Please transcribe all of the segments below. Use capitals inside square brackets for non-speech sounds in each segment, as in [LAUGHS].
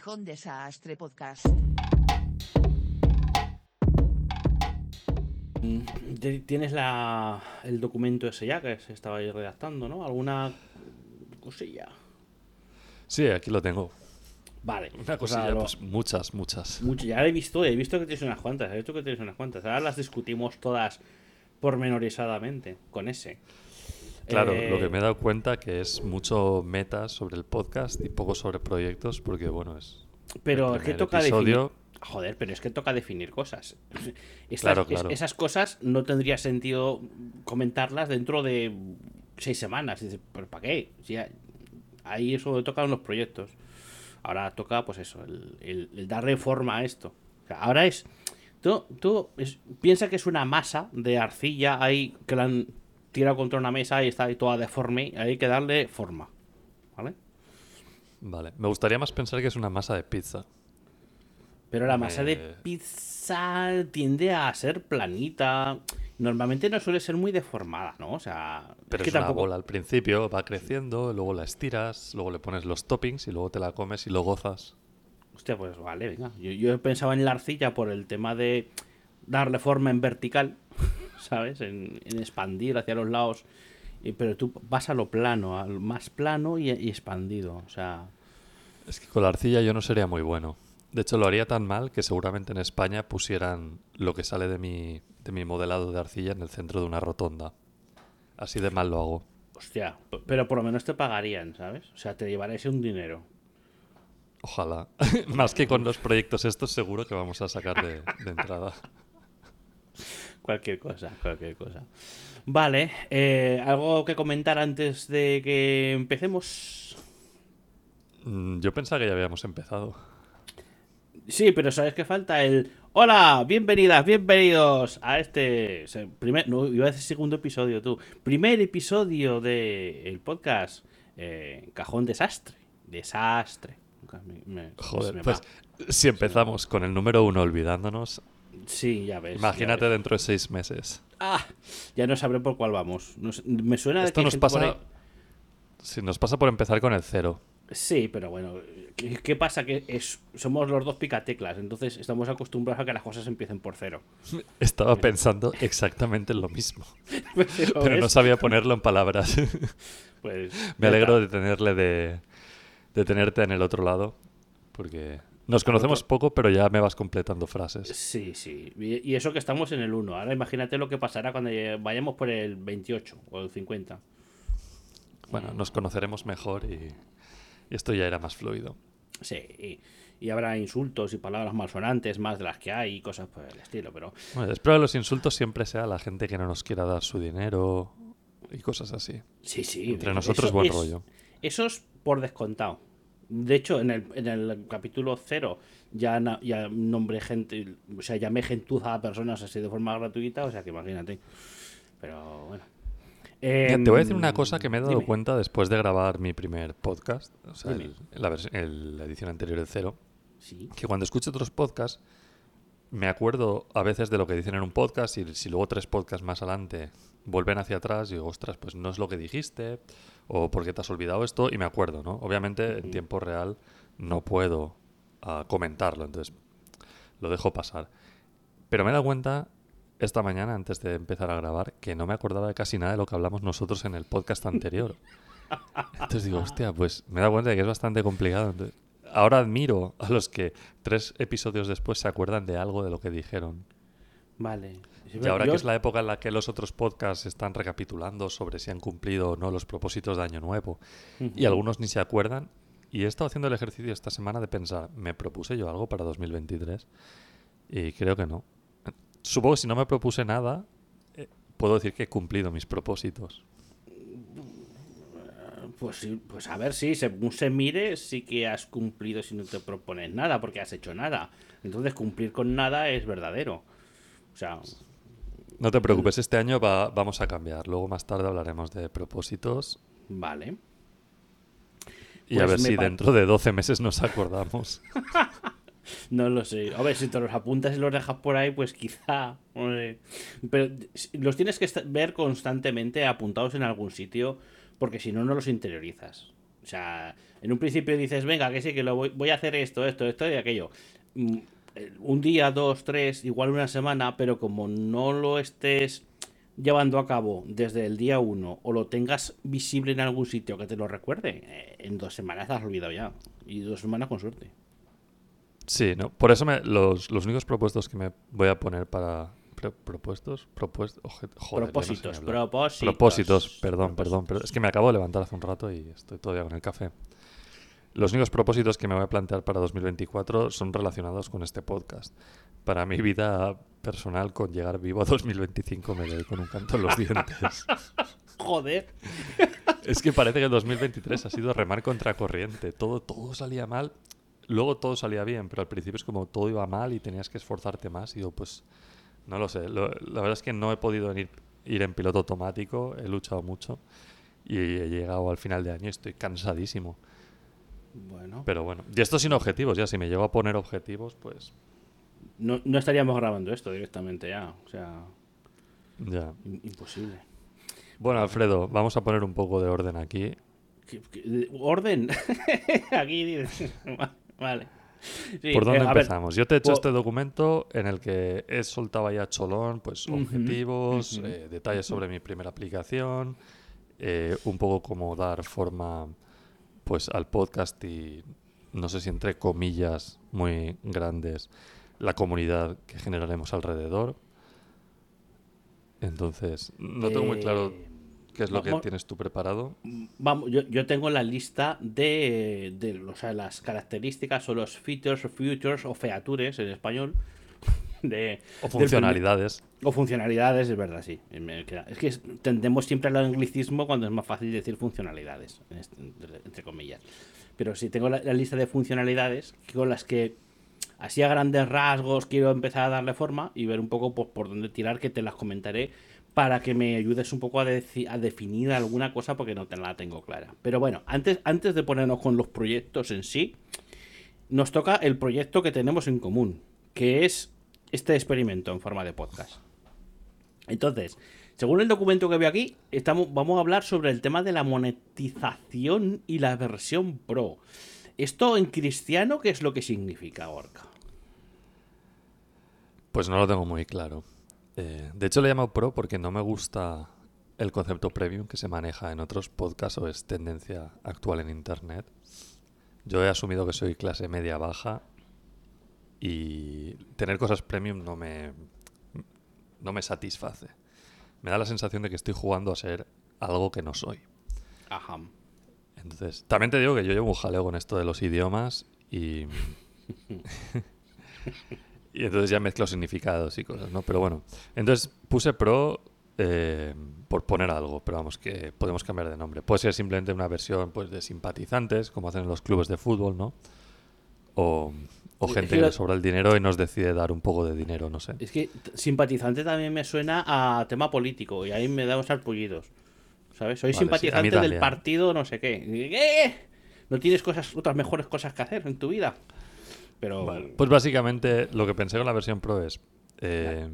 Cajón Desastre Podcast. Mm, Tienes la, el documento ese ya que se estaba ahí redactando, ¿no? ¿Alguna cosilla? Sí, aquí lo tengo. Vale. Una pues cosilla, pues muchas, muchas. mucho- ya he visto, he visto que tienes unas cuantas, he visto que tienes unas cuantas. Ahora las discutimos todas pormenorizadamente con ese. Claro, Eh, lo que me he dado cuenta que es mucho meta sobre el podcast y poco sobre proyectos, porque bueno, es. Pero es que toca episodio. definir. Joder, pero es que toca definir cosas. [LAUGHS] Estas- Claro, es- claro. esas cosas no tendría sentido comentarlas dentro de seis semanas. Dices, ¿pero para qué? Si ya- ahí eso toca los proyectos. Ahora toca, pues eso, el, el- el darle forma a esto. O sea, ahora es. Tú, tú es- piensa que es una masa de arcilla ahí que la han tirado contra una mesa y está ahí toda deforme. Hay que darle forma. ¿Vale? Vale. Me gustaría más pensar que es una masa de pizza. Pero la masa de Eh. pizza tiende a ser planita. Normalmente no suele ser muy deformada, ¿no? O sea, Pero es es, que una tampoco. bola al principio, va creciendo, luego la estiras, luego le pones los toppings y luego te la comes y lo gozas. Hostia, pues vale, venga. Yo, yo pensaba en la arcilla por el tema de darle forma en vertical, ¿sabes? En, en expandir hacia los lados. Y- pero tú vas a lo plano, al más plano y, y expandido. O sea, Es que con la arcilla yo no sería muy bueno. De hecho, lo haría tan mal que seguramente en España pusieran lo que sale de mi, de mi modelado de arcilla en el centro de una rotonda. Así de mal lo hago. hostia. Pero por lo menos te pagarían, ¿sabes? O sea, te llevarías un dinero. Ojalá. [LAUGHS] Más que con los proyectos estos, seguro que vamos a sacar de, de entrada. [LAUGHS] Cualquier cosa, cualquier cosa. Vale, eh, ¿algo que comentar antes de que empecemos? Mm, Yo pensaba que ya habíamos empezado. Sí, pero ¿sabes qué falta? El Hola, bienvenidas, bienvenidos a este primer, no, iba a decir segundo episodio tú, primer episodio del el podcast eh, Cajón Desastre, desastre. Me- me- Joder, me pues si empezamos con el número uno olvidándonos, sí, ya ves. ya imagínate ves. dentro de seis meses. Ah, ya no sabré por cuál vamos. No sé, me suena de Esto que hay nos pasa, nos pasa por empezar con el cero. Sí, pero bueno, ¿qué, qué pasa? Que es, somos los dos picateclas, entonces estamos acostumbrados a que las cosas empiecen por cero. [LAUGHS] Estaba pensando exactamente en lo mismo, [LAUGHS] Pero, pero no sabía ponerlo en palabras. pues, [LAUGHS] Me alegro está. de tenerle de, de tenerte en el otro lado, porque nos conocemos poco, pero ya me vas completando frases. Sí, sí. Y, eso que estamos en el 1. Ahora imagínate lo que pasará cuando vayamos por el 28 o el 50. Bueno, nos conoceremos mejor y, y esto ya era más fluido. Sí, y, y habrá insultos y palabras malsonantes más de las que hay y cosas por el estilo, pero Bueno, espero que los insultos siempre sea la gente que no nos quiera dar su dinero y cosas así. sí, sí. Entre nosotros buen es- rollo. Eso es por descontado. De hecho, en el, en el capítulo 0 ya, na- ya nombré gente, o sea, llamé gentuza a personas así de forma gratuita, o sea que imagínate. Pero bueno. Te voy a decir una Em, cosa que me he dado dime. cuenta después de grabar mi primer podcast, o sea, el- la, el- la edición anterior del cero, Sí. que cuando escucho otros podcasts me acuerdo a veces de lo que dicen en un podcast y si luego tres podcasts más adelante vuelven hacia atrás y digo, ostras, pues no es lo que dijiste o por qué te has olvidado esto y me acuerdo, ¿no? Obviamente en tiempo real no puedo ah, comentarlo, entonces lo dejo pasar. Pero me he dado cuenta esta mañana, antes de empezar a grabar, que no me acordaba de casi nada de lo que hablamos nosotros en el podcast anterior. [LAUGHS] Entonces digo, hostia, pues me he dado cuenta de que es bastante complicado. Entonces, ahora admiro a los que tres episodios después se acuerdan de algo de lo que dijeron. Vale. Y ahora Yo- que es la época en la que los otros podcasts están recapitulando sobre si han cumplido o no los propósitos de Año Nuevo, y algunos ni se acuerdan, y he estado haciendo el ejercicio esta semana de pensar, ¿me propuse yo algo para 2023? Y creo que no. Supongo que si no me propuse nada, eh, puedo decir que he cumplido mis propósitos. Pues, sí, pues a ver, sí, según se mire, sí que has cumplido si no te propones nada, porque has hecho nada. Entonces, cumplir con nada es verdadero. O sea, No te preocupes, este año va- vamos a cambiar. Luego más tarde hablaremos de propósitos vale. y a Pues ver me si dentro de 12 meses nos acordamos. [LAUGHS] No lo sé. A ver, si te los apuntas y los dejas por ahí, pues quizá. no sé. Pero los tienes que ver constantemente apuntados en algún sitio, porque si no, no los interiorizas. O sea, en un principio dices, venga, que sí, que lo voy, voy a hacer esto, esto, esto y aquello. Mm, eh, Un día, dos, tres, igual una semana, pero como no lo estés llevando a cabo desde el día uno o lo tengas visible en algún sitio que te lo recuerde, eh, en dos semanas te has olvidado ya. Y dos semanas con suerte. Sí, ¿no? Por eso me- los, los únicos propuestos que me voy a poner para... pro- ¿Propuestos? Propuestos... Joder, ya no sé propósitos, propósitos. Propósitos, perdón, perdón, Propósitos. pero es que me acabo de levantar hace un rato y estoy todavía con el café. Los únicos propósitos que me voy a plantear para 2024 son relacionados con este podcast. Para mi vida personal, con llegar vivo a 2025 me doy con un canto en los dientes. [LAUGHS] Joder. Es que parece que el 2023 ha sido remar contra corriente. Todo, todo salía mal. Luego todo salía bien, pero al principio es como todo iba mal y tenías que esforzarte más. Y yo, pues, no lo sé. Lo- la verdad es que no he podido ir, ir en piloto automático. He luchado mucho y he llegado al final de año y estoy cansadísimo. Bueno, Pero bueno, y esto sin objetivos. Ya si me llego a poner objetivos, pues no, no estaríamos grabando esto directamente ya. O sea, ya. im- imposible. Bueno, Alfredo, vamos a poner un poco de orden aquí. ¿Qué- qué- ¿Orden? [LAUGHS] Aquí dices. [LAUGHS] Vale. [LAUGHS] Sí, ¿Por dónde eh, ver, empezamos? Yo te he hecho este documento en el que he soltado ahí a cholón pues, objetivos, eh, detalles sobre mi primera aplicación, eh, un poco cómo dar forma pues, al podcast y, no sé si entre comillas muy grandes, la comunidad que generaremos alrededor. Entonces, no tengo muy claro qué es lo que tienes tú preparado. Vamos, yo, yo tengo la lista de, de o sea, las características o los features o futures o features en español de, O del funcionalidades. o funcionalidades, es verdad, sí. Es que tendemos siempre al anglicismo cuando es más fácil decir funcionalidades, este- entre, comillas. Pero sí tengo la, la lista de funcionalidades con las que, así a grandes rasgos, quiero empezar a darle forma y ver un poco por, por dónde tirar, que te las comentaré para que me ayudes un poco a, definir alguna cosa porque no te la tengo clara. Pero bueno, antes, antes de ponernos con los proyectos en sí, nos toca el proyecto que tenemos en común, que es este experimento en forma de podcast. Entonces, según el documento que veo aquí, estamos, vamos a hablar sobre el tema de la monetización y la versión pro. Esto en cristiano, ¿qué es lo que significa, Orca? Pues no lo tengo muy claro. Eh, de hecho, le llamo Pro porque no me gusta el concepto premium que se maneja en otros podcasts o es tendencia actual en Internet. Yo he asumido que soy clase media baja y tener cosas premium no me, no me satisface. Me da la sensación de que estoy jugando a ser algo que no soy. Ajá. Entonces, también te digo que yo llevo un jaleo con esto de los idiomas y. [LAUGHS] [LAUGHS] y entonces ya mezclo significados y cosas, ¿no? Pero bueno, entonces puse pro eh, por poner algo, pero vamos, que podemos cambiar de nombre. Puede ser simplemente una versión pues, de simpatizantes, como hacen en los clubes de fútbol, ¿no? O, gente que que le sobra el dinero y nos decide dar un poco de dinero, no sé. Es que simpatizante también me suena a tema político y ahí me da unos arpullidos. ¿Sabes? Soy Vale, sí, simpatizante del partido no sé qué. ¿Qué? ¿No tienes cosas, otras mejores cosas que hacer en tu vida? Pero... Vale, Pues básicamente lo que pensé con la versión Pro es. eh,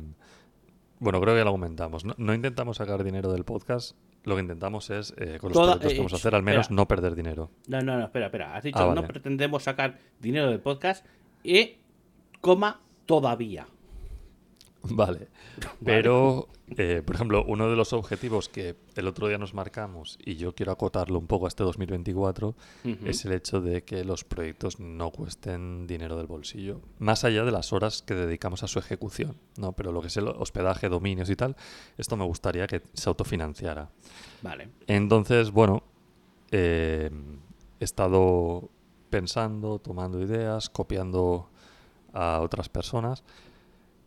bueno, creo que ya lo comentamos. No, no intentamos sacar dinero del podcast. Lo que intentamos es, eh, con los Toda- proyectos que vamos a hacer, al menos espera. no perder dinero. No, no, no, espera, espera. Has dicho Ah, no pretendemos sacar dinero del podcast y, coma, todavía. Vale. Pero, eh, por ejemplo, uno de los objetivos que el otro día nos marcamos, y yo quiero acotarlo un poco a este 2024, Ujú. es el hecho de que los proyectos no cuesten dinero del bolsillo. Más allá de las horas que dedicamos a su ejecución, ¿no? Pero lo que es el hospedaje, dominios y tal, esto me gustaría que se autofinanciara. Vale. Entonces, bueno, eh, he estado pensando, tomando ideas, copiando a otras personas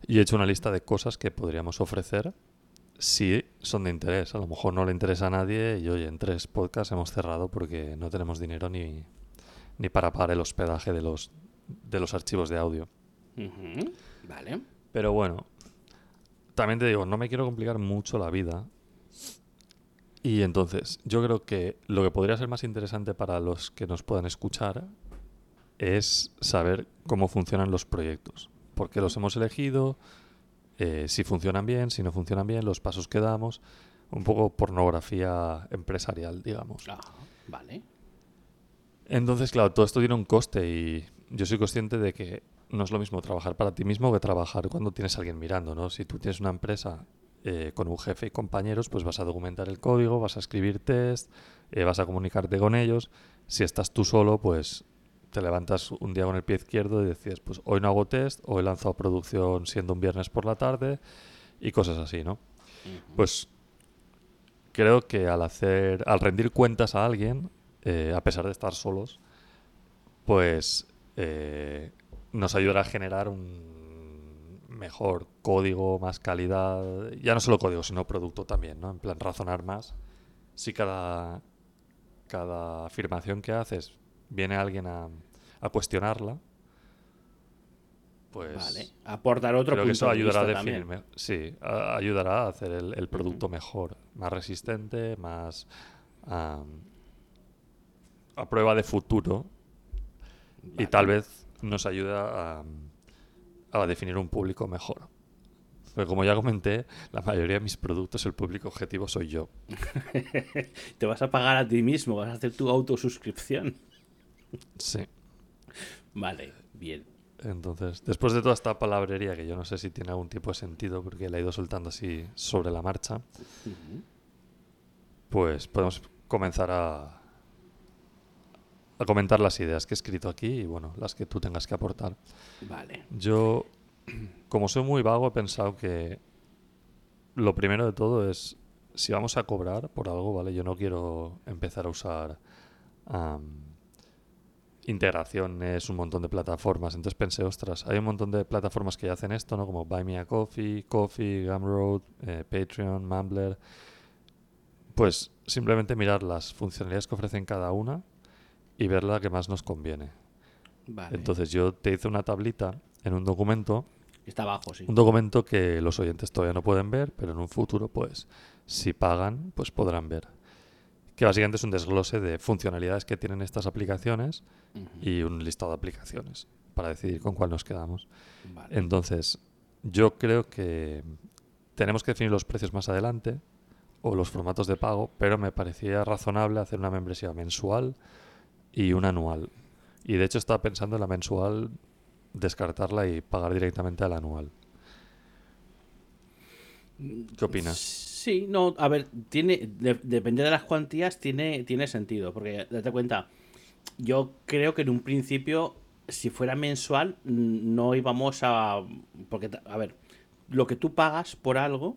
y he hecho una lista de cosas que podríamos ofrecer si son de interés. A lo mejor no le interesa a nadie y oye, en tres podcasts hemos cerrado porque no tenemos dinero ni, ni para pagar el hospedaje de los, de los archivos de audio. Vale. Pero bueno, también te digo, no me quiero complicar mucho la vida. Y entonces, yo creo que lo que podría ser más interesante para los que nos puedan escuchar es saber cómo funcionan los proyectos. Por qué los hemos elegido, eh, si funcionan bien, si no funcionan bien, los pasos que damos. Un poco pornografía empresarial, digamos. Ajá. Vale. Entonces, claro, todo esto tiene un coste y yo soy consciente de que no es lo mismo trabajar para ti mismo que trabajar cuando tienes a alguien mirando, ¿no? Si tú tienes una empresa eh, con un jefe y compañeros, pues vas a documentar el código, vas a escribir test, eh, vas a comunicarte con ellos. Si estás tú solo, pues te levantas un día con el pie izquierdo y decides, pues hoy no hago test, hoy lanzo a producción siendo un viernes por la tarde y cosas así, ¿no? Pues creo que al hacer, al rendir cuentas a alguien, eh, a pesar de estar solos, pues eh, nos ayudará a generar un mejor código, más calidad, ya no solo código, sino producto también, ¿no? En plan, razonar más. Si cada, cada afirmación que haces viene alguien a, a cuestionarla, pues Vale. Aportar otro creo que punto eso de ayudará a vista definir, me- sí, a- ayudará a hacer el, el producto mejor, más resistente, más a prueba de futuro y tal vez nos ayuda a, a definir un público mejor. Porque como ya comenté, la mayoría de mis productos, el público objetivo soy yo. [LAUGHS] Te vas a pagar a ti mismo, vas a hacer tu autosuscripción. Sí. Vale, bien. Entonces, después de toda esta palabrería, que yo no sé si tiene algún tipo de sentido, porque la he ido soltando así sobre la marcha, pues podemos comenzar a, a comentar las ideas que he escrito aquí y, bueno, las que tú tengas que aportar. Vale. Yo, como soy muy vago, he pensado que lo primero de todo es, si vamos a cobrar por algo, ¿vale? Yo no quiero empezar a usar integraciones, un montón de plataformas. Entonces pensé, ostras, hay un montón de plataformas que ya hacen esto, ¿no? Como Buy Me a Coffee, Coffee, Gumroad, eh, Patreon, Mumbler. Pues simplemente mirar las funcionalidades que ofrecen cada una y ver la que más nos conviene. Vale. Entonces yo te hice una tablita en un documento, Está abajo, sí. un documento que los oyentes todavía no pueden ver, pero en un futuro, pues, si pagan, pues podrán ver. Que básicamente es un desglose de funcionalidades que tienen estas aplicaciones y un listado de aplicaciones para decidir con cuál nos quedamos. Vale. Entonces, yo creo que tenemos que definir los precios más adelante o los formatos de pago, pero me parecía razonable hacer una membresía mensual y una anual. Y de hecho estaba pensando en la mensual descartarla y pagar directamente al anual. ¿Qué opinas? Sí, no, a ver, tiene, de- depende de las cuantías, tiene, tiene sentido, porque date cuenta, yo creo que en un principio, si fuera mensual, mm, no íbamos a, porque, a ver, lo que tú pagas por algo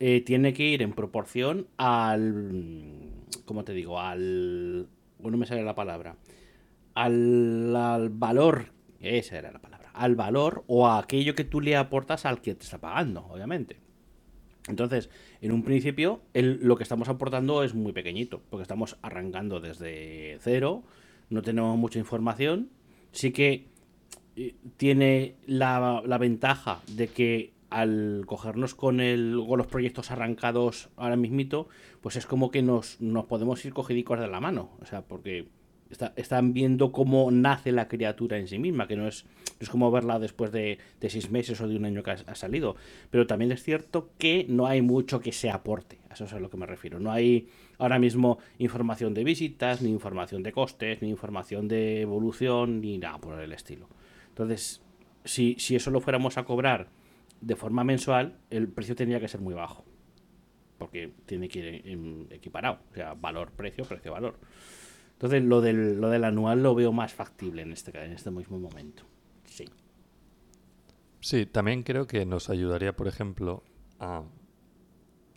eh, tiene que ir en proporción al, ¿cómo te digo? Al, bueno, me sale la palabra, al, al valor, esa era la palabra, al valor o a aquello que tú le aportas al que te está pagando, obviamente. Entonces, en un principio, lo que estamos aportando es muy pequeñito, porque estamos arrancando desde cero, no tenemos mucha información. Sí que eh, tiene la, ventaja de que al cogernos con, el, los proyectos arrancados ahora mismito, pues es como que nos, nos podemos ir cogidicos de la mano. O sea, porque está- están viendo cómo nace la criatura en sí misma, que no es, no es como verla después de, de seis meses o de un año que ha, salido. Pero también es cierto que no hay mucho que se aporte, a eso es a lo que me refiero. No hay ahora mismo información de visitas, ni información de costes, ni información de evolución, ni nada por el estilo. Entonces, si, si eso lo fuéramos a cobrar de forma mensual, el precio tendría que ser muy bajo. Porque tiene que ir equiparado. O sea, valor-precio, precio-valor. Entonces, lo del, lo del anual lo veo más factible en este, en este mismo momento. Sí. Sí, también creo que nos ayudaría, por ejemplo, a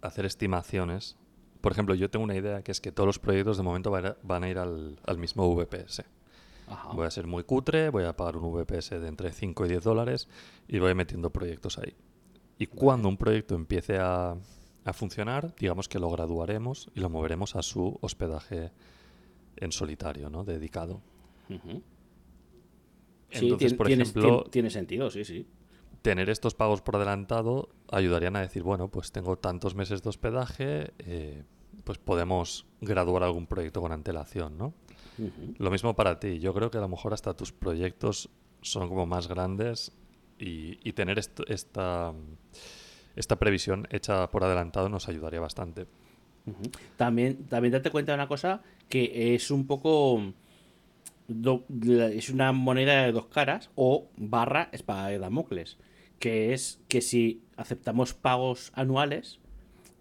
hacer estimaciones. Por ejemplo, yo tengo una idea que es que todos los proyectos de momento van a, van a ir al, al mismo VPS. Ajá. Voy a ser muy cutre, voy a pagar un VPS de entre 5 y 10 dólares y voy metiendo proyectos ahí. Y cuando un proyecto empiece a, a funcionar, digamos que lo graduaremos y lo moveremos a su hospedaje en solitario, ¿no? Dedicado. Entonces, por ejemplo, tiene- sentido, sí, sí. tener estos pagos por adelantado ayudarían a decir, bueno, pues tengo tantos meses de hospedaje, eh, pues podemos graduar algún proyecto con antelación, ¿no? Lo mismo para ti. Yo creo que a lo mejor hasta tus proyectos son como más grandes y, y tener esto- esta, esta previsión hecha por adelantado nos ayudaría bastante. También, también date cuenta de una cosa que es un poco es una moneda de dos caras o barra espada de Damocles, que es que si aceptamos pagos anuales,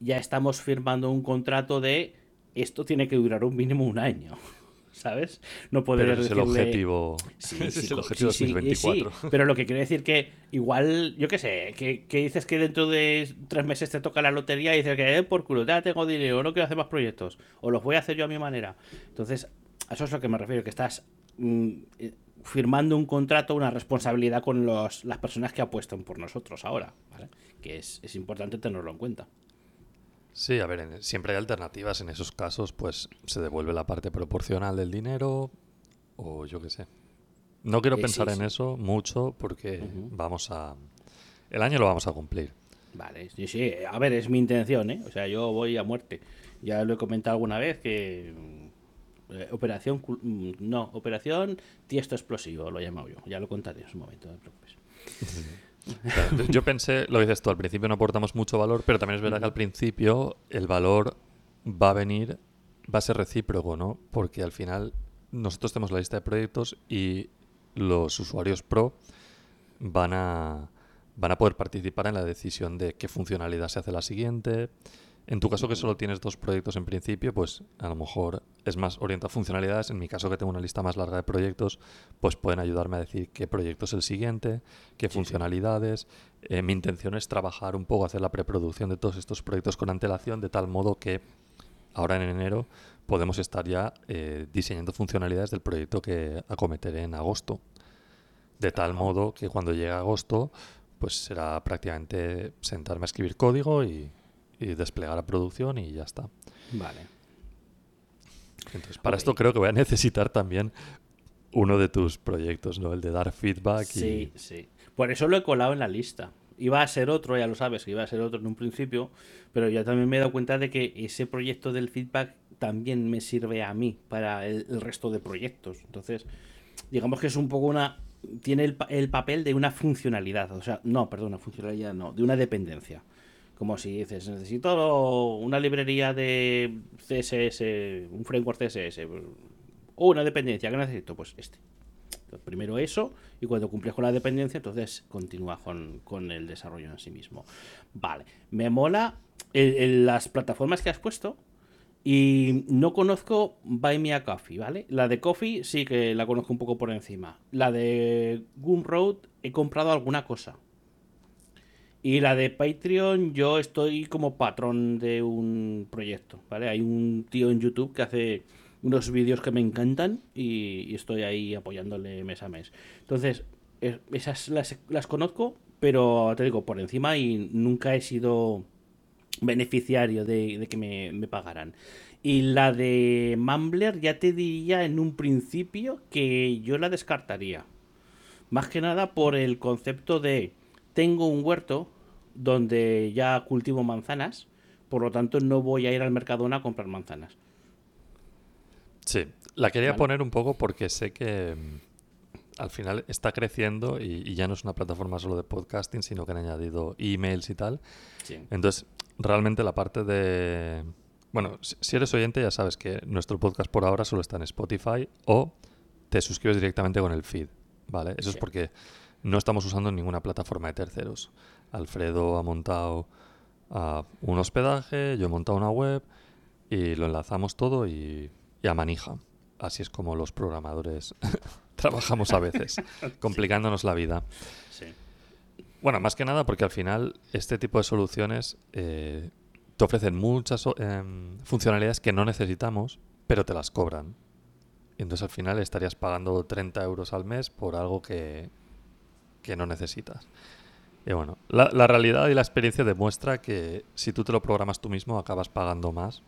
ya estamos firmando un contrato de esto tiene que durar un mínimo un año. ¿Sabes? No poder Pero ese es el objetivo. Sí, ese sí, es el co- objetivo sí, sí, 2024. sí, pero lo que quiero decir que igual, yo qué sé, que, que dices que dentro de tres meses te toca la lotería y dices que eh, por culo, ya tengo dinero, no quiero hacer más proyectos, o los voy a hacer yo a mi manera. Entonces, a eso es lo que me refiero, que estás mm, eh, firmando un contrato, una responsabilidad con los, las personas que apuestan por nosotros ahora, ¿vale? Que es, es importante tenerlo en cuenta. Sí, a ver, en- siempre hay alternativas. En esos casos, pues se devuelve la parte proporcional del dinero o yo qué sé. No quiero Eh, sí, pensar en eso mucho porque vamos a... El año lo vamos a cumplir. Vale, sí, sí, a ver, es mi intención, ¿eh? O sea, yo voy a muerte. Ya lo he comentado alguna vez que... mm, eh, operación... mm, No, operación tiesto explosivo, lo he llamado yo. Ya lo contaré en su momento, no te preocupes. [LAUGHS] Yo pensé, lo dices tú, al principio no aportamos mucho valor, pero también es verdad que al principio el valor va a venir, va a ser recíproco, ¿no? Porque al final nosotros tenemos la lista de proyectos y los usuarios pro van a, van a poder participar en la decisión de qué funcionalidad se hace la siguiente. En tu caso que solo tienes dos proyectos en principio, pues a lo mejor es más orientado a funcionalidades. En mi caso que tengo una lista más larga de proyectos, pues pueden ayudarme a decir qué proyecto es el siguiente, qué funcionalidades. Eh, mi intención es trabajar un poco, hacer la preproducción de todos estos proyectos con antelación, de tal modo que ahora en enero podemos estar ya eh, diseñando funcionalidades del proyecto que acometeré en agosto. De tal modo que cuando llegue agosto, pues será prácticamente sentarme a escribir código y, y desplegar a producción y ya está. Vale. Entonces, para esto creo que voy a necesitar también uno de tus proyectos, ¿no? El de dar feedback y... Sí, sí. Por eso lo he colado en la lista. Iba a ser otro, ya lo sabes, que iba a ser otro en un principio, pero ya también me he dado cuenta de que ese proyecto del feedback también me sirve a mí para el, el resto de proyectos. Entonces, digamos que es un poco una... Tiene el, el papel de una funcionalidad, o sea, no, perdón, una funcionalidad no, de una dependencia. Como si dices, necesito una librería de CSS, un framework CSS, o una dependencia, ¿qué necesito? Pues este. Primero eso, y cuando cumples con la dependencia, entonces continúa con, con el desarrollo en sí mismo. Vale, me mola las plataformas que has puesto. Y no conozco Buy Me a Coffee, ¿vale? La de Coffee sí que la conozco un poco por encima. La de Gumroad he comprado alguna cosa. Y la de Patreon yo estoy como patrón de un proyecto, ¿vale? Hay un tío en YouTube que hace unos vídeos que me encantan y, estoy ahí apoyándole mes a mes. Entonces, es- esas las, las conozco, pero te digo, por encima y nunca he sido beneficiario de, de que me, me pagaran. Y la de Mumbler ya te diría en un principio que yo la descartaría. Más que nada por el concepto de tengo un huerto donde ya cultivo manzanas, por lo tanto no voy a ir al Mercadona a comprar manzanas. Sí, la quería Vale. poner un poco porque sé que mm, al final está creciendo y, y ya no es una plataforma solo de podcasting, sino que han añadido emails y tal. Sí. Entonces, realmente la parte de... Bueno, si eres oyente ya sabes que nuestro podcast por ahora solo está en Spotify o te suscribes directamente con el feed, ¿vale? Eso es porque no estamos usando ninguna plataforma de terceros. Alfredo ha montado ah, un hospedaje, yo he montado una web y lo enlazamos todo y, y a manija. Así es como los programadores [LAUGHS] trabajamos a veces, [LAUGHS] complicándonos la vida. Sí. Bueno, más que nada porque al final este tipo de soluciones eh, te ofrecen muchas em, funcionalidades que no necesitamos, pero te las cobran. Entonces al final estarías pagando 30 euros al mes por algo que, que no necesitas. Y bueno, la, la realidad y la experiencia demuestra que si tú te lo programas tú mismo acabas pagando más,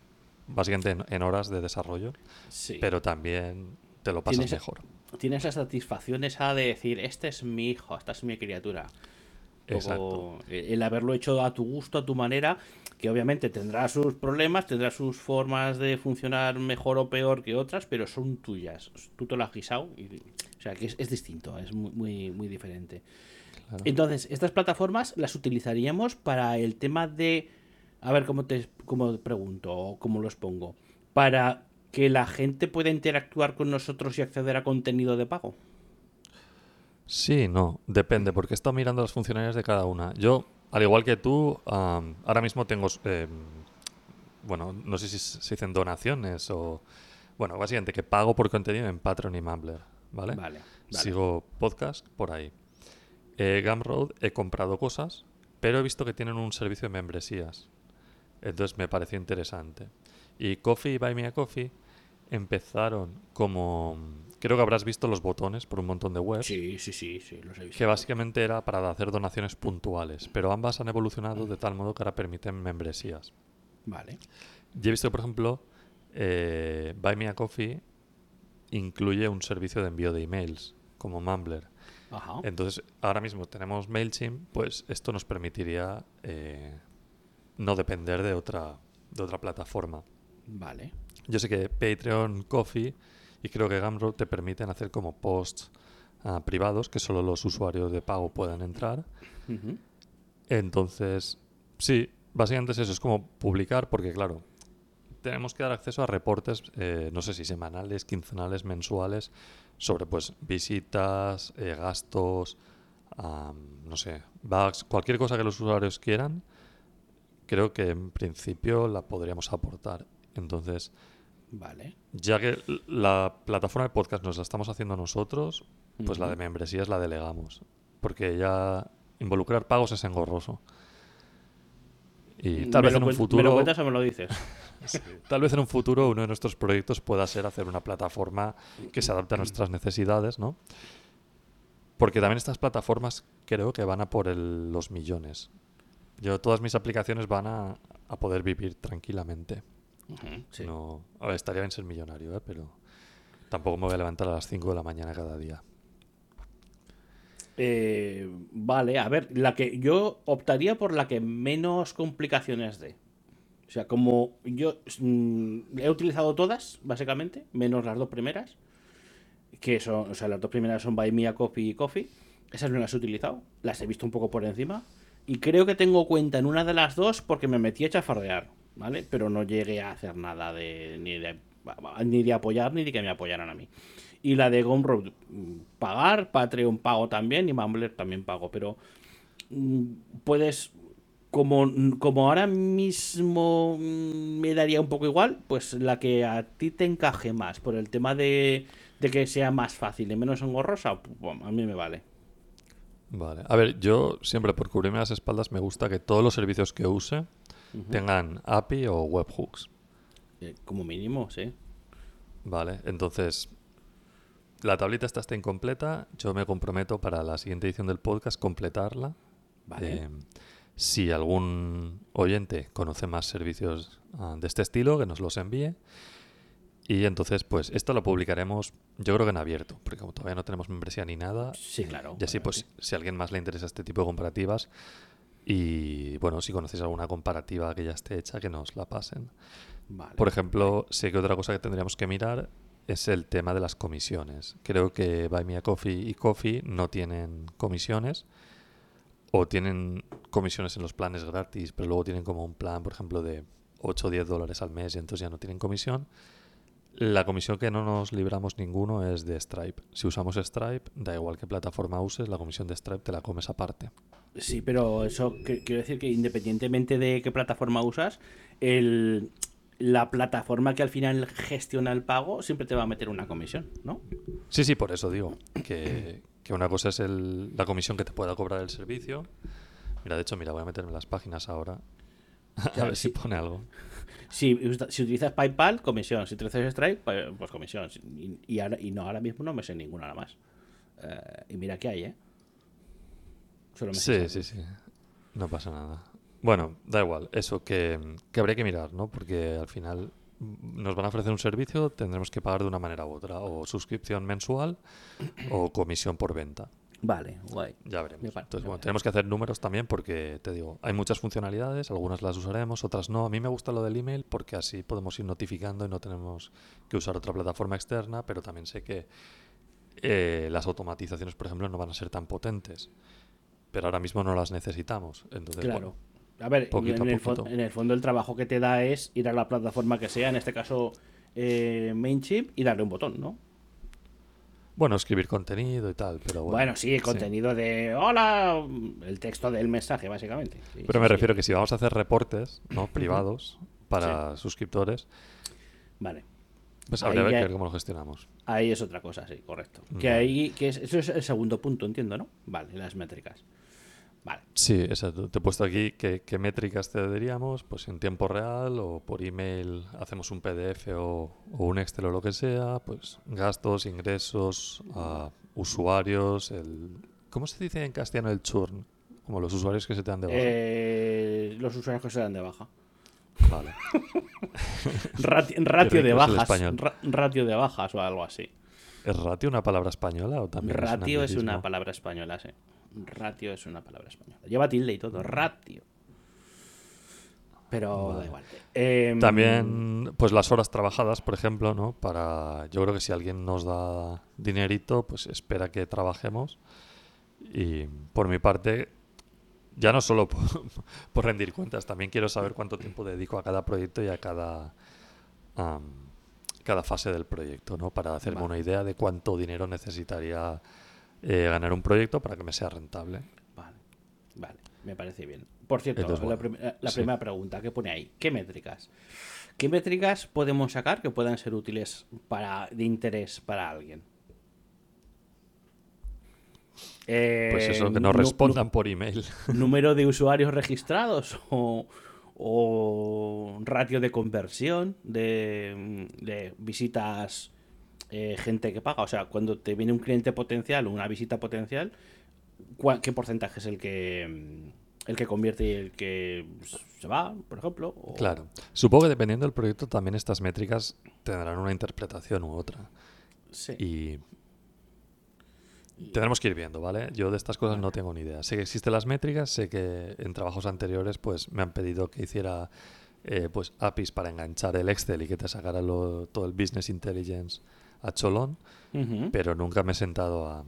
básicamente en, en horas de desarrollo, Sí. pero también te lo pasas Tienes- mejor. Tienes la satisfacción esa de decir, este es mi hijo, esta es mi criatura. Exacto. El haberlo hecho a tu gusto, a tu manera, que obviamente tendrá sus problemas, tendrá sus formas de funcionar mejor o peor que otras, pero son tuyas. Tú te lo has guisado. Y, o sea, que es, es distinto, es muy, muy, muy diferente. Claro. Entonces, estas plataformas las utilizaríamos para el tema de. A ver cómo te cómo pregunto o cómo los pongo. Para que la gente puede interactuar con nosotros y acceder a contenido de pago. Sí, no, depende, porque he estado mirando las funcionalidades de cada una. Yo, al igual que tú, am, ahora mismo tengo, eh, bueno, no sé si se dicen donaciones o, bueno, básicamente que pago por contenido en Patreon y Mumbler, ¿vale? Vale, vale. Sigo podcast por ahí. Eh, Gumroad he comprado cosas, pero he visto que tienen un servicio de membresías. Entonces me pareció interesante. Y Coffee y Buy Me a Coffee empezaron como... Creo que habrás visto los botones por un montón de webs. Sí, sí, sí, sí, los he visto. Que básicamente era para hacer donaciones puntuales, pero ambas han evolucionado de tal modo que ahora permiten membresías. Vale. Yo he visto por ejemplo, eh, Buy Me a Coffee incluye un servicio de envío de emails, como Mumbler. Ajá. Entonces, ahora mismo tenemos MailChimp, pues esto nos permitiría eh, no depender de otra, de otra plataforma. Vale. Yo sé que Patreon, Coffee y creo que Gumroad te permiten hacer como posts ah, privados que solo los usuarios de pago puedan entrar. Ujú. Entonces, sí, básicamente es eso, es como publicar, porque claro, tenemos que dar acceso a reportes, eh, no sé si semanales, quincenales, mensuales, sobre pues visitas, eh, gastos, no sé, bugs, cualquier cosa que los usuarios quieran, creo que en principio la podríamos aportar. Entonces, Vale. ya que la plataforma de podcast nos la estamos haciendo nosotros, pues la de membresías la delegamos. Porque ya involucrar pagos es engorroso. Y tal ¿Me vez en un cuen- ¿Me lo futuro, cuentas o me lo dices? [LAUGHS] tal vez en un futuro uno de nuestros proyectos pueda ser hacer una plataforma que se adapte a nuestras necesidades, ¿no? Porque también estas plataformas creo que van a por el- los millones. Yo todas mis aplicaciones van a, a poder vivir tranquilamente. Sí. No, a ver, estaría bien ser millonario, ¿eh? pero tampoco me voy a levantar a las 5 de la mañana cada día. Eh, vale, a ver, la que yo optaría por la que menos complicaciones dé. O sea, como yo mm, he utilizado todas, básicamente, menos las dos primeras, que son, o sea, las dos primeras son Buy Me a Coffee y Coffee. Esas no las he utilizado, las he visto un poco por encima. Y creo que tengo cuenta en una de las dos porque me metí a chafardear, ¿vale? Pero no llegué a hacer nada de ni de, ni de apoyar ni de que me apoyaran a mí. Y la de Gumroad, mm, pagar, Patreon pago también y Mumbler también pago, pero mm, puedes, como, como ahora mismo mm, me daría un poco igual, pues la que a ti te encaje más, por el tema de, de que sea más fácil y menos engorrosa, pues, a mí me vale. Vale. A ver, yo siempre por cubrirme las espaldas me gusta que todos los servicios que use tengan API o webhooks. Eh, Como mínimo, sí. Vale, entonces la tablita esta está incompleta. Yo me comprometo para la siguiente edición del podcast completarla. Vale. Eh, si algún oyente conoce más servicios ah, de este estilo, que nos los envíe. Y entonces, pues esto lo publicaremos, yo creo que en abierto, porque como todavía no tenemos membresía ni nada, Sí, claro. y así, pues, si a alguien más le interesa este tipo de comparativas, y bueno, si conocéis alguna comparativa que ya esté hecha, que nos la pasen. Vale. Por ejemplo, sé que otra cosa que tendríamos que mirar es el tema de las comisiones. Creo que Buy Me a Coffee y Coffee no tienen comisiones o tienen comisiones en los planes gratis, pero luego tienen como un plan, por ejemplo, de 8 o 10 dólares al mes y entonces ya no tienen comisión. La comisión que no nos libramos ninguno es de Stripe. Si usamos Stripe, da igual qué plataforma uses, la comisión de Stripe te la comes aparte. Sí, pero eso quiero decir que independientemente de qué plataforma usas, el, la plataforma que al final gestiona el pago siempre te va a meter una comisión, ¿no? Sí, sí, por eso digo que, que una cosa es el- la comisión que te pueda cobrar el servicio. Mira, de hecho, mira, voy a meterme en las páginas ahora. [LAUGHS] A ver si pone algo. Si, si utilizas PayPal, comisión. Si utilizas Stripe, pues, pues comisión. Y, y ahora, y no, ahora mismo no me sé ninguna nada más. Eh, y mira que hay, ¿eh? Solo me sé Sí, sí, sí. No pasa nada. Bueno, da igual. Eso que, que habría que mirar, ¿no? Porque al final mm, nos van a ofrecer un servicio, tendremos que pagar de una manera u otra. O suscripción mensual o comisión por venta. Vale, guay. Ya veremos. Entonces, bueno, tenemos que hacer números también porque, te digo, hay muchas funcionalidades, algunas las usaremos, otras no. A mí me gusta lo del email porque así podemos ir notificando y no tenemos que usar otra plataforma externa, pero también sé que eh, las automatizaciones, por ejemplo, no van a ser tan potentes. Pero ahora mismo no las necesitamos. Entonces, Claro. bueno, A ver, poquito en a el, fo- poquito. en el fondo el trabajo que te da es ir a la plataforma que sea, en este caso eh, MainChimp y darle un botón, ¿no? Bueno, escribir contenido y tal, pero bueno. Bueno, sí, el contenido de hola, el texto del mensaje, básicamente. Sí, Pero sí, me refiero que si vamos a hacer reportes ¿no? privados para suscriptores, Vale. pues habría que ver cómo lo gestionamos. Ahí es otra cosa, sí, correcto. Que ahí, que es, eso es el segundo punto, entiendo, ¿no? Vale, las métricas. Vale. Sí, exacto. Te he puesto aquí qué, qué métricas te daríamos, pues en tiempo real o por email hacemos un PDF o, o un Excel o lo que sea, pues gastos, ingresos, usuarios, el... ¿Cómo se dice en castellano el churn? Como los usuarios que se te dan de baja. Eh, los usuarios que se dan de baja. Vale. Rati- [LAUGHS] ratio de bajas. ra- ratio de bajas o algo así. ¿Es ratio una palabra española o también Ratio es, es un una palabra española, sí. Ratio es una palabra española. Lleva tilde y todo. Ratio. Pero da igual. Em, También, pues las horas trabajadas, por ejemplo, ¿no? Para, yo creo que si alguien nos da dinerito, pues espera que trabajemos. Y por mi parte, ya no solo [LAUGHS] por, por rendir cuentas, también quiero saber cuánto tiempo dedico a cada proyecto y a cada, cada fase del proyecto, ¿no? Para hacerme Vale. una idea de cuánto dinero necesitaría eh, ganar un proyecto para que me sea rentable. Vale, vale, me parece bien. Por cierto, Entonces, la, bueno, prim- la- sí. primera pregunta que pone ahí, ¿qué métricas? ¿Qué métricas podemos sacar que puedan ser útiles para de interés para alguien? Pues Eh, eso, que nos respondan por email. [LAUGHS] ¿Número de usuarios registrados o, o ratio de conversión de, de visitas, eh, gente que paga? O sea, cuando te viene un cliente potencial o una visita potencial, ¿cuál- ¿qué porcentaje es el que el que convierte y el que se va, por ejemplo? O- Claro. Supongo que dependiendo del proyecto también estas métricas tendrán una interpretación u otra. Sí. Y tendremos que ir viendo, ¿vale? Yo de estas cosas no tengo ni idea. Sé que existen las métricas, sé que en trabajos anteriores pues me han pedido que hiciera eh, pues APIs para enganchar el Excel y que te sacara lo- todo el Business Intelligence a cholón, pero nunca me he sentado a, a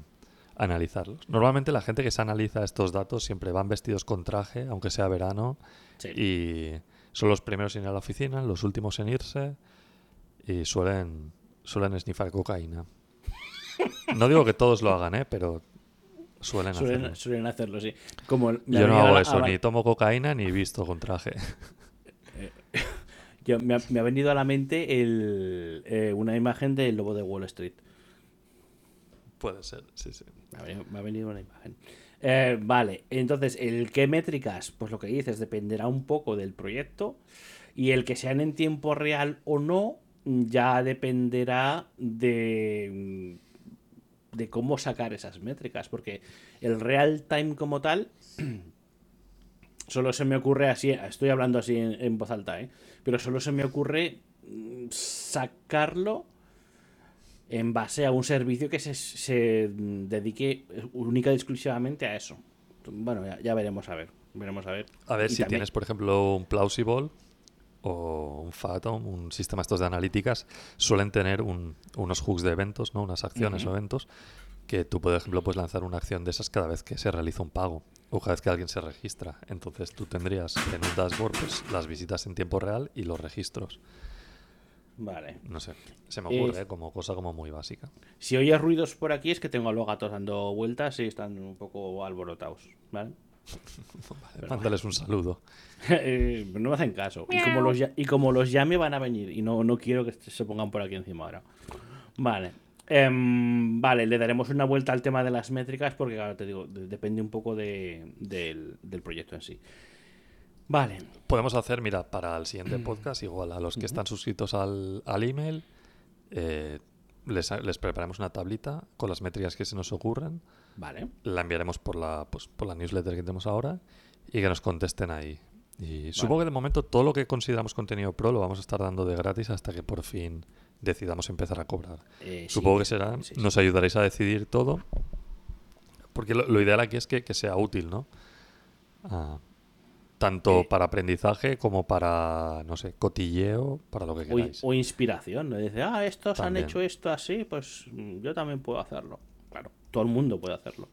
analizarlos. Normalmente la gente que se analiza estos datos siempre van vestidos con traje, aunque sea verano, Sí. y son los primeros en ir a la oficina, los últimos en irse y suelen, suelen snifar cocaína. [LAUGHS] No digo que todos lo hagan, ¿eh? pero suelen, Suelen, hacerlo. suelen hacerlo, sí. Como Yo no hago eso, ni tomo cocaína ni visto con traje. Yo- me, ha, me ha venido a la mente el, eh, una imagen del lobo de Wall Street. Puede ser, sí, sí. Me ha venido, me ha venido una imagen. Eh, vale, entonces, el qué métricas, pues lo que dices, dependerá un poco del proyecto. Y el que sean en tiempo real o no, ya dependerá de, de cómo sacar esas métricas. Porque el real time como tal, [CLEARS THROAT] solo se me ocurre así, estoy hablando así en, en voz alta, ¿eh? pero solo se me ocurre mm, sacarlo en base a un servicio que se, se dedique única y exclusivamente a eso. Bueno, ya, ya veremos a ver. Veremos a ver. A ver Y si también- tienes, por ejemplo, un Plausible o un Fathom, un sistema estos de analíticas, suelen tener un- unos hooks de eventos, ¿no? unas acciones o eventos, que tú, por ejemplo, puedes lanzar una acción de esas cada vez que se realiza un pago cada vez que alguien se registra. Entonces tú tendrías en un dashboard pues, las visitas en tiempo real y los registros. Vale. No sé, se me ocurre Eh, ¿eh? como cosa como muy básica. Si oyes ruidos por aquí es que tengo a los gatos dando vueltas y están un poco alborotados. ¿Vale? [LAUGHS] Vale, mándales un saludo. [LAUGHS] Eh, no me hacen caso. Y como, los, ya- y como los llame van a venir. Y no, no quiero que se pongan por aquí encima ahora. Vale. Em, vale, le daremos una vuelta al tema de las métricas porque, claro, te digo, de- depende un poco de- del, del proyecto en sí. Vale. Podemos hacer, mira, para el siguiente podcast, igual a los que están suscritos al, al email, eh, les, les preparamos una tablita con las métricas que se nos ocurran, Vale. la enviaremos por la, pues, por la newsletter que tenemos ahora y que nos contesten ahí. Y supongo que de momento todo lo que consideramos contenido pro lo vamos a estar dando de gratis hasta que por fin decidamos empezar a cobrar. Eh, sí, Supongo que será, sí, sí. nos ayudaréis a decidir todo, porque lo, lo ideal aquí es que, que sea útil, ¿no? Ah, tanto Eh. para aprendizaje como para, no sé, cotilleo, para lo que queráis. o inspiración. ¿no? Dice, ah, estos También. han hecho esto así, pues mm, yo también puedo hacerlo. Claro, todo el mundo puede hacerlo.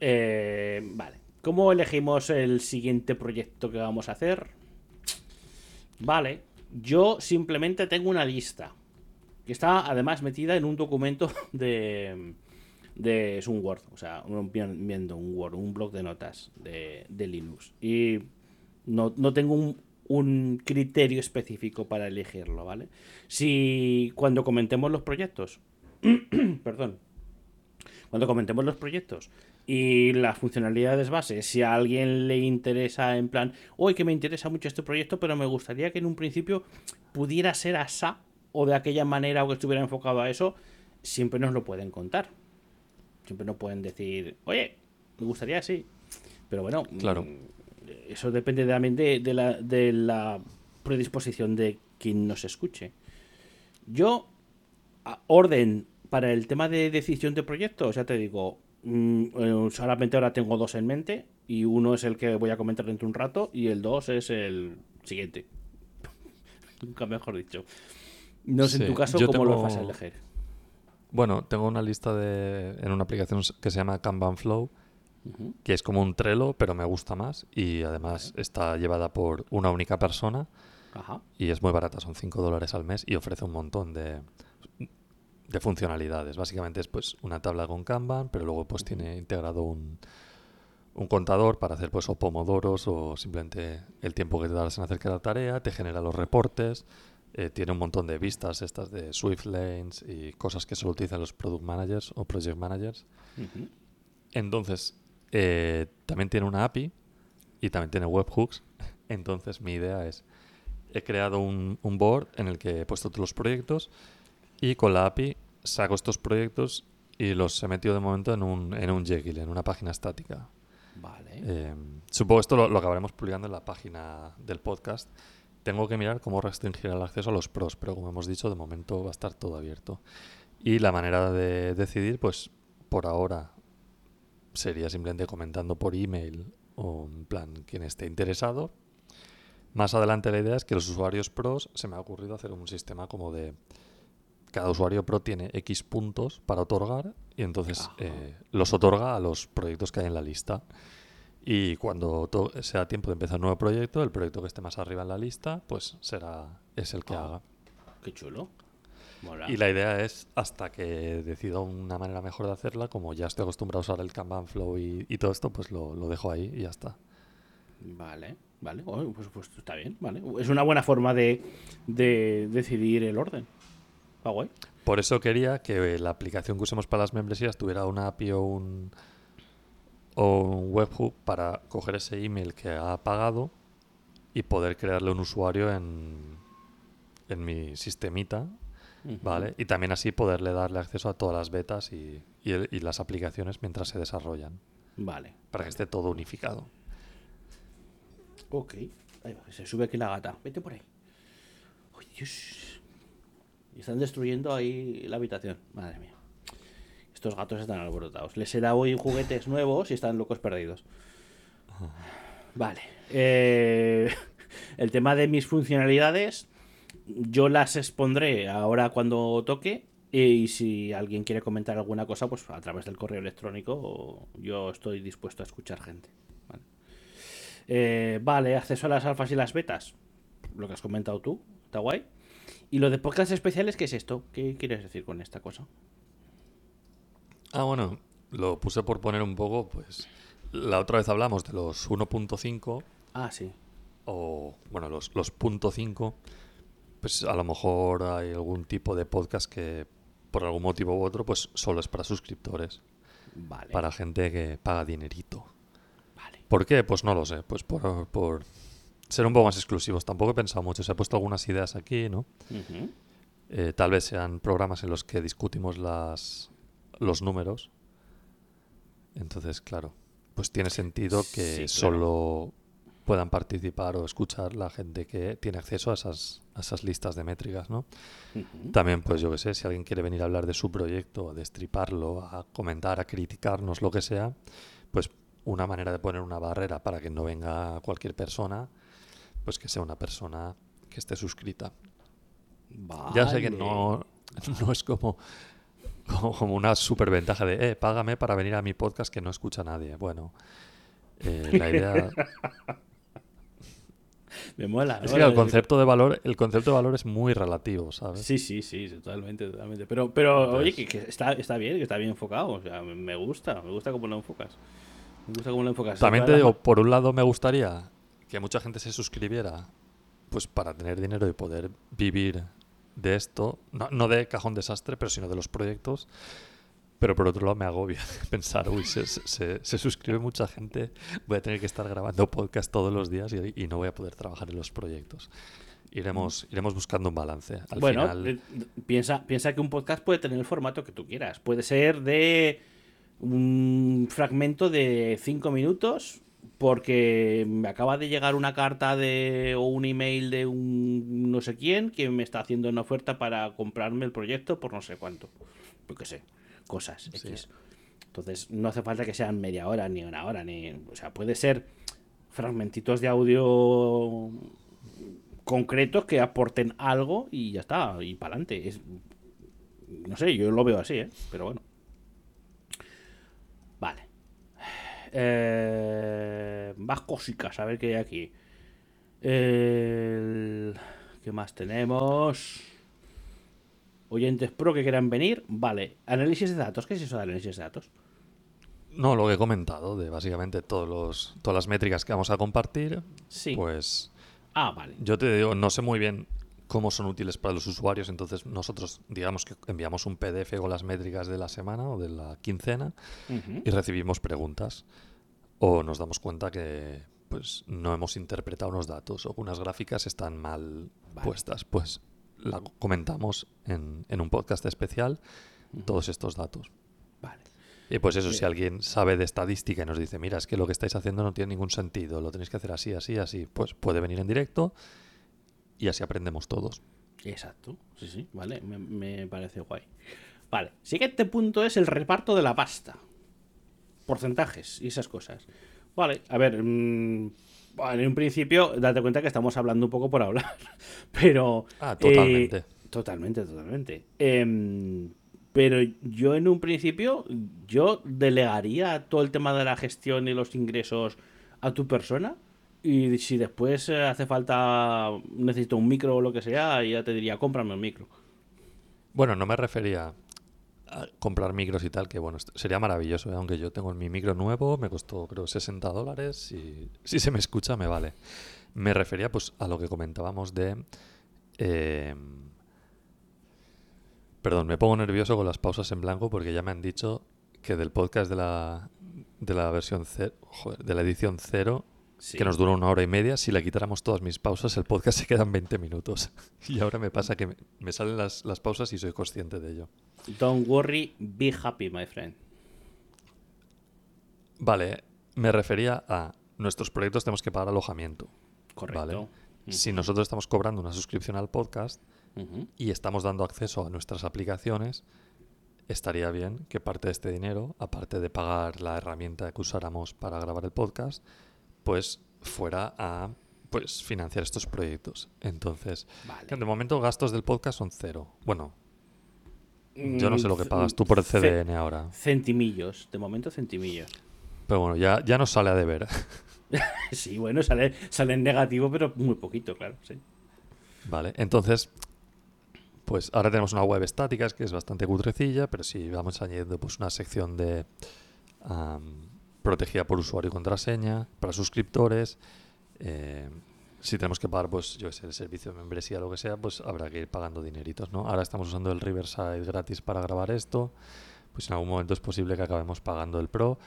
Eh, vale. ¿Cómo elegimos el siguiente proyecto que vamos a hacer? Vale. Yo simplemente tengo una lista que está además metida en un documento [LAUGHS] de, de es un Word, o sea, viendo un Word, un blog de notas de, de Linux. Y no, no tengo un, un criterio específico para elegirlo, ¿vale? Si cuando comentemos los proyectos, [CLEARS THROAT] perdón, cuando comentemos los proyectos y las funcionalidades base, si a alguien le interesa en plan, hoy que me interesa mucho este proyecto, pero me gustaría que en un principio pudiera ser ASA o de aquella manera o que estuviera enfocado a eso, siempre nos lo pueden contar. Siempre nos pueden decir, oye, me gustaría así. Pero bueno, Claro. mm, eso depende también de, de la, de la predisposición de quien nos escuche. Yo, a- orden para el tema de decisión de proyectos, ya te digo, mm, eh, solamente ahora tengo dos en mente y uno es el que voy a comentar dentro de un rato y el dos es el siguiente. [LAUGHS] Nunca mejor dicho. No sé en tu caso cómo lo vas a elegir. Bueno, tengo una lista de, en una aplicación que se llama Kanban Flow, que es como un Trello, pero me gusta más y además está llevada por una única persona Ajá. y es muy barata, son 5 dólares al mes y ofrece un montón de, de funcionalidades. Básicamente es pues una tabla con Kanban, pero luego pues tiene integrado un, un contador para hacer pues o pomodoros o simplemente el tiempo que te das en hacer cada tarea, te genera los reportes, eh, tiene un montón de vistas estas de Swift Lanes y cosas que solo utilizan los product managers o project managers. Entonces, eh, también tiene una API y también tiene webhooks. [LAUGHS] Entonces, mi idea es, he creado un, un board en el que he puesto todos los proyectos y con la API saco estos proyectos y los he metido de momento en un, en un Jekyll, en una página estática. Vale. Eh, supongo esto lo, lo acabaremos publicando en la página del podcast. Tengo que mirar cómo restringir el acceso a los pros, pero como hemos dicho, de momento va a estar todo abierto. Y la manera de decidir, pues por ahora sería simplemente comentando por email o en plan quien esté interesado. Más adelante la idea es que los usuarios pros se me ha ocurrido hacer un sistema como de cada usuario pro tiene X puntos para otorgar y entonces Ajá. eh, los otorga a los proyectos que hay en la lista. Y cuando to- sea tiempo de empezar un nuevo proyecto, el proyecto que esté más arriba en la lista, pues será es el que Ah. haga. Qué chulo. Mola. Y la idea es, hasta que decida una manera mejor de hacerla, como ya estoy acostumbrado a usar el Kanban Flow y, y todo esto, pues lo, lo dejo ahí y ya está. Vale, vale. Oh, pues, pues está bien, vale. Es una buena forma de, de decidir el orden. Está guay. Por eso quería que la aplicación que usemos para las membresías tuviera una API o un, o un webhook para coger ese email que ha pagado y poder crearle un usuario en, en mi sistemita. ¿vale? Y también así poderle darle acceso a todas las betas y, y el- y las aplicaciones mientras se desarrollan, Vale. para que esté todo unificado. Ok. Ahí va, se sube aquí la gata. Vete por ahí. Dios. Y están destruyendo ahí la habitación. Madre mía. Estos gatos están alborotados. Les he dado hoy juguetes nuevos y están locos perdidos. Vale. Eh, [LAUGHS] el tema de mis funcionalidades, yo las expondré ahora cuando toque. Y si alguien quiere comentar alguna cosa, pues a través del correo electrónico, yo estoy dispuesto a escuchar gente. Vale. Eh, vale, acceso a las alfas y las betas. Lo que has comentado tú, está guay. Y lo de podcast especiales, ¿qué es esto? ¿Qué quieres decir con esta cosa? Ah, bueno, lo puse por poner un poco, pues la otra vez hablamos de los 1.5 Ah, sí. o, bueno, los, los punto .5, pues a lo mejor hay algún tipo de podcast que por algún motivo u otro, pues solo es para suscriptores, Vale. para gente que paga dinerito. Vale. ¿Por qué? Pues no lo sé, pues por, por ser un poco más exclusivos. Tampoco he pensado mucho, se he puesto algunas ideas aquí, ¿no? Eh, tal vez sean programas en los que discutimos las, los números. Entonces, claro, pues tiene sentido que Sí, claro. solo puedan participar o escuchar la gente que tiene acceso a esas, a esas listas de métricas, ¿no? También, pues yo que sé, si alguien quiere venir a hablar de su proyecto, a destriparlo, a comentar, a criticarnos, lo que sea, pues una manera de poner una barrera para que no venga cualquier persona, pues que sea una persona que esté suscrita. Ya sé que Vale. no, [LAUGHS] no es como, como una superventaja de, eh, págame para venir a mi podcast que no escucha nadie. Bueno, eh, la idea... [LAUGHS] Me mola. Es que el concepto de valor, el concepto de valor es muy relativo, ¿sabes? Sí, sí, sí, totalmente, totalmente. Pero, pero oye, que, que está, está bien, que está bien enfocado. O sea, me- gusta, me gusta cómo lo enfocas. Me gusta cómo lo enfocas. También te digo, por un lado me gustaría que mucha gente se suscribiera, pues para tener dinero y poder vivir de esto, no, no de cajón desastre, pero sino de los proyectos. Pero por otro lado me agobia [LAUGHS] pensar, uy, se, se- suscribe mucha gente, voy a tener que estar grabando podcast todos los días y, y no voy a poder trabajar en los proyectos. Iremos, iremos buscando un balance. Al bueno, final, eh, piensa, piensa que un podcast puede tener el formato que tú quieras. Puede ser de un fragmento de cinco minutos porque me acaba de llegar una carta de o un email de un no sé quién que me está haciendo una oferta para comprarme el proyecto por no sé cuánto. Yo qué sé, cosas X. Entonces no hace falta que sean media hora ni una hora ni, o sea, puede ser fragmentitos de audio concretos que aporten algo y ya está, y para adelante. Es, no sé, yo lo veo así, ¿eh? Pero bueno. Vale. Eh, más cositas, a ver qué hay aquí. El- ¿Qué más tenemos? Oyentes pro que quieran venir. Vale. Análisis de datos. ¿Qué es eso de análisis de datos? no, lo que he comentado, de básicamente todos los, todas las métricas que vamos a compartir, Sí. pues Ah, vale. Yo te digo, no sé muy bien cómo son útiles para los usuarios, entonces nosotros digamos que enviamos un PDF con las métricas de la semana o de la quincena Ujú. y recibimos preguntas o nos damos cuenta que pues no hemos interpretado unos datos o unas gráficas están mal Vale. puestas, pues la comentamos en, en un podcast especial todos estos datos. Vale. Y pues eso, si Bien. alguien sabe de estadística y nos dice, mira, es que lo que estáis haciendo no tiene ningún sentido, lo tenéis que hacer así, así, así, pues puede venir en directo y así aprendemos todos. Exacto, sí, sí, vale, me, me parece guay. Vale, siguiente punto es el reparto de la pasta. Porcentajes y esas cosas. Vale, a ver, mm, en un principio, date cuenta que estamos hablando un poco por hablar, [LAUGHS] pero... Ah, eh, totalmente. totalmente, totalmente. Em, pero yo en un principio, yo delegaría todo el tema de la gestión y los ingresos a tu persona. Y si después eh, hace falta, necesito un micro o lo que sea, ya te diría, cómprame un micro. Bueno, no me refería a comprar micros y tal, que bueno, sería maravilloso, ¿eh? aunque yo tengo mi micro nuevo, me costó creo 60 dólares y [LAUGHS] si se me escucha me vale. Me refería pues a lo que comentábamos de... eh, Perdón, me pongo nervioso con las pausas en blanco porque ya me han dicho que del podcast de la, de la versión cero, joder, de la edición cero, Sí. que nos dura una hora y media, si le quitáramos todas mis pausas, el podcast se quedan 20 minutos. [LAUGHS] Y ahora me pasa que me, me salen las, las pausas y soy consciente de ello. Don't worry, be happy, my friend. Vale, me refería a nuestros proyectos tenemos que pagar alojamiento. Correcto. Vale. Si nosotros estamos cobrando una suscripción al podcast y estamos dando acceso a nuestras aplicaciones, estaría bien que parte de este dinero, aparte de pagar la herramienta que usáramos para grabar el podcast, pues fuera a pues financiar estos proyectos. Entonces, Vale. de momento gastos del podcast son cero. Bueno, yo no sé lo que Mm, pagas tú por el CDN ahora. Centimillos, de momento centimillos. Pero bueno, ya, ya nos sale a deber. [LAUGHS] Sí, bueno, sale, sale en negativo, pero muy poquito, claro, sí. Vale, entonces, pues ahora tenemos una web estática que es bastante cutrecilla, pero si vamos añadiendo pues una sección de protegida por usuario y contraseña para suscriptores, eh, si tenemos que pagar, pues yo sé, el servicio de membresía o lo que sea, pues habrá que ir pagando dineritos, ¿no? Ahora estamos usando el Riverside gratis para grabar esto, pues en algún momento es posible que acabemos pagando el Pro,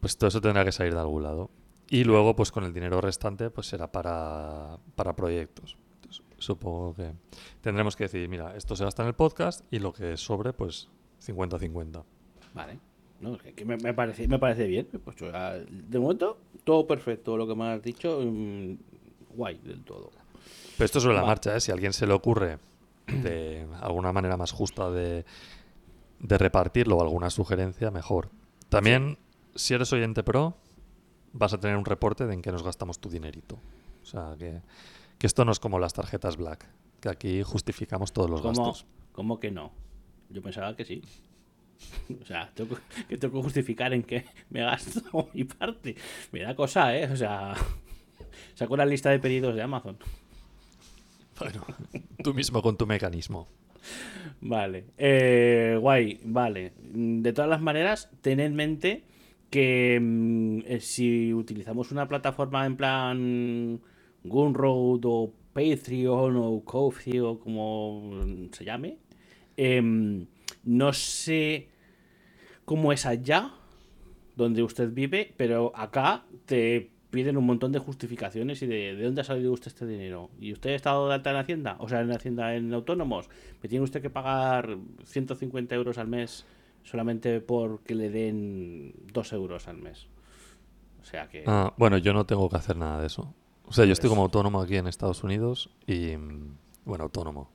pues todo eso tendrá que salir de algún lado. Y luego, pues con el dinero restante, pues será para, para proyectos. Entonces, supongo que tendremos que decir, mira, esto se gasta en el podcast y lo que sobre, pues 50-50. Vale. No, es que me, me parece, me parece bien. Pues, de momento, todo perfecto, lo que me has dicho, mm, guay del todo. Pero esto sobre la marcha, ¿eh? Si a alguien se le ocurre de alguna manera más justa de, de repartirlo o alguna sugerencia, mejor. También, si eres oyente pro, vas a tener un reporte de en qué nos gastamos tu dinerito. O sea, que, que esto no es como las tarjetas Black, que aquí justificamos todos los ¿Cómo, gastos. ¿Cómo que no? Yo pensaba que sí. [LAUGHS] O sea, tengo que, tengo que justificar en qué me gasto [LAUGHS] mi parte. Me da cosa, ¿eh? O sea, [LAUGHS] Sacó la lista de pedidos de Amazon. Bueno, tú mismo con tu mecanismo. Vale. Eh, guay, vale. De todas las maneras, ten en mente que mm, eh, si utilizamos una plataforma en plan Gunroad o Patreon o Ko-fi o como se llame, em, no sé cómo es allá donde usted vive, pero acá te piden un montón de justificaciones y de, de dónde ha salido usted este dinero. ¿Y usted ha estado de alta en Hacienda? O sea, en Hacienda en autónomos. ¿Me tiene usted que pagar 150 euros al mes solamente porque le den 2 euros al mes? O sea que... Ah, bueno, yo no tengo que hacer nada de eso. O sea, yo estoy Pues- como autónomo aquí en Estados Unidos y, mm, bueno, autónomo.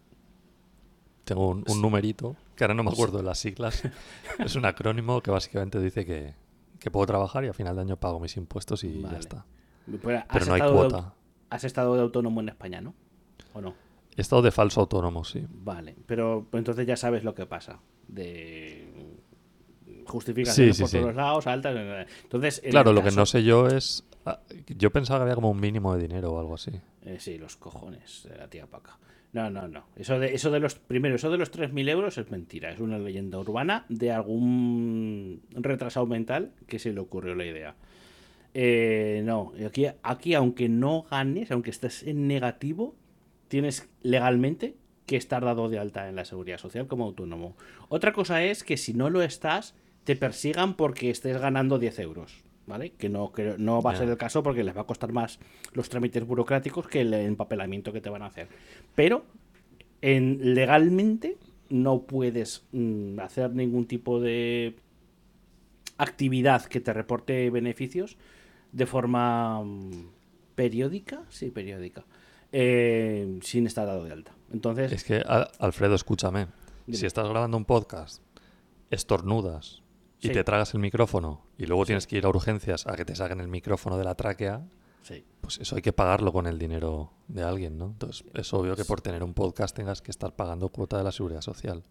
Tengo un, un numerito, que ahora no me [LAUGHS] acuerdo de las siglas. [LAUGHS] es un acrónimo que básicamente dice que, que puedo trabajar y a final de año pago mis impuestos y Vale. ya está. Pero, no hay de- cuota. has estado de autónomo en España, ¿no? ¿O no? He estado de falso autónomo, sí. Vale, pero pues entonces ya sabes lo que pasa. De justificaciones Sí, sí, por sí. todos lados, altas. Entonces, en Claro, lo que no sé yo es... ah, Yo pensaba que había como un mínimo de dinero o algo así. Eh, sí, los cojones de la tía Paca. No, no, no. Eso de, eso de los. Primero, eso de los 3.000 euros es mentira. Es una leyenda urbana de algún retrasado mental que se le ocurrió la idea. Eh, no, aquí, aquí, aunque no ganes, aunque estés en negativo, tienes legalmente que estar dado de alta en la seguridad social como autónomo. Otra cosa es que si no lo estás, te persigan porque estés ganando 10 euros. ¿Vale? Que no, que no va a ser el caso porque les va a costar más los trámites burocráticos que el empapelamiento que te van a hacer. Pero en, legalmente no puedes mm, hacer ningún tipo de actividad que te reporte beneficios de forma mm, periódica, sí, periódica, eh, sin estar dado de alta. Entonces, Es que, Al- Alfredo, escúchame. Dime. Si estás grabando un podcast, estornudas y Sí. te tragas el micrófono y luego tienes que ir a urgencias a que te saquen el micrófono de la tráquea, sí. pues eso hay que pagarlo con el dinero de alguien, ¿no? Entonces es obvio que por tener un podcast tengas que estar pagando cuota de la seguridad social.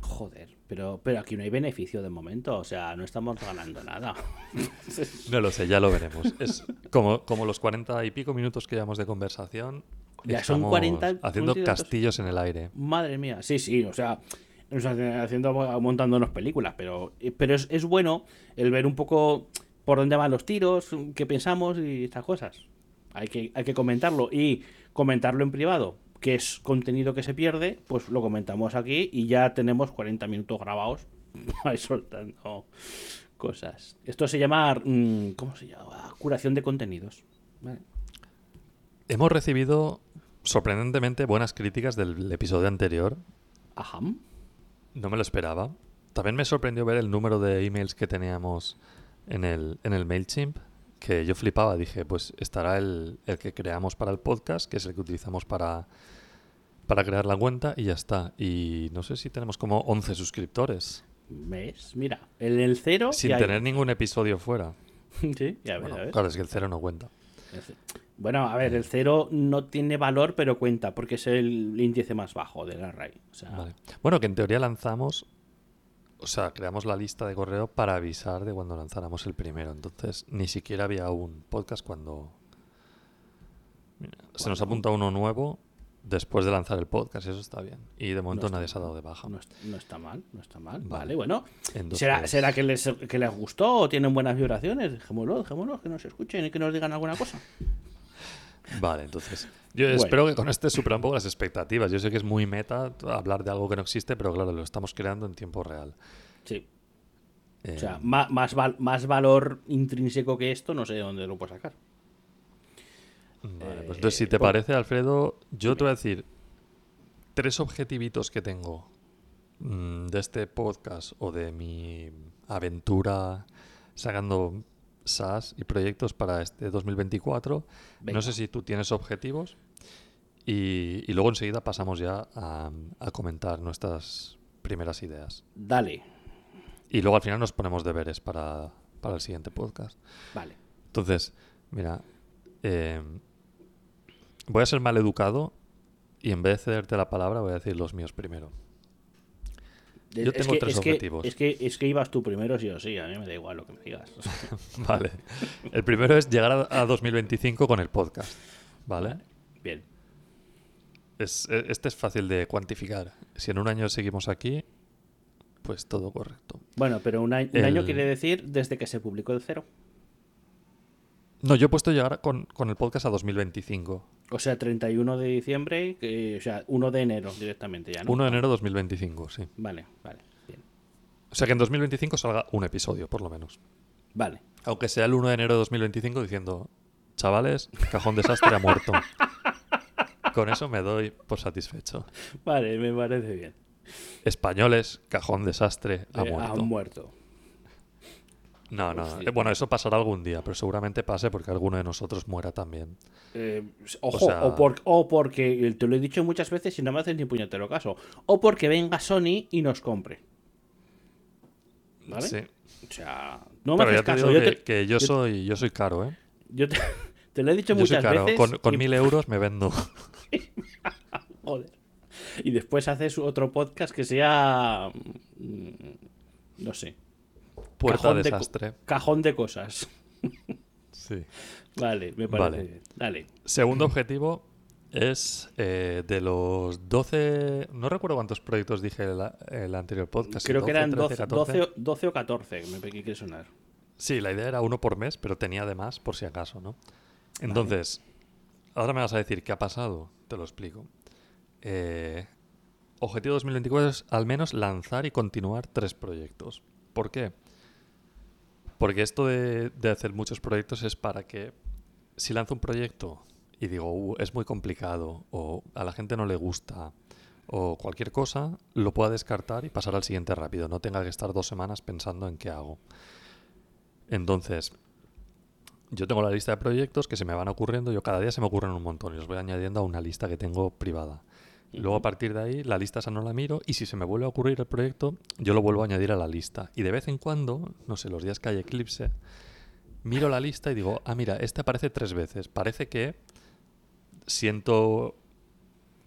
Joder, pero, pero aquí no hay beneficio de momento, o sea, no estamos ganando nada. [LAUGHS] No lo sé, ya lo veremos. Es como, como los cuarenta y pico minutos que llevamos de conversación. Ya son estamos 40 haciendo castillos en el aire. Madre mía, sí, sí, o sea, haciendo, montándonos películas, pero, pero es, es bueno el ver un poco por dónde van los tiros, qué pensamos y estas cosas. Hay que, hay que comentarlo y comentarlo en privado, que es contenido que se pierde, pues lo comentamos aquí y ya tenemos 40 minutos grabados [LAUGHS] ahí soltando cosas. Esto se llama, mm, ¿cómo se llama? Curación de contenidos. Vale. Hemos recibido sorprendentemente buenas críticas del episodio anterior. Ajá. No me lo esperaba. También me sorprendió ver el número de emails que teníamos en el, en el MailChimp, que yo flipaba. Dije, pues estará el, el que creamos para el podcast, que es el que utilizamos para, para crear la cuenta, y ya está. Y no sé si tenemos como 11 suscriptores, ¿Ves? Mira, en el cero... sin hay- tener ningún episodio fuera. [LAUGHS] sí, ya ves, Bueno, ya ves. claro, es que el cero no cuenta. Bueno, a ver, el cero no tiene valor, pero cuenta, porque es el índice más bajo del array. O sea, Vale. Bueno, que en teoría lanzamos, o sea, creamos la lista de correo para avisar de cuando lanzáramos el primero. Entonces, ni siquiera había un podcast cuando... Mira, se nos apunta uno nuevo después de lanzar el podcast, eso está bien. Y de momento nadie se ha dado de baja. no, es- no está mal, no está mal. Vale. Vale, bueno. Entonces- ¿Será, ¿Será que les, que les gustó o tienen buenas vibraciones? Dejémoslo, dejémoslo, que nos escuchen y que nos digan alguna cosa. Vale, entonces. Yo Bueno. espero que con este supera un poco las expectativas. Yo sé que es muy meta hablar de algo que no existe, pero claro, lo estamos creando en tiempo real. Sí. Eh, O sea, ma- más, val- más valor intrínseco que esto, no sé de dónde lo puedo sacar. Vale, Eh, pues entonces, si te parece, Alfredo, yo te voy a decir tres objetivitos que tengo mm, de este podcast o de mi aventura sacando SaaS y proyectos para este 2024. Venga. No sé si tú tienes objetivos y, y luego enseguida pasamos ya a, a comentar nuestras primeras ideas. Dale. Y luego al final nos ponemos deberes para, para el siguiente podcast. Vale. Entonces, mira, eh, voy a ser mal educado y en vez de cederte la palabra voy a decir los míos primero. Yo Es tengo que- tres es que- objetivos. es, que, es que ibas tú primero, sí o sí. A mí me da igual lo que me digas. [LAUGHS] Vale. El primero es llegar a, a 2025 con el podcast. ¿Vale? Bien. Es, e- este es fácil de cuantificar. Si en un año seguimos aquí, pues todo correcto. Bueno, pero un, año, un El- año quiere decir desde que se publicó el cero. No, yo he puesto llegar con, con el podcast a 2025. O sea, 31 de diciembre, o sea, 1 de enero directamente ya, ¿no? 1 de enero de 2025, sí. Vale, vale, bien. O sea que en 2025 salga un episodio, por lo menos. Vale. Aunque sea el 1 de enero de 2025 diciendo, chavales, cajón desastre ha muerto. [LAUGHS] Con eso me doy por satisfecho. Vale, me parece bien. Españoles, cajón desastre ha Eh, muerto. Han muerto. No, no. Hostia. eh, Bueno, eso pasará algún día, pero seguramente pase porque alguno de nosotros muera también. Eh, ojo, O sea- o, por- o porque, te lo he dicho muchas veces y no me haces ni puñetero caso, o porque venga Sony y nos compre. ¿Vale? Sí. O sea, no me Pero haces ya te caso. digo Yo que, te, que yo, soy, yo soy caro, ¿eh? yo te- [LAUGHS] te lo he dicho Yo soy muchas caro. veces. Con, con y- mil [LAUGHS] euros me vendo. [LAUGHS] Joder. Y después haces otro podcast que sea. mm, No sé. Puerta cajón de desastre. cajón de cosas. [LAUGHS] Sí. Vale, me parece Vale. bien. Dale. Segundo objetivo es eh, de los 12. No recuerdo cuántos proyectos dije el, el anterior podcast. Creo que eran 13, 12, 14. 12, o- 12 o 14, me quiere sonar. Sí, la idea era uno por mes, pero tenía además por si acaso, ¿no? Entonces, ahora me vas a decir qué ha pasado. Te lo explico. Eh, objetivo 2024 es al menos lanzar y continuar tres proyectos. ¿Por qué? Porque esto de, de hacer muchos proyectos es para que si lanzo un proyecto y digo, "Uh, es muy complicado o a la gente no le gusta o cualquier cosa, lo pueda descartar y pasar al siguiente rápido. No tenga que estar dos semanas pensando en qué hago. Entonces, yo tengo la lista de proyectos que se me van ocurriendo. Yo cada día se me ocurren un montón y los voy añadiendo a una lista que tengo privada. Luego a partir de ahí la lista esa no la miro y si se me vuelve a ocurrir el proyecto, yo lo vuelvo a añadir a la lista. Y de vez en cuando, no sé, los días que hay eclipse, miro la lista y digo, ah, mira, este aparece tres veces. Parece que siento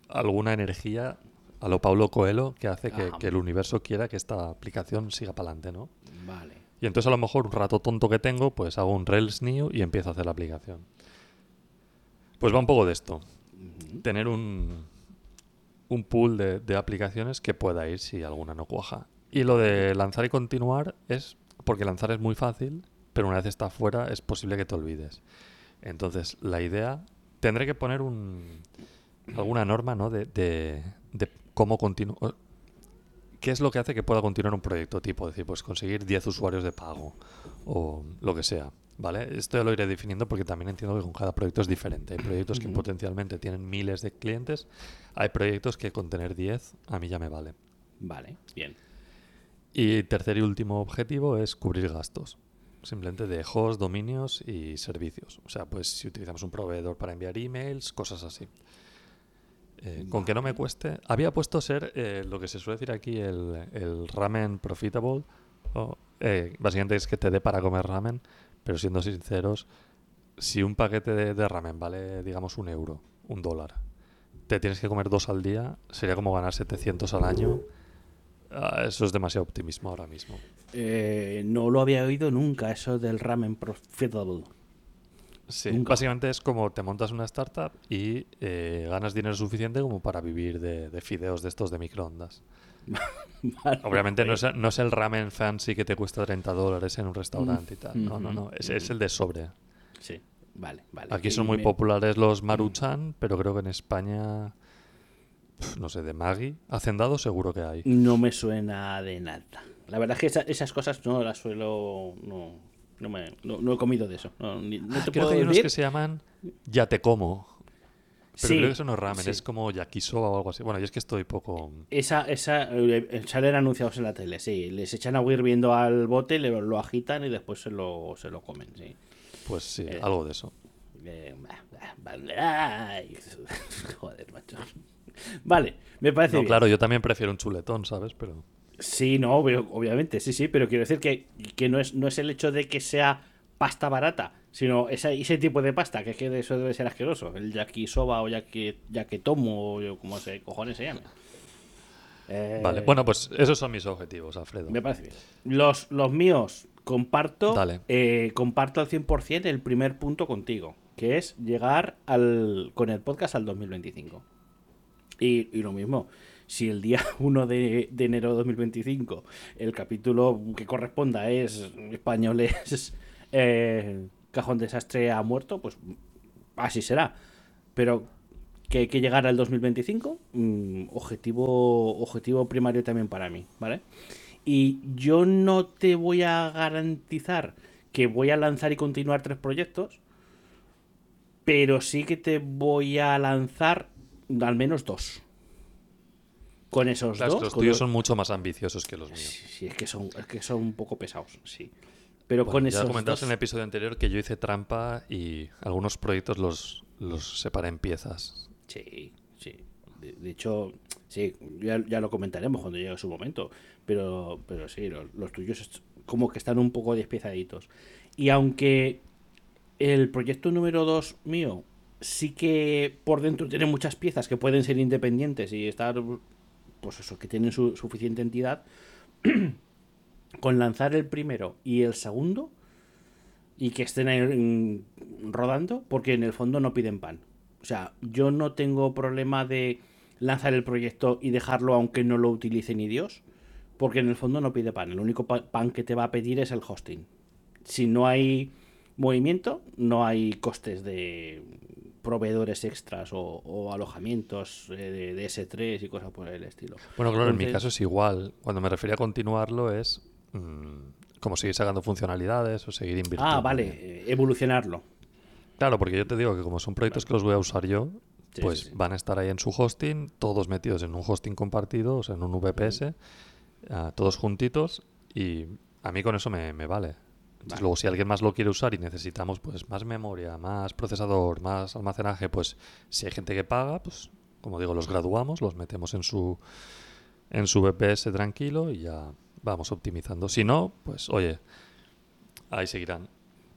alguna energía a lo Paulo Coelho que hace que el universo quiera que esta aplicación siga para adelante, ¿no? Vale. Y entonces a lo mejor un rato tonto que tengo, pues hago un Rails new y empiezo a hacer la aplicación. Pues va un poco de esto. Tener un, un pool de, de aplicaciones que pueda ir si alguna no cuaja. Y lo de lanzar y continuar es porque lanzar es muy fácil, pero una vez está fuera es posible que te olvides. Entonces, la idea, tendré que poner un, alguna norma ¿no? de, de, de cómo continuar. ¿Qué es lo que hace que pueda continuar un proyecto tipo? Es decir, pues conseguir 10 usuarios de pago o lo que sea. ¿Vale? Esto lo iré definiendo porque también entiendo que con cada proyecto es diferente. Hay proyectos que potencialmente tienen miles de clientes. Hay proyectos que con tener 10 a mí ya me vale. Vale, bien. Y tercer y último objetivo es cubrir gastos. Simplemente de host, dominios y servicios. O sea, pues si utilizamos un proveedor para enviar emails, cosas así. Eh, con que no me cueste. Había puesto ser eh, lo que se suele decir aquí el, el ramen profitable. o, eh, básicamente es que te dé para comer ramen. Pero siendo sinceros, si un paquete de, de ramen vale, digamos, un euro, un dólar, te tienes que comer dos al día, sería como ganar 700 al año. Ah, eso es demasiado optimismo ahora mismo. Eh, no lo había oído nunca, eso del ramen profitable. Sí, Nunca. básicamente es como te montas una startup y eh, ganas dinero suficiente como para vivir de, de fideos de estos de microondas. Vale, Obviamente no es, no es el ramen fancy que te cuesta 30 dólares en un restaurante y tal. No, no, no. Es, es el de sobre. Sí, vale, vale. Aquí son muy me- populares los Maruchan, pero creo que en España, no sé, de Maggi, hacendado seguro que hay. No me suena de nada. La verdad es que esa- esas cosas no las suelo. No, no, me, no, no he comido de eso. No, ni- no Ah, te creo puedo que hay unos decir. que se llaman Ya te como. Pero Sí, creo que eso no es ramen, sí. es como yakisoba o algo así. Bueno, yo es que estoy poco... Esa, esa, eh, salen anunciados en la tele, sí. Les echan agua hirviendo al bote, le, lo agitan y después se lo, se lo comen, sí. Pues sí, Eh, algo de eso. Eh, ay, [LAUGHS] Joder, macho. Vale, me parece No, bien. claro, yo también prefiero un chuletón, ¿sabes? Pero... Sí, no, obvio- obviamente, sí, sí, pero quiero decir que, que no, es, no es el hecho de que sea pasta barata, sino ese, ese tipo de pasta, que es que eso debe ser asqueroso. El yakisoba o yaki, yaketomo o como se cojones se llama. Eh, Vale, bueno, pues esos son mis objetivos, Alfredo. Me parece bien. Los, los míos, comparto, Dale. eh, comparto al 100% el primer punto contigo, que es llegar al, con el podcast al 2025. Y, y lo mismo, si el día [LAUGHS] 1 de, de enero de 2025 el capítulo que corresponda es españoles, [LAUGHS] eh, cajón desastre ha muerto, pues así será. Pero que hay que llegar al 2025, mm, objetivo, objetivo primario también para mí, ¿vale? Y yo no te voy a garantizar que voy a lanzar y continuar tres proyectos, pero sí que te voy a lanzar al menos dos. Con esos Claro, dos. los tuyos los- son mucho más ambiciosos que los míos. Sí, sí, es que son, es que son un poco pesados, sí. Pero Bueno, con ya esos comentaste dos... en el episodio anterior que yo hice trampa y algunos proyectos los, los separé en piezas. Sí, sí. De, de hecho, sí, ya, ya lo comentaremos cuando llegue su momento. Pero, pero sí, los, los tuyos como que están un poco despiezaditos. Y aunque el proyecto número 2 mío sí que por dentro tiene muchas piezas que pueden ser independientes y estar, pues eso, que tienen su suficiente entidad, [CLEARS THROAT] con lanzar el primero y el segundo y que estén ahí rodando, porque en el fondo no piden pan. O sea, yo no tengo problema de lanzar el proyecto y dejarlo aunque no lo utilice ni Dios, porque en el fondo no pide pan. El único pa- pan que te va a pedir es el hosting. Si no hay movimiento, no hay costes de proveedores extras o, o alojamientos eh, de, de S3 y cosas por el estilo. Bueno, claro, en mi caso es igual. Cuando me refería a continuarlo es como seguir sacando funcionalidades o seguir invirtiendo. Ah, vale, eh, evolucionarlo. Claro, porque yo te digo que como son proyectos que los voy a usar yo, Sí, pues sí, sí. van a estar ahí en su hosting, todos metidos en un hosting compartido, o sea, en un VPS, ah, todos juntitos, y a mí con eso me, me vale. Entonces, Vale. luego, si alguien más lo quiere usar y necesitamos pues más memoria, más procesador, más almacenaje, pues si hay gente que paga, pues como digo, los graduamos, los metemos en su en su VPS tranquilo y ya vamos optimizando. Si no, pues oye, ahí seguirán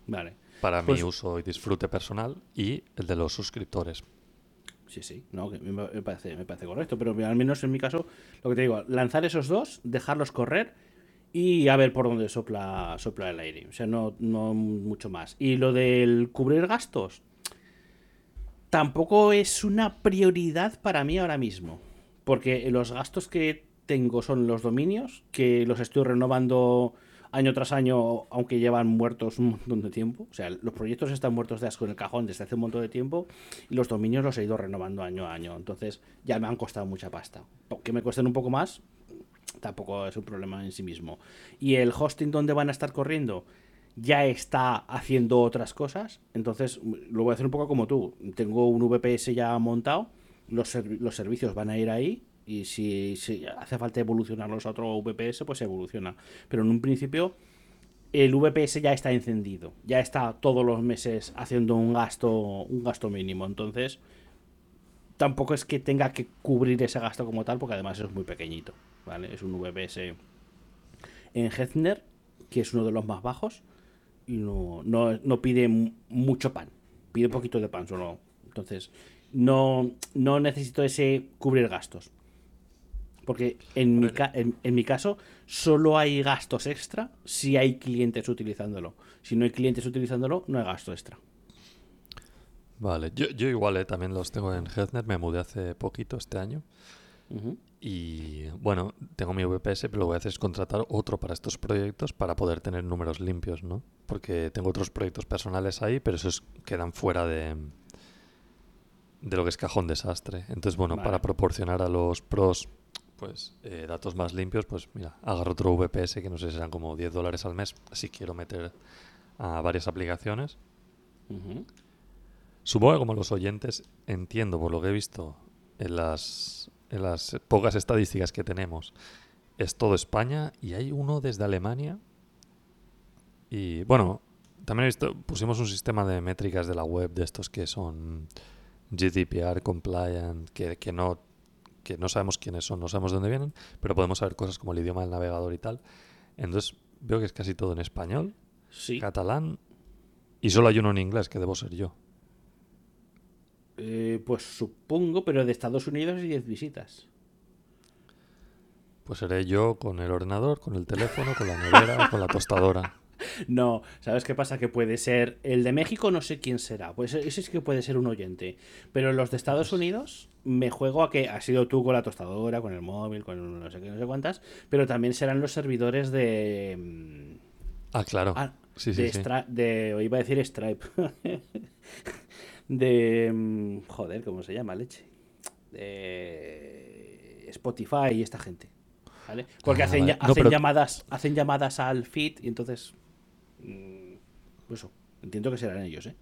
Vale. para Pues- mi uso y disfrute personal y el de los suscriptores. Sí, sí, no, que me, me parece, me parece correcto, pero al menos en mi caso, lo que te digo, lanzar esos dos, dejarlos correr y a ver por dónde sopla, sopla el aire. O sea, no, no mucho más. Y lo del cubrir gastos, tampoco es una prioridad para mí ahora mismo. Porque los gastos que tengo son los dominios, que los estoy renovando año tras año, aunque llevan muertos un montón de tiempo. O sea, los proyectos están muertos de asco en el cajón desde hace un montón de tiempo y los dominios los he ido renovando año a año. Entonces ya me han costado mucha pasta. Que me cuesten un poco más, tampoco es un problema en sí mismo. Y el hosting donde van a estar corriendo ya está haciendo otras cosas. Entonces lo voy a hacer un poco como tú. Tengo un VPS ya montado, los, los servicios van a ir ahí. Y si, hace falta evolucionarlos a otro VPS, pues se evoluciona. Pero en un principio, el VPS ya está encendido. Ya está todos los meses haciendo un gasto, un gasto mínimo. Entonces, tampoco es que tenga que cubrir ese gasto como tal, porque además es muy pequeñito. ¿vale? Es un VPS en Hefner, que es uno de los más bajos, y no, no, no pide mu- mucho pan. Pide un poquito de pan solo. Entonces, no, no necesito ese cubrir gastos. Porque en mi, ca- en, en mi caso, solo hay gastos extra si hay clientes utilizándolo. Si no hay clientes utilizándolo, no hay gasto extra. Vale, yo, yo igual eh, también los tengo en Healthnet, me mudé hace poquito este año y bueno, tengo mi VPS, pero lo que voy a hacer es contratar otro para estos proyectos para poder tener números limpios, ¿no? Porque tengo otros proyectos personales ahí, pero esos quedan fuera de, de lo que es cajón desastre. Entonces, bueno, Vale. para proporcionar a los pros pues eh, datos más limpios, pues mira, agarro otro VPS que no sé si serán como 10 dólares al mes si quiero meter a varias aplicaciones. Supongo que como los oyentes entiendo por lo que he visto en las, en las pocas estadísticas que tenemos, es todo España y hay uno desde Alemania. Y bueno, también he visto, pusimos un sistema de métricas de la web de estos que son GDPR compliant, que, que no, que no sabemos quiénes son, no sabemos de dónde vienen, pero podemos saber cosas como el idioma del navegador y tal. Entonces veo que es casi todo en español, Sí. catalán y solo hay uno en inglés, que debo ser yo. Eh, pues supongo, pero de Estados Unidos y 10 visitas. Pues seré yo con el ordenador, con el teléfono, con la nevera, con la tostadora. [LAUGHS] No, ¿sabes qué pasa? Que puede ser el de México, no sé quién será. Pues ese sí que puede ser un oyente. Pero los de Estados Unidos, me juego a que has sido tú con la tostadora, con el móvil, con no sé qué, no sé cuántas. Pero también serán los servidores de. mm, Ah, claro. Ah, sí, de, sí. De- iba a decir Stripe. [LAUGHS] de. mm, Joder, ¿cómo se llama, leche? De Spotify y esta gente. ¿Vale? Porque Ah, hacen, vale. ya- No, hacen pero- llamadas, hacen llamadas al feed y entonces. mm, Pues eso, entiendo que serán ellos, ¿eh?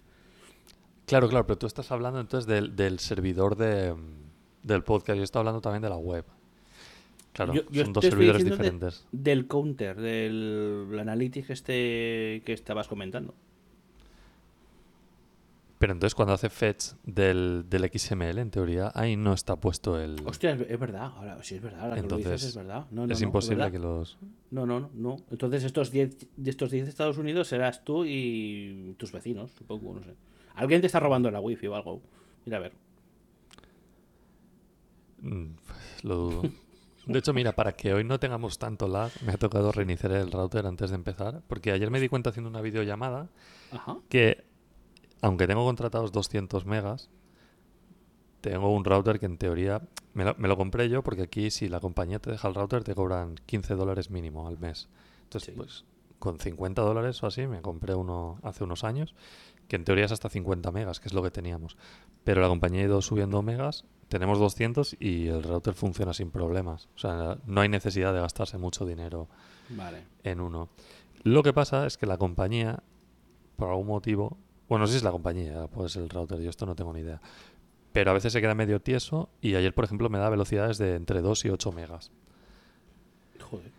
Claro, claro, pero tú estás hablando entonces del, del servidor de, del podcast. Yo estoy hablando también de la web. Claro, Yo- yo son dos servidores de- diferentes. del counter, del analytics este que estabas comentando. Pero entonces cuando hace fetch del, del XML, en teoría, ahí no está puesto el... Hostia, es, es verdad, ahora sí es verdad, ahora que lo dices Entonces, es verdad. No, no, es no, imposible que los... No, no, no. Entonces estos 10 de estos 10 de Estados Unidos serás tú y tus vecinos, supongo, no sé. Alguien te está robando la wifi o algo. Mira a ver. Mm, Lo dudo. De hecho, mira, para que hoy no tengamos tanto lag, me ha tocado reiniciar el router antes de empezar, porque ayer me di cuenta haciendo una videollamada Ajá. que, aunque tengo contratados 200 megas, tengo un router que en teoría me lo, me lo compré yo porque aquí si la compañía te deja el router te cobran 15 dólares mínimo al mes. Entonces, Sí. pues con 50 dólares o así me compré uno hace unos años, que en teoría es hasta 50 megas, que es lo que teníamos. Pero la compañía ha ido subiendo megas, tenemos 200 y el router funciona sin problemas. O sea, no hay necesidad de gastarse mucho dinero Vale. en uno. Lo que pasa es que la compañía, por algún motivo, bueno, no sé si es la compañía, puede ser el router, yo esto no tengo ni idea. Pero a veces se queda medio tieso y ayer, por ejemplo, me da velocidades de entre 2 y 8 megas. Joder.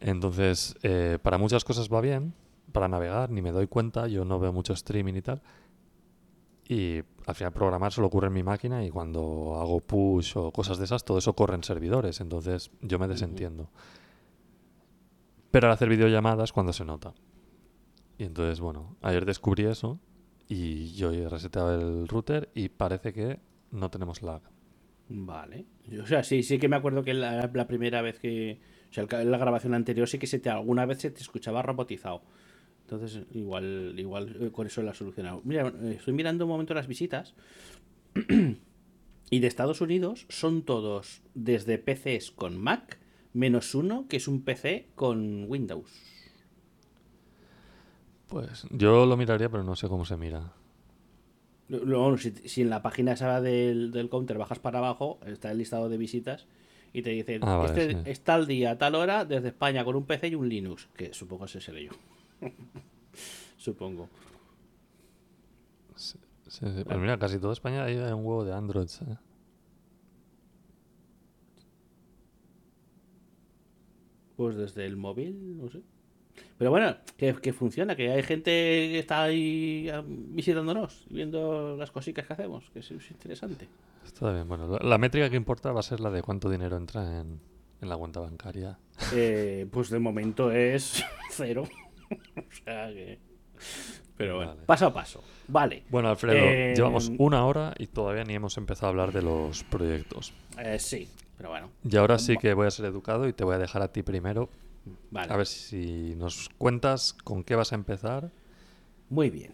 Entonces, eh, para muchas cosas va bien, para navegar ni me doy cuenta, yo no veo mucho streaming y tal. Y al final programar solo ocurre en mi máquina y cuando hago push o cosas de esas, todo eso corre en servidores, entonces yo me desentiendo. Pero al hacer videollamadas cuando se nota. Y entonces, bueno, ayer descubrí eso y yo he reseteado el router y parece que no tenemos lag. Vale. O sea, sí, sí que me acuerdo que la, la primera vez que. O sea, ca- la grabación anterior sí que se te, alguna vez se te escuchaba robotizado. Entonces, igual, igual eh, con eso lo ha solucionado. Mira, eh, estoy mirando un momento las visitas. [CLEARS THROAT] y de Estados Unidos son todos desde PCs con Mac, menos uno que es un PC con Windows. Pues yo lo miraría, pero no sé cómo se mira. Bueno, si, si en la página esa del, del counter bajas para abajo, está el listado de visitas y te dice, Ah, vale, este, sí. está al día, a tal hora, desde España con un PC y un Linux, que supongo ese seré yo. [LAUGHS] supongo. Sí, sí. Pues mira, casi toda España hay un huevo de Android. ¿eh? Pues desde el móvil, no sé. Pero bueno, que, que funciona, que hay gente que está ahí ah, visitándonos, viendo las cositas que hacemos, que es, es interesante. Está bien. Bueno, la, la métrica que importa va a ser la de cuánto dinero entra en, en la cuenta bancaria. Eh, pues de momento es [LAUGHS] cero. [LAUGHS] o sea que... Pero bueno, Vale. paso a paso. Vale. Bueno, Alfredo, Eh, llevamos una hora y todavía ni hemos empezado a hablar de los proyectos. Eh, sí, pero bueno. Y ahora sí que voy a ser educado y te voy a dejar a ti primero. Vale. A ver si nos cuentas con qué vas a empezar. Muy bien.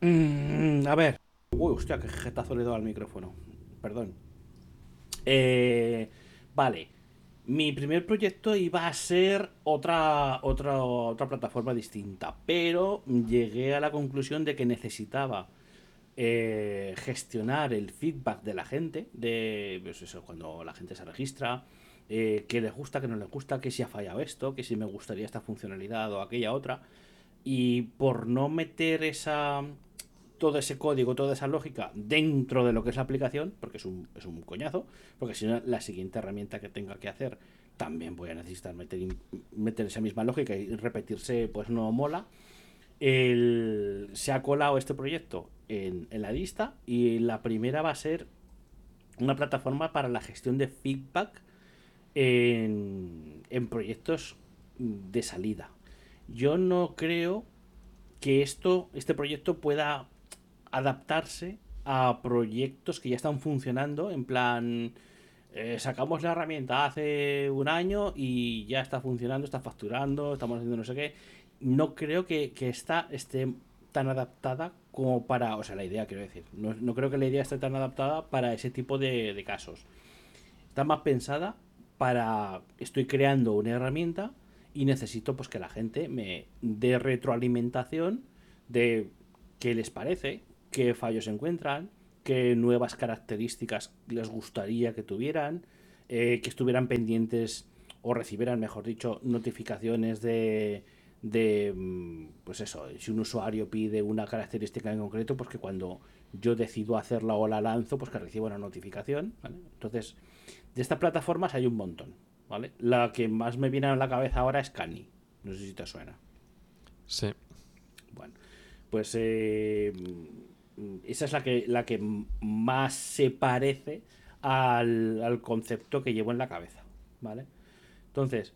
Mm, a ver. Uy, hostia, qué jetazo le he dado al micrófono. Perdón. Eh, vale. Mi primer proyecto iba a ser otra, otra, otra plataforma distinta, pero llegué a la conclusión de que necesitaba eh, gestionar el feedback de la gente, de pues eso, cuando la gente se registra, eh, qué les gusta, qué no les gusta, que si ha fallado esto, que si me gustaría esta funcionalidad o aquella otra. Y por no meter esa todo ese código, toda esa lógica dentro de lo que es la aplicación, porque es un, es un coñazo, porque si no, la siguiente herramienta que tenga que hacer también voy a necesitar meter, meter esa misma lógica y repetirse, pues no mola. El- se ha colado este proyecto en, en la lista y la primera va a ser una plataforma para la gestión de feedback en, en proyectos de salida. Yo no creo que esto, este proyecto pueda adaptarse a proyectos que ya están funcionando, en plan eh, sacamos la herramienta hace un año y ya está funcionando, está facturando, estamos haciendo no sé qué. No creo que, que esté tan adaptada como para, o sea, la idea quiero decir, no, no creo que la idea esté tan adaptada para ese tipo de, de casos. Está más pensada para, estoy creando una herramienta y necesito pues que la gente me dé retroalimentación de qué les parece, qué fallos encuentran, qué nuevas características les gustaría que tuvieran, eh, que estuvieran pendientes o recibieran, mejor dicho, notificaciones de, de, mm, pues eso, si un usuario pide una característica en concreto, pues que cuando yo decido hacerla o la lanzo, pues que reciba una notificación, ¿vale? Entonces, de estas plataformas hay un montón, ¿vale? La que más me viene a la cabeza ahora es Cani, no sé si te suena. Sí. Bueno, pues eh, esa es la que, la que más se parece al, al concepto que llevo en la cabeza, ¿vale? Entonces,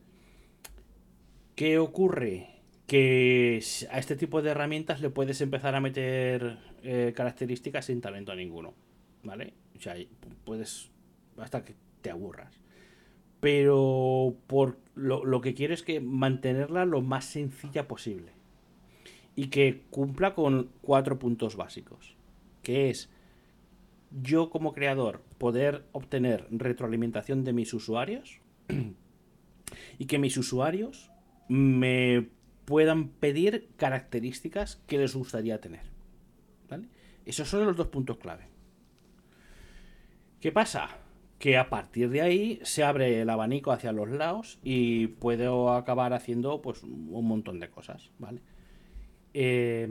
¿qué ocurre? Que a este tipo de herramientas le puedes empezar a meter eh, características sin talento ninguno, ¿vale? O sea, puedes hasta que te aburras. Pero por lo, lo que quiero es que mantenerla lo más sencilla posible y que cumpla con cuatro puntos básicos, que es yo como creador poder obtener retroalimentación de mis usuarios [CLEARS THROAT] y que mis usuarios me puedan pedir características que les gustaría tener. ¿vale? Esos son los dos puntos clave. ¿Qué pasa? Que a partir de ahí se abre el abanico hacia los lados y puedo acabar haciendo pues un montón de cosas, ¿vale? Eh,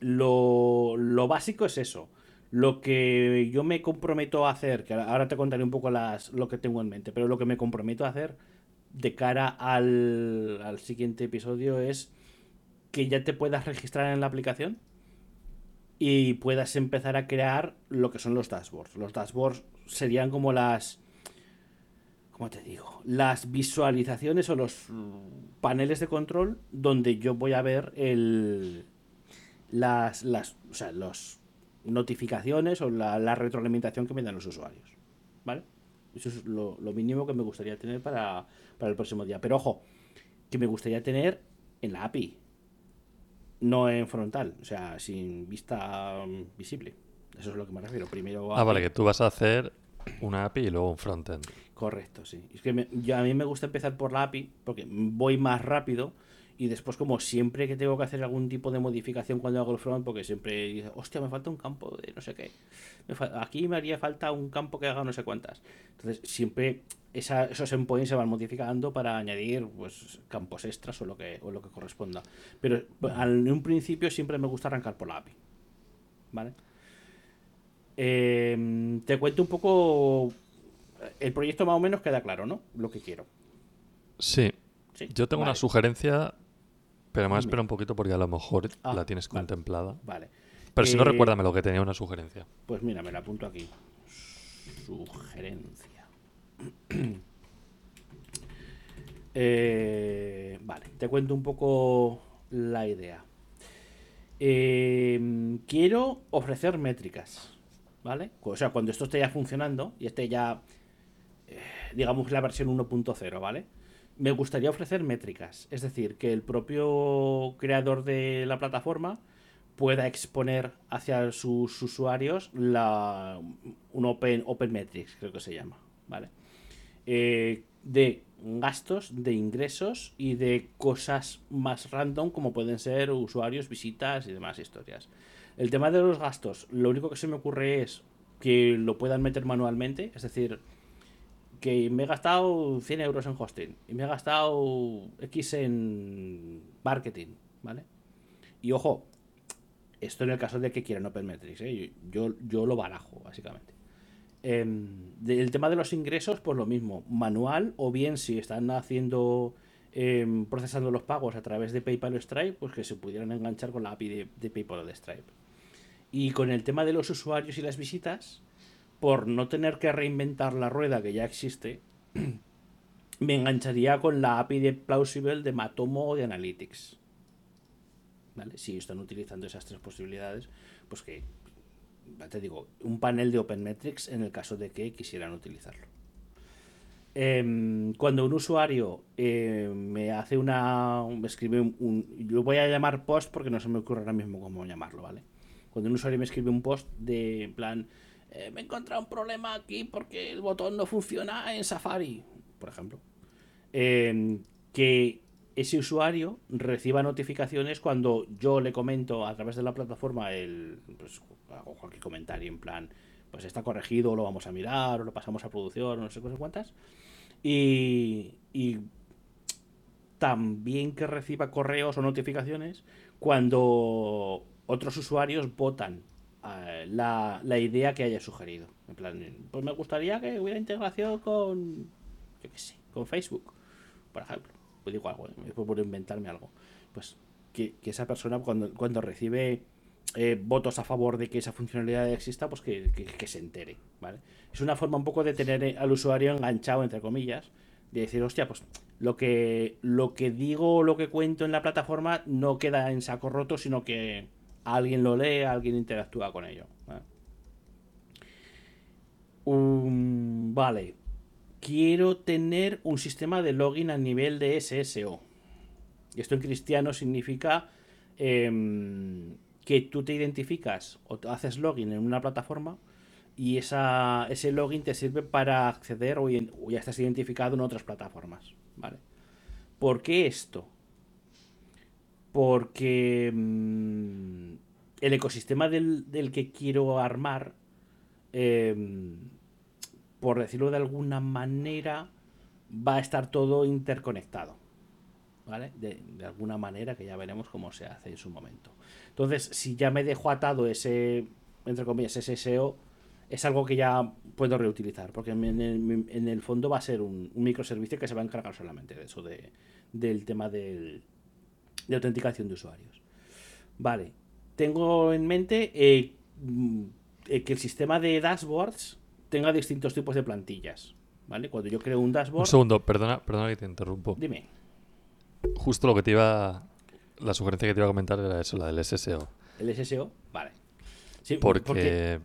lo, lo, básico es eso. Lo que yo me comprometo a hacer, que ahora te contaré un poco las, lo que tengo en mente, pero lo que me comprometo a hacer de cara al, al siguiente episodio es que ya te puedas registrar en la aplicación y puedas empezar a crear lo que son los dashboards. Los dashboards serían como las ¿cómo te digo? Las visualizaciones o los paneles de control donde yo voy a ver el, las, las, o sea, los notificaciones o la, la, retroalimentación que me dan los usuarios. ¿Vale? Eso es lo, lo mínimo que me gustaría tener para, para, el próximo día. Pero ojo, que me gustaría tener en la API, no en frontal, o sea, sin vista visible. Eso es lo que me refiero. Primero. Ah, vale, que tú vas a hacer una API y luego un frontend. Correcto, sí. Es que yo, a mí me gusta empezar por la API porque voy más rápido y después como siempre que tengo que hacer algún tipo de modificación cuando hago el front porque siempre dice, hostia, me falta un campo de no sé qué. Aquí me haría falta un campo que haga no sé cuántas. Entonces siempre esa, esos endpoints se van modificando para añadir pues campos extras o lo que, o lo que corresponda. Pero en un principio siempre me gusta arrancar por la API. ¿Vale? Eh, te cuento un poco. El proyecto más o menos queda claro, ¿no? Lo que quiero. Sí. sí. Yo tengo vale. una sugerencia, pero más espera un poquito porque a lo mejor ah, la tienes vale. contemplada. Vale. Pero eh, si no, recuérdame lo que tenía una sugerencia. Pues mira, me la apunto aquí. Sugerencia. [CLEARS THROAT] eh, vale, te cuento un poco la idea. Eh, quiero ofrecer métricas. ¿vale? O sea, cuando esto esté ya funcionando y esté ya, eh, digamos, la versión 1.0, ¿vale? Me gustaría ofrecer métricas, es decir, que el propio creador de la plataforma pueda exponer hacia sus usuarios la, un Open, open Metrics, creo que se llama, ¿vale? Eh, de gastos, de ingresos y de cosas más random como pueden ser usuarios, visitas y demás historias. El tema de los gastos, lo único que se me ocurre es que lo puedan meter manualmente, es decir, que me he gastado 100 euros en hosting y me he gastado X en marketing, ¿vale? Y ojo, esto en el caso de que quieran OpenMetrics, ¿eh? yo, yo lo barajo, básicamente. Eh, el tema de los ingresos, pues lo mismo, manual o bien si están haciendo eh, procesando los pagos a través de PayPal o Stripe, pues que se pudieran enganchar con la API de PayPal o de Stripe. Y con el tema de los usuarios y las visitas, por no tener que reinventar la rueda que ya existe, [CLEARS THROAT] me engancharía con la API de Plausible de Matomo o de Analytics. ¿Vale? Si están utilizando esas tres posibilidades, pues que te digo, un panel de OpenMetrics en el caso de que quisieran utilizarlo. Em, cuando un usuario eh, me hace una. me escribe un, Yo voy a llamar post porque no se me ocurre ahora mismo cómo llamarlo, ¿vale? Cuando un usuario me escribe un post de en plan. Eh, me he encontrado un problema aquí porque el botón no funciona en Safari, por ejemplo. Em, que ese usuario reciba notificaciones cuando yo le comento a través de la plataforma el. Pues, hago cualquier comentario en plan. Pues está corregido, lo vamos a mirar, o lo pasamos a producción, no sé cuántas y, también que reciba correos o notificaciones cuando otros usuarios votan eh, la, idea que haya sugerido. En plan, pues me gustaría que hubiera integración con, yo qué sé, con Facebook, por ejemplo. Pues digo algo, ¿eh? puedo inventarme algo. Pues que, esa persona cuando, cuando recibe eh, votos a favor de que esa funcionalidad exista, pues que, se entere, ¿vale? Es una forma un poco de tener al usuario enganchado, entre comillas, de decir, hostia, pues lo que, lo que digo o lo que cuento en la plataforma no queda en saco roto, sino que alguien lo lee, alguien interactúa con ello. vale. Quiero tener un sistema de login a nivel de SSO. Esto en cristiano significa em, que tú te identificas o haces login en una plataforma y esa, ese login te sirve para acceder o, ya estás identificado en otras plataformas. ¿vale? ¿Por qué esto? Porque mm, el ecosistema del, que quiero armar, em, por decirlo de alguna manera, va a estar todo interconectado. ¿Vale? De, de, alguna manera que ya veremos cómo se hace en su momento. Entonces, si ya me dejo atado ese, entre comillas, ese SEO, es algo que ya puedo reutilizar, porque en el, fondo va a ser un, microservicio que se va a encargar solamente de eso, de, del tema de autenticación de usuarios. Vale, tengo en mente eh, mm, eh, que el sistema de dashboards tenga distintos tipos de plantillas. ¿Vale? Cuando yo creo un dashboard. Un segundo, perdona, perdona que te interrumpo. Dime. Justo lo que te iba la sugerencia que te iba a comentar era eso, la del SSO. ¿El SSO? Vale. Sí, porque,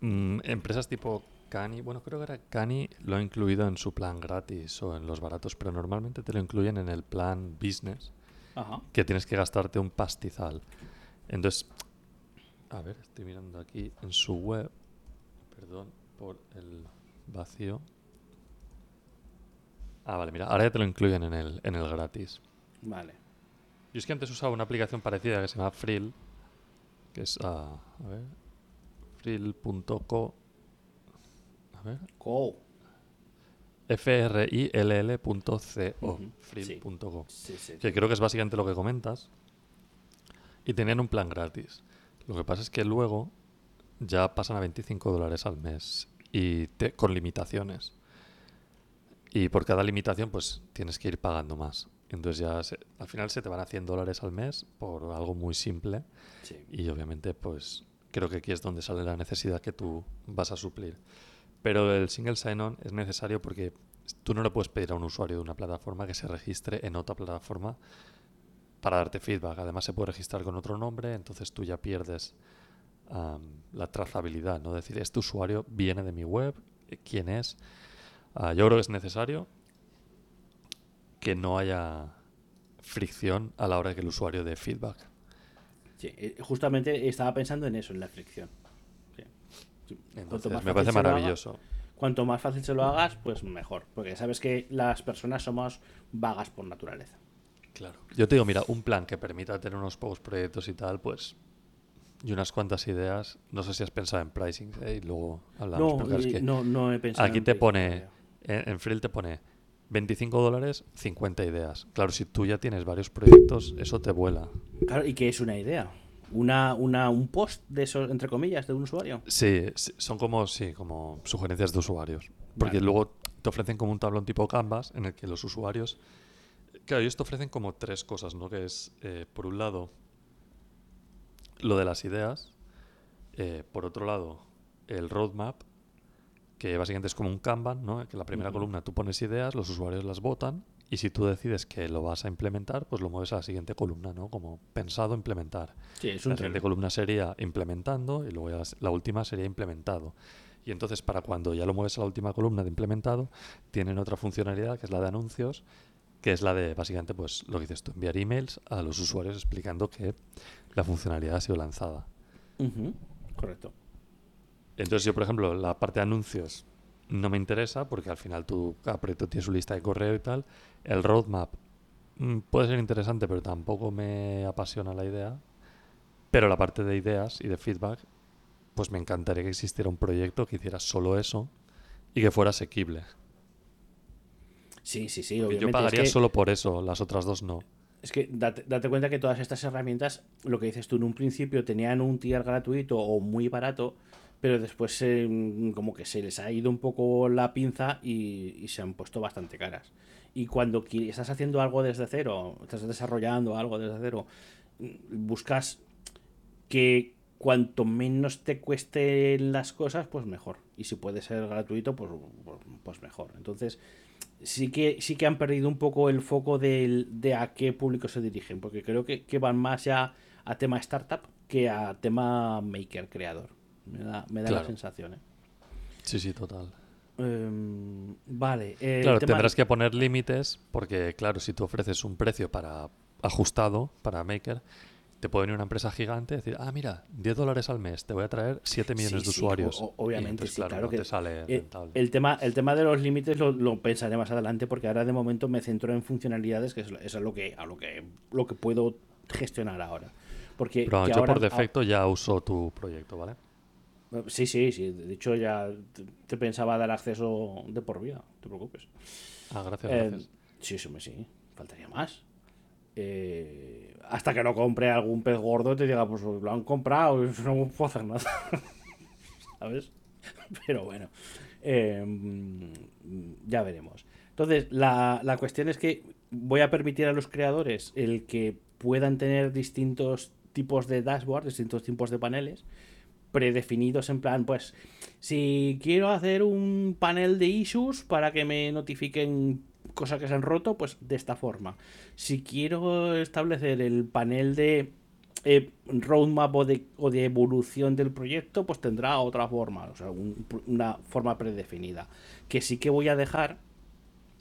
mm, empresas tipo Cani, bueno, creo que era Cani, lo ha incluido en su plan gratis o en los baratos, pero normalmente te lo incluyen en el plan business, que tienes que gastarte un pastizal. Entonces, a ver, estoy mirando aquí en su web, perdón por el vacío. Ah, vale, mira, ahora ya te lo incluyen en el, en el gratis. Vale. Yo es que antes usaba una aplicación parecida que se llama Frill, que es, uh, a ver, frill.co. A ver. Co. F-R-I-L-L.co. Frill.co. que creo que es básicamente lo que comentas. Y tenían un plan gratis. Lo que pasa es que luego ya pasan a 25 dólares al mes y con limitaciones. Y por cada limitación, pues tienes que ir pagando más. Entonces ya al final se te van a 100 dólares al mes por algo muy simple. Y obviamente pues creo que aquí es donde sale la necesidad que tú vas a suplir. Pero el single sign-on es necesario porque tú no le puedes pedir a un usuario de una plataforma que se registre en otra plataforma para darte feedback. Además se puede registrar con otro nombre, entonces tú ya pierdes la trazabilidad, ¿no? Decir, este usuario viene de mi web, quién es. Ah, yo creo que es necesario que no haya fricción a la hora de que el usuario dé feedback. Sí, eh, justamente estaba pensando en eso, en la fricción. Me parece maravilloso. cuanto más fácil se lo hagas, pues mejor. Porque sabes que las personas somos vagas por naturaleza. Claro. Yo te digo, mira, un plan que permita tener unos pocos proyectos y tal, pues. Y unas cuantas ideas. No sé si has pensado en pricing ¿eh? y luego hablamos. No, no, he pensado. Aquí te pone. En, en Frill te pone 25 dólares, 50 ideas. Claro, si tú ya tienes varios proyectos, eso te vuela. Claro, ¿y qué es una idea? Una, una, un post de esos, entre comillas, de un usuario. Sí, son como, sí, como sugerencias de usuarios. Porque luego te ofrecen como un tablón tipo Canvas en el que los usuarios. Claro, ellos te ofrecen como tres cosas, ¿no? Que es, eh, por un lado, lo de las ideas. Eh, por otro lado, el roadmap que básicamente es como un Kanban, ¿no? que en la primera columna tú pones ideas, los usuarios las votan y si tú decides que lo vas a implementar, pues lo mueves a la siguiente columna, ¿no? Como pensado implementar. Sí, es La un siguiente trailer. columna sería implementando y luego ya la, la última sería implementado. Y entonces para cuando ya lo mueves a la última columna de implementado, tienen otra funcionalidad que es la de anuncios, que es la de básicamente pues lo que dices tú, enviar emails a los usuarios explicando que la funcionalidad ha sido lanzada. Correcto. Entonces yo, por ejemplo, la parte de anuncios no me interesa porque al final tú, cada proyecto tiene su lista de correo y tal. El roadmap mm, puede ser interesante, pero tampoco me apasiona la idea. Pero la parte de ideas y de feedback, pues me encantaría que existiera un proyecto que hiciera solo eso y que fuera asequible. Sí, sí, sí. Obviamente. yo pagaría es que, solo por eso, las otras dos no. es que date, date cuenta que todas estas herramientas, lo que dices tú, en un principio tenían un tier gratuito o muy barato, pero después eh, como que se les ha ido un poco la pinza y, y se han puesto bastante caras. Y cuando estás haciendo algo desde cero, estás desarrollando algo desde cero, mm, buscas que cuanto menos te cuesten las cosas, pues mejor. Y si puede ser gratuito, pues, pues- pues mejor. Entonces, sí que, sí que han perdido un poco el foco del- de a qué público se dirigen, porque creo que, que van más ya a tema startup que a tema maker, creador. Me da, me da la Claro. sensación. ¿eh? Sí, sí, total. Em, vale. el Claro, tema- tendrás que poner límites porque, claro, si tú ofreces un precio para ajustado para Maker, te puede venir una empresa gigante y decir, ah, mira, 10 dólares al mes, te voy a traer 7 millones Sí, de sí, usuarios. o- obviamente, Y entonces, sí, claro, claro no que te sale Eh, rentable. el, tema, el tema de los límites lo, lo pensaré más adelante porque ahora de momento me centro en funcionalidades, que es, es a lo que a lo que lo que puedo gestionar ahora. Porque Pero yo ahora- por defecto ya uso tu proyecto, ¿vale? Sí, sí, sí. De hecho, ya te, pensaba dar acceso de por vida, no te preocupes. Ah, gracias, Eh, gracias. sí, sí, sí. Faltaría más. Eh, hasta que no compre algún pez gordo y te diga, pues lo han comprado, y [LAUGHS] no puedo hacer nada. [LAUGHS] ¿Sabes? Pero bueno, eh, mm, ya veremos. Entonces, la, la cuestión es que voy a permitir a los creadores el que puedan tener distintos tipos de dashboard, distintos tipos de paneles predefinidos en plan, pues, si quiero hacer un panel de issues para que me notifiquen cosas que se han roto, pues de esta forma. Si quiero establecer el panel de eh, roadmap o de, o de evolución del proyecto, pues tendrá otra forma, o sea, un- una forma predefinida. Que sí que voy a dejar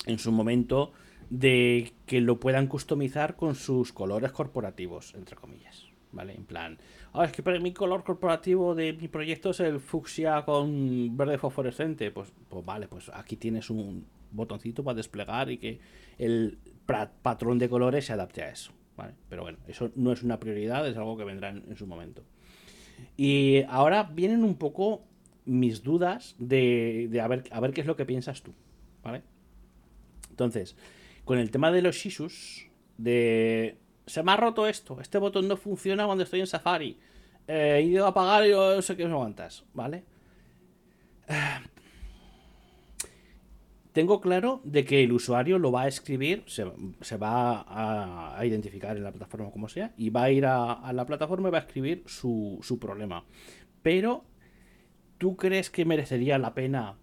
en su momento de que lo puedan customizar con sus colores corporativos, entre comillas. ¿Vale? En plan, ah, es que mi color corporativo de mi proyecto es el fucsia con verde fosforescente. Pues, pues vale, pues aquí tienes un botoncito para desplegar y que el patrón de colores se adapte a eso. ¿vale? Pero bueno, eso no es una prioridad, es algo que vendrá en, su momento. Y ahora vienen un poco mis dudas de, de a, ver, a ver qué es lo que piensas tú. ¿Vale? Entonces, con el tema de los issues, de se me ha roto esto, este botón no funciona cuando estoy en Safari, eh, he ido a apagar y yo no sé qué me aguantas, ¿vale? Tengo claro de que el usuario lo va a escribir, se, va a, identificar en la plataforma como sea, y va a ir a, la plataforma y va a escribir su, su problema. Pero, ¿tú crees que merecería la pena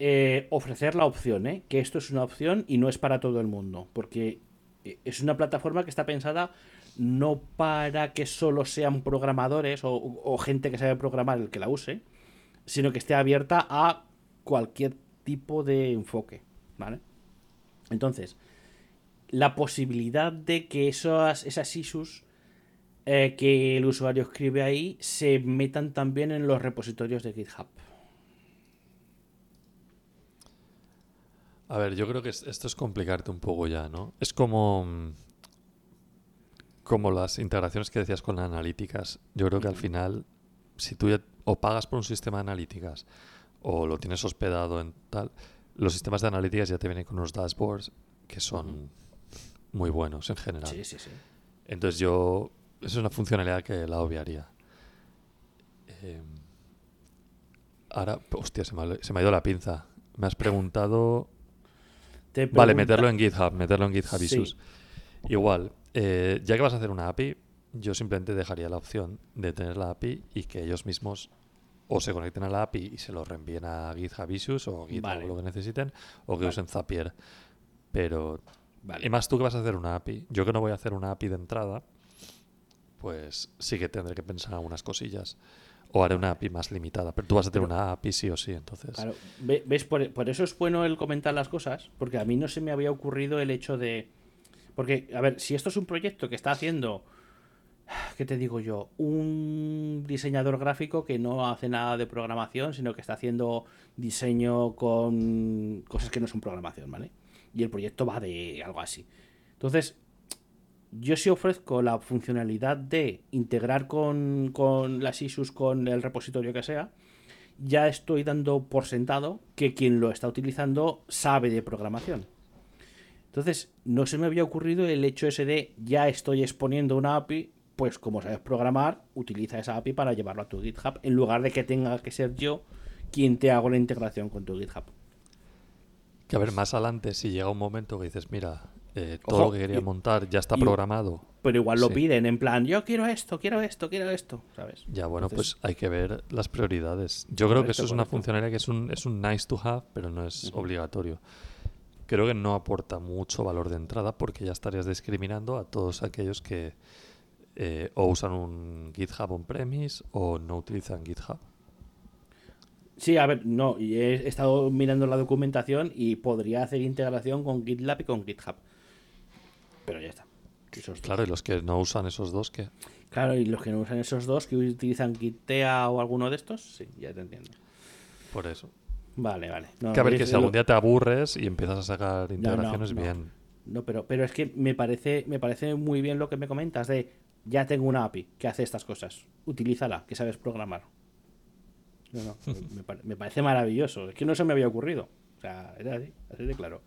eh, ofrecer la opción, ¿eh? que esto es una opción y no es para todo el mundo, porque es una plataforma que está pensada no para que solo sean programadores o, gente que sabe programar el que la use, sino que esté abierta a cualquier tipo de enfoque, ¿vale? Entonces, la posibilidad de que esas, esas issues eh, que el usuario escribe ahí se metan también en los repositorios de GitHub. A ver, yo creo que es- esto es complicarte un poco ya, ¿no? Es como, mm, como las integraciones que decías con las analíticas. Yo creo que al final, si tú ya o pagas por un sistema de analíticas o lo tienes hospedado en tal, los sistemas de analíticas ya te vienen con unos dashboards que son muy buenos en general. Sí, sí, sí. Entonces yo, eso es una funcionalidad que la obviaría. Eh, ahora, hostia, se me, ha- se me ha ido la pinza. Me has preguntado... Te Vale, meterlo en GitHub, meterlo en GitHub Sí. Issues. Igual, eh, ya que vas a hacer una API, yo simplemente dejaría la opción de tener la API y que ellos mismos o se conecten a la API y se lo reenvíen a GitHub Issues o GitHub Vale. o lo que necesiten, o que Vale. usen Zapier. Pero. Vale. Y más tú que vas a hacer una API. Yo que no voy a hacer una API de entrada, pues sí que tendré que pensar en algunas cosillas. O haré una API más limitada. Pero tú vas a tener Pero- una API sí o sí, entonces. Claro, ve- ¿ves? Por, por eso es bueno el comentar las cosas, porque a mí no se me había ocurrido el hecho de... Porque, a ver, si esto es un proyecto que está haciendo, [SIGHS] ¿qué te digo yo? Un diseñador gráfico que no hace nada de programación, sino que está haciendo diseño con cosas que no son programación, ¿vale? Y el proyecto va de algo así. Entonces, yo sí ofrezco la funcionalidad de integrar con, con las issues con el repositorio que sea, ya estoy dando por sentado que quien lo está utilizando sabe de programación. Entonces, no se me había ocurrido el hecho ese de ya estoy exponiendo una API, pues como sabes programar, utiliza esa API para llevarlo a tu GitHub, en lugar de que tenga que ser yo quien te haga la integración con tu GitHub. Que a ver, más adelante, si llega un momento que dices, mira, eh, todo Ojo, lo que quería montar ya está y- programado. Pero igual lo Sí. piden en plan, yo quiero esto, quiero esto, quiero esto, ¿sabes? Ya, bueno, Entonces- pues hay que ver las prioridades. Yo creo que eso es una funcionalidad que es un, es un nice to have, pero no es obligatorio. Creo que no aporta mucho valor de entrada porque ya estarías discriminando a todos aquellos que eh, o usan un GitHub on-premise o no utilizan GitHub. Sí, a ver, no, y he estado mirando la documentación y podría hacer integración con GitLab y con GitHub. Pero ya está. Esos. Claro, y los que no usan esos dos, que Claro, y los que no usan esos dos, que utilizan Gitea o alguno de estos, sí, ya te entiendo. por eso. Vale, vale. No, que a ver, que si lo- algún día te aburres y empiezas a sacar integraciones, no. bien. No, pero, pero es que me parece, me parece muy bien lo que me comentas de ya tengo una API que hace estas cosas. Utilízala, que sabes programar. No, no, [LAUGHS] me, me parece maravilloso. Es que no se me había ocurrido. O sea, era así, así de claro.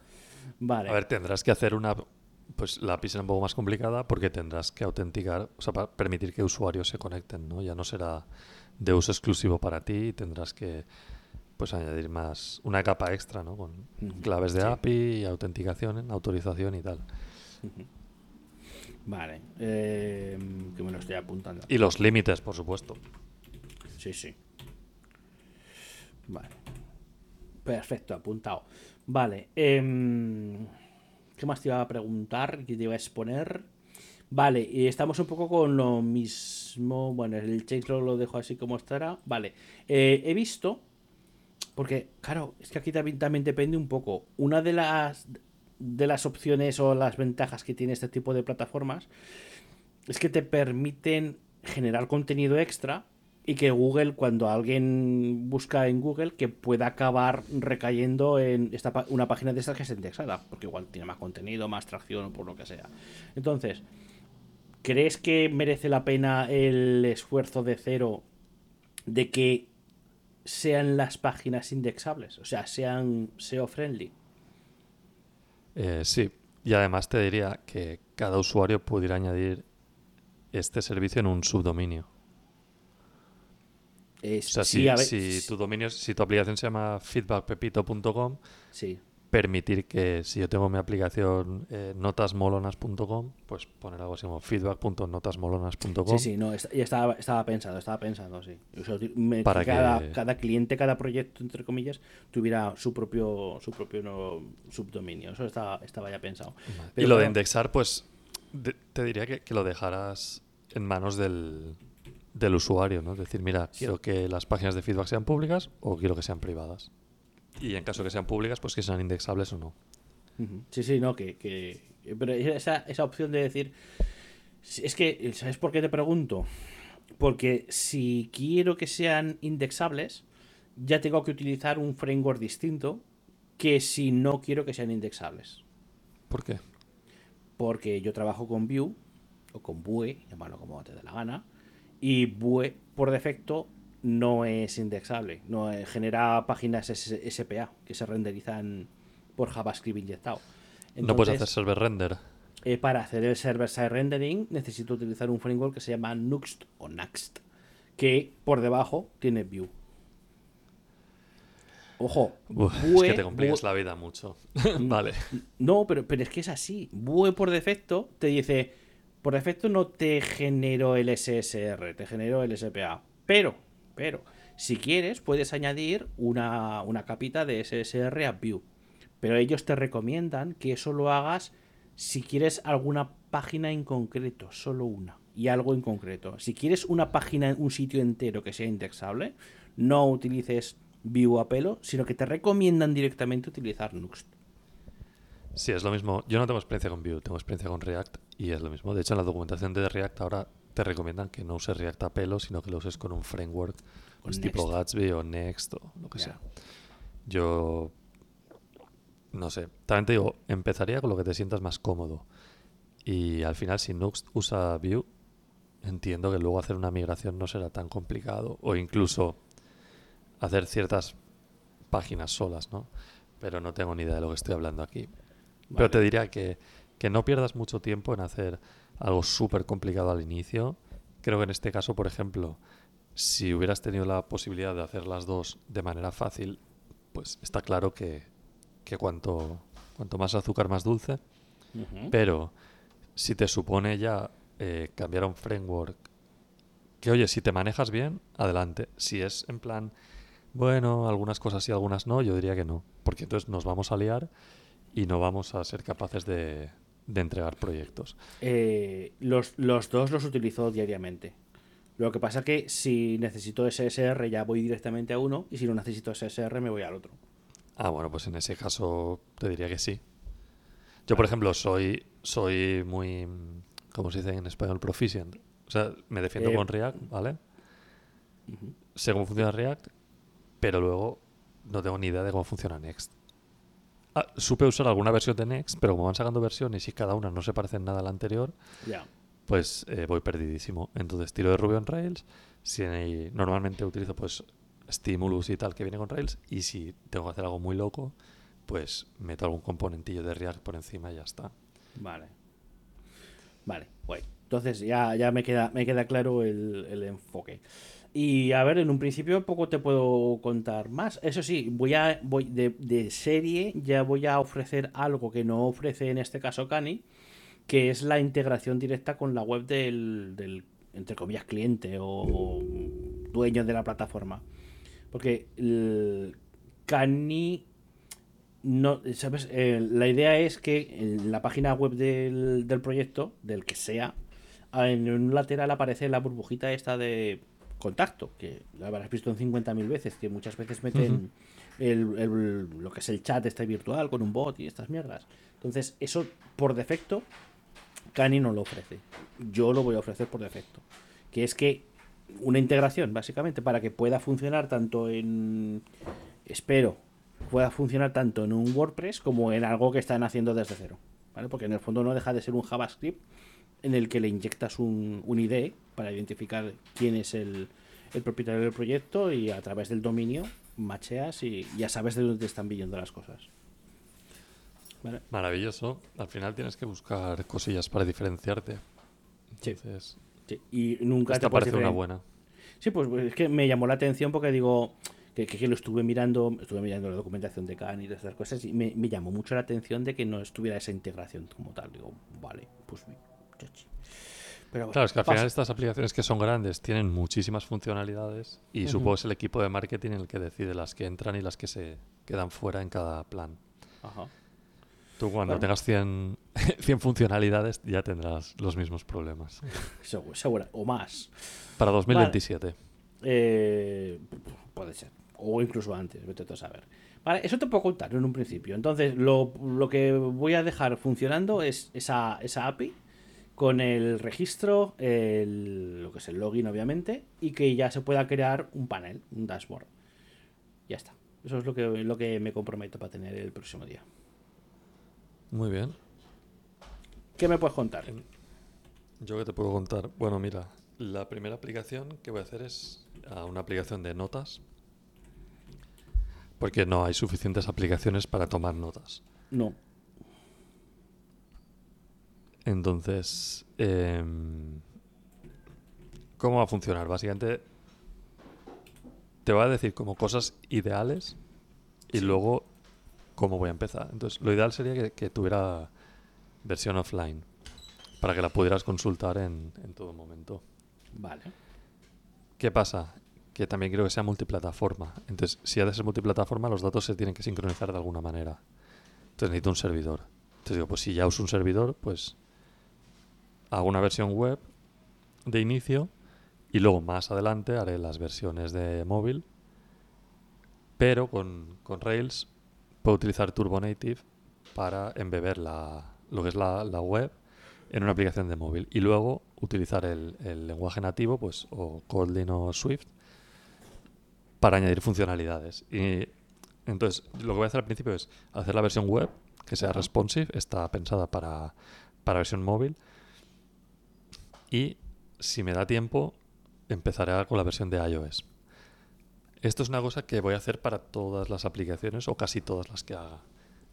Vale. A ver, tendrás que hacer una. Pues la API será un poco más complicada porque tendrás que autenticar, o sea, para permitir que usuarios se conecten, ¿no? Ya no será de uso exclusivo para ti y tendrás que pues añadir más una capa extra, ¿no? Con claves de sí. API, autenticación, autorización y tal. Vale. eh, que me lo estoy apuntando. Y los límites, por supuesto. Sí, sí. Vale. Perfecto, apuntado. Vale. em, ¿Qué más te iba a preguntar? ¿Qué te iba a exponer? Vale, y estamos un poco con lo mismo. Bueno, el changelog lo dejo así como estará. Vale. eh, he visto. Porque, claro, es que aquí también, también depende un poco. Una de las de las opciones o las ventajas que tiene este tipo de plataformas es que te permiten generar contenido extra y que Google, cuando alguien busca en Google, que pueda acabar recayendo en esta, una página de estas que es indexada, porque igual tiene más contenido, más tracción o por lo que sea. Entonces, ¿crees que merece la pena el esfuerzo de cero de que sean las páginas indexables? O sea, sean SEO friendly. Eh, sí, y además te diría que cada usuario pudiera añadir este servicio en un subdominio. Es, O sea, sí, si, a ver, si tu dominio, si tu aplicación se llama feedbackpepito.com, sí. permitir que si yo tengo mi aplicación eh, notasmolonas.com, pues poner algo así como feedback.notasmolonas.com. Sí, sí, no, ya estaba, estaba pensado, estaba pensado, sí. O sea, me- Para que cada, que- cada cliente, cada proyecto, entre comillas, tuviera su propio, su propio no, subdominio. Eso estaba, estaba ya pensado. y lo de indexar, pues de- te diría que, que lo dejarás en manos del, del usuario, ¿no? Es decir, mira, quiero que las páginas de feedback sean públicas o quiero que sean privadas. Y en caso que sean públicas, pues que sean indexables o no. Sí, sí, no, que. que- pero esa, esa opción de decir. Es que, ¿sabes por qué te pregunto? Porque si quiero que sean indexables, ya tengo que utilizar un framework distinto que si no quiero que sean indexables. ¿Por qué? porque yo trabajo con Vue o con Vue, llamarlo como te dé la gana, y Vue por defecto no es indexable, no eh, genera páginas SPA que se renderizan por JavaScript inyectado. no puedes hacer server render. eh, para hacer el server-side rendering necesito utilizar un framework que se llama Nuxt o Next, que por debajo tiene Vue. Ojo, Uf, Vue- es que te complicas Vue- la vida mucho. [LAUGHS] vale. no, pero, pero es que es así. Vue por defecto te dice, por defecto no te genero el SSR, te genero el SPA. Pero, pero, si quieres, puedes añadir una, una capita de SSR a Vue. pero ellos te recomiendan que eso lo hagas si quieres alguna página en concreto, solo una, y algo en concreto. Si quieres una página, un sitio entero que sea indexable, no utilices Vue a pelo, sino que te recomiendan directamente utilizar Nuxt. Sí, es lo mismo. Yo no tengo experiencia con Vue, tengo experiencia con React y es lo mismo. De hecho, en la documentación de React ahora te recomiendan que no uses React a pelo, sino que lo uses con un framework pues tipo Gatsby o Next o lo que sea. Yo no sé, también te digo, empezaría con lo que te sientas más cómodo. Y al final, si Nuxt usa Vue, entiendo que luego hacer una migración no será tan complicado. O incluso hacer ciertas páginas solas, ¿no? Pero no tengo ni idea de lo que estoy hablando aquí. Pero te diría que, que no pierdas mucho tiempo en hacer algo súper complicado al inicio. Creo que en este caso, por ejemplo, si hubieras tenido la posibilidad de hacer las dos de manera fácil, pues está claro que, que cuanto, cuanto más azúcar, más dulce. Pero si te supone ya eh, cambiar a un framework, que oye, si te manejas bien, adelante. Si es en plan, bueno, algunas cosas sí, algunas no, yo diría que no. Porque entonces nos vamos a liar y no vamos a ser capaces de, entregar proyectos. Eh, los, los dos los utilizo diariamente. Lo que pasa es que si necesito SSR ya voy directamente a uno y si no necesito SSR me voy al otro. Ah, bueno, pues en ese caso te diría que sí. Yo, por ejemplo, soy, soy muy, ¿cómo se dice en español? Proficient. O sea, me defiendo eh, con React, ¿vale? Sé cómo funciona React, pero luego no tengo ni idea de cómo funciona Next. Ah, supe usar alguna versión de Next, pero como van sacando versiones y cada una no se parece en nada a la anterior, pues eh, voy perdidísimo. Entonces tiro de Ruby on Rails. Si normalmente utilizo pues Stimulus y tal que viene con Rails. Y si tengo que hacer algo muy loco, pues meto algún componentillo de React por encima y ya está. Vale. Vale, bueno. Entonces ya, ya me, queda, me queda claro el, enfoque. Y a ver, en un principio poco te puedo contar más. Eso sí, voy a voy de, serie ya voy a ofrecer algo que no ofrece en este caso Cani, que es la integración directa con la web del, del entre comillas, cliente o dueño de la plataforma. Porque el Cani no, ¿sabes? Eh, la idea es que en la página web del, proyecto, del que sea, en un lateral aparece la burbujita esta de contacto, que la habrás visto en 50.000 veces, que muchas veces meten lo que es el chat este virtual con un bot y estas mierdas. Entonces, eso por defecto, Cani no lo ofrece. Yo lo voy a ofrecer por defecto. Que es que una integración, básicamente, para que pueda funcionar tanto en. Espero, pueda funcionar tanto en un WordPress como en algo que están haciendo desde cero. ¿vale? Porque en el fondo no deja de ser un JavaScript en el que le inyectas un, un ID para identificar quién es el, el, propietario del proyecto y a través del dominio macheas y ya sabes de dónde están viniendo las cosas. Maravilloso. Al final tienes que buscar cosillas para diferenciarte. Entonces, y nunca Esta te parece una buena. Sí, pues, pues, es que me llamó la atención porque digo que, lo estuve mirando, estuve mirando la documentación de Khan y de estas cosas y me, llamó mucho la atención de que no estuviera esa integración como tal. Digo, vale, pues Pero claro, es que al final estas aplicaciones que son grandes tienen muchísimas funcionalidades y supongo que es el equipo de marketing el que decide las que entran y las que se quedan fuera en cada plan. Ajá. Tú cuando tengas 100, 100, [LAUGHS] funcionalidades ya tendrás los mismos problemas. Seguro, o más. Para 2027. Eh, puede ser. O incluso antes, vete a saber. Vale, eso te puedo contar en un principio. Entonces, lo, que voy a dejar funcionando es esa, esa API con el registro, el, lo que es el login, obviamente, y que ya se pueda crear un panel, un dashboard. Ya está. Eso es lo que, lo que me comprometo para tener el próximo día. Muy bien. ¿Qué me puedes contar? Yo que te puedo contar. Bueno, mira, la primera aplicación que voy a hacer es ah, una aplicación de notas. Porque no hay suficientes aplicaciones para tomar notas. No. Entonces, em, ¿cómo va a funcionar? Básicamente, te va a decir como cosas ideales y luego cómo voy a empezar. Entonces, lo ideal sería que, tuviera versión offline para que la pudieras consultar en, todo momento. Vale. ¿Qué pasa? Que también creo que sea multiplataforma. Entonces, si ha de ser multiplataforma, los datos se tienen que sincronizar de alguna manera. Entonces necesito un servidor. Entonces digo, pues si ya uso un servidor, pues hago una versión web de inicio y luego más adelante haré las versiones de móvil. Pero con, con Rails puedo utilizar Turbo Native para embeber la, lo que es la, la web en una aplicación de móvil y luego utilizar el, el lenguaje nativo, pues o Kotlin o Swift, para añadir funcionalidades. Y entonces, lo que voy a hacer al principio es hacer la versión web, que sea responsive, está pensada para, para versión móvil. Y si me da tiempo, empezaré con la versión de iOS. Esto es una cosa que voy a hacer para todas las aplicaciones o casi todas las que haga.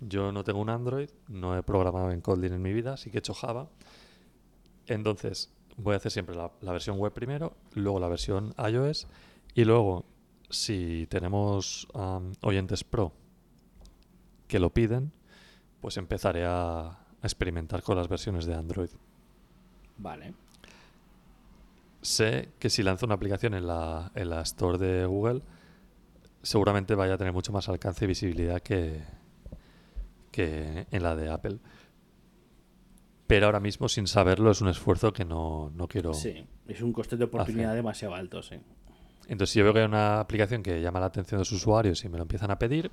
Yo no tengo un Android, no he programado en Kotlin en mi vida, sí que he hecho Java. Entonces, voy a hacer siempre la, versión web primero, luego la versión iOS y luego, si tenemos oyentes pro que lo piden, pues empezaré a experimentar con las versiones de Android. Vale. Sé que si lanzo una aplicación en la, en la Store de Google, seguramente vaya a tener mucho más alcance y visibilidad que, que en la de Apple. Pero ahora mismo, sin saberlo, es un esfuerzo que no, no quiero. Sí, es un coste de oportunidad demasiado alto, sí. Entonces, si yo veo que hay una aplicación que llama la atención de los usuarios y me lo empiezan a pedir,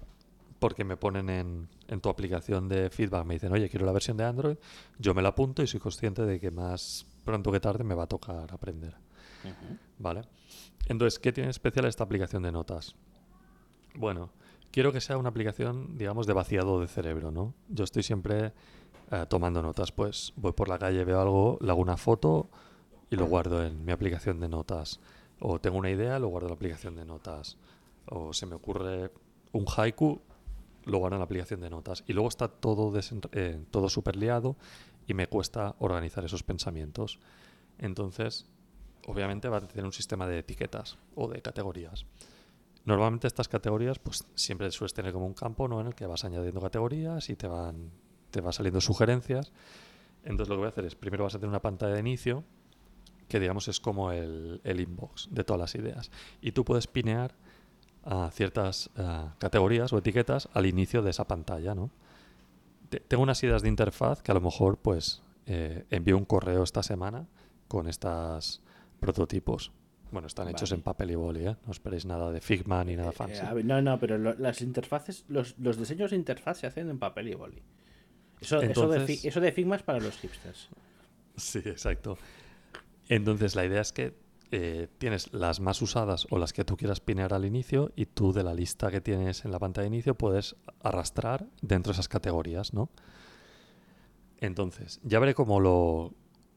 porque me ponen en, en tu aplicación de feedback, me dicen, oye, quiero la versión de Android, yo me la apunto y soy consciente de que más pronto que tarde me va a tocar aprender. Ujú. ¿Vale? Entonces, ¿qué tiene especial esta aplicación de notas? Bueno, quiero que sea una aplicación, digamos, de vaciado de cerebro, ¿no? Yo estoy siempre eh, tomando notas, pues voy por la calle, veo algo, le hago una foto y lo guardo en mi aplicación de notas. O tengo una idea, lo guardo en la aplicación de notas. O se me ocurre un haiku, lo guardo en la aplicación de notas. Y luego está todo, eh, todo súper liado y me cuesta organizar esos pensamientos. Entonces, obviamente va a tener un sistema de etiquetas o de categorías. Normalmente estas categorías, pues siempre sueles tener como un campo ¿no? en el que vas añadiendo categorías y te van, te va saliendo sugerencias. Entonces lo que voy a hacer es, primero vas a tener una pantalla de inicio, que digamos es como el, el inbox de todas las ideas. Y tú puedes pinear ciertas eh, categorías o etiquetas al inicio de esa pantalla, ¿no? Te- tengo unas ideas de interfaz que a lo mejor pues eh, envío un correo esta semana con estos prototipos. Bueno, están hechos en papel y boli, ¿eh? No esperéis nada de Figma ni nada Eh, fancy. a ver, no, no, pero lo- las interfaces, los, los diseños de interfaz se hacen en papel y boli. Eso, de, eso de Figma es para los hipsters. Sí, exacto. Entonces la idea es que eh, tienes las más usadas o las que tú quieras pinear al inicio y tú de la lista que tienes en la pantalla de inicio puedes arrastrar dentro de esas categorías, ¿no? Entonces, ya veré cómo lo,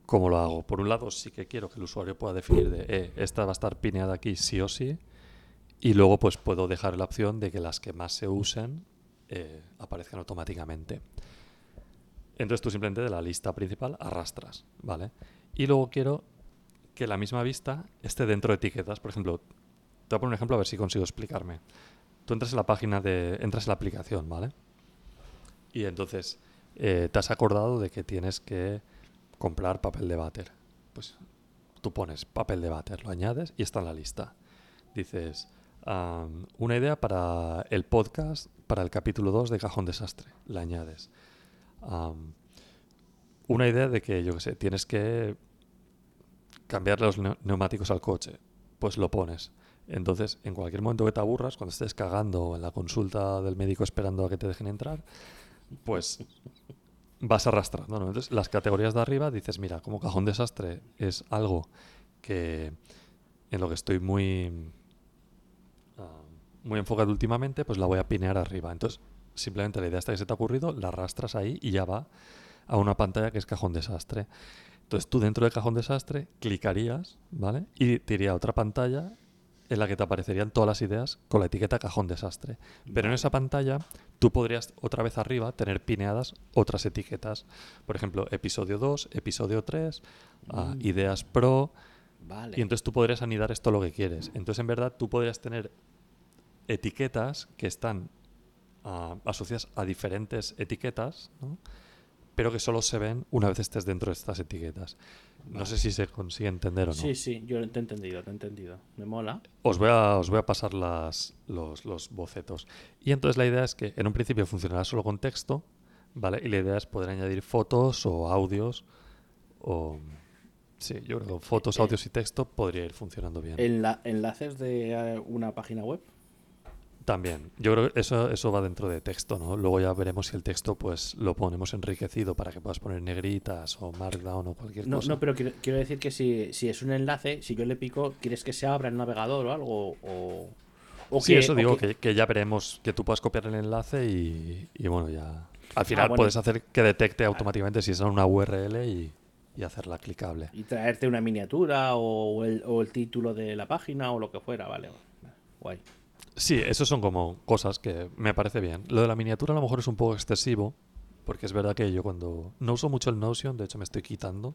cómo lo hago. Por un lado, sí que quiero que el usuario pueda definir de, eh, esta va a estar pineada aquí sí o sí. Y luego, pues puedo dejar la opción de que las que más se usen eh, aparezcan automáticamente. Entonces tú simplemente de la lista principal arrastras, ¿vale? Y luego quiero que la misma vista esté dentro de etiquetas. Por ejemplo, te voy a poner un ejemplo a ver si consigo explicarme. Tú entras en la página de. entras en la aplicación, ¿vale? Y entonces eh, te has acordado de que tienes que comprar papel de váter. Pues tú pones papel de váter, lo añades y está en la lista. Dices, una idea para el podcast, para el capítulo 2 de Cajón Desastre, la añades. Una idea de que, yo qué sé, tienes que cambiar los neu- neumáticos al coche, pues lo pones. Entonces, en cualquier momento que te aburras, cuando estés cagando en la consulta del médico esperando a que te dejen entrar, pues [LAUGHS] vas arrastrando, ¿no? Entonces, las categorías de arriba dices, mira, como cajón desastre es algo que en lo que estoy muy ah, muy enfocado últimamente, pues la voy a pinear arriba. Entonces, simplemente la idea esta que se te ha ocurrido, la arrastras ahí y ya va a una pantalla que es cajón desastre. Entonces tú dentro de cajón desastre clicarías, ¿vale? Y te iría a otra pantalla en la que te aparecerían todas las ideas con la etiqueta cajón desastre. Pero en esa pantalla tú podrías otra vez arriba tener pineadas otras etiquetas. Por ejemplo, episodio 2, episodio 3, ah, Mm. ideas pro. Vale. Y entonces tú podrías anidar esto lo que quieres. Entonces en verdad tú podrías tener etiquetas que están ah, asociadas a diferentes etiquetas, ¿no? Pero que solo se ven una vez estés dentro de estas etiquetas. No sé si se consigue entender o no. Sí, sí, yo te he entendido, te he entendido. Me mola. Os voy a, os voy a pasar las, los, los bocetos. Y entonces la idea es que en un principio funcionará solo con texto, ¿vale? Y la idea es poder añadir fotos o audios o... Sí, yo creo que fotos, Eh, audios y texto podría ir funcionando bien. Enla- ¿Enlaces de eh, una página web? También. Yo creo que eso, eso va dentro de texto, ¿no? Luego ya veremos si el texto pues lo ponemos enriquecido para que puedas poner negritas o markdown o cualquier No, cosa. no, pero quiero, quiero decir que si, si es un enlace, si yo le pico, ¿quieres que se abra el navegador o algo? O, o sí, que- eso digo, que- que, que ya veremos que tú puedas copiar el enlace y, y bueno, ya... Al final Ah, bueno. puedes hacer que detecte automáticamente si es una URL y, y hacerla clicable. Y traerte una miniatura o el, o el título de la página o lo que fuera, vale. Guay. Sí, eso son como cosas que me parece bien. Lo de la miniatura a lo mejor es un poco excesivo, porque es verdad que yo cuando no uso mucho el Notion, de hecho me estoy quitando,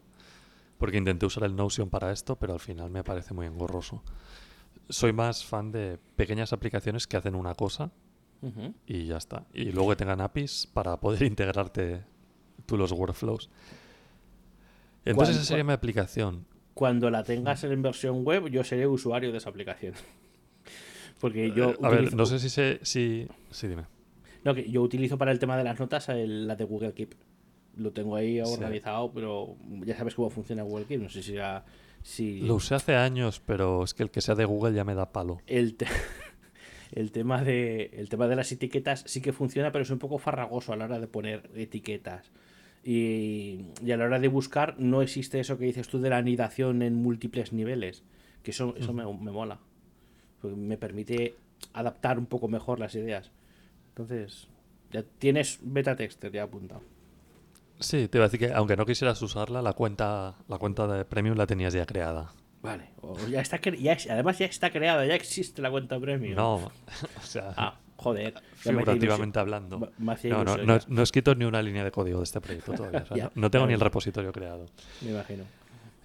porque intenté usar el Notion para esto, pero al final me parece muy engorroso. Soy más fan de pequeñas aplicaciones que hacen una cosa y ya está. Y luego que tengan APIs para poder [LAUGHS] integrarte tú los workflows. Entonces ¿Cuál- esa sería mi aplicación. Cuando la tengas en versión web, yo seré usuario de esa aplicación. [LAUGHS] Porque yo Eh, a ver, no sé si sé... Si... Sí, dime. No, que yo utilizo para el tema de las notas la de Google Keep. Lo tengo ahí Sí. organizado, pero ya sabes cómo funciona Google Keep. No sé si era- si Lo usé hace años, pero es que el que sea de Google ya me da palo. el, te- [LAUGHS] el tema de el tema de las etiquetas sí que funciona, pero es un poco farragoso a la hora de poner etiquetas. Y, y a la hora de buscar no existe eso que dices tú de la anidación en múltiples niveles. Que eso, eso me, me mola. Porque me permite adaptar un poco mejor las ideas. Entonces, ya tienes beta texter ya apuntado. Sí, te iba a decir que aunque no quisieras usarla, la cuenta, la cuenta de Premium la tenías ya creada. Vale. O ya está ya además ya está creada, ya existe la cuenta premium. No, [LAUGHS] o sea, Ah, joder. figurativamente hablando. Me- No, no, no, no he escrito ni una línea de código de este proyecto todavía. [LAUGHS] o sea, Ya, no, tengo claro. ni el repositorio creado. Me imagino.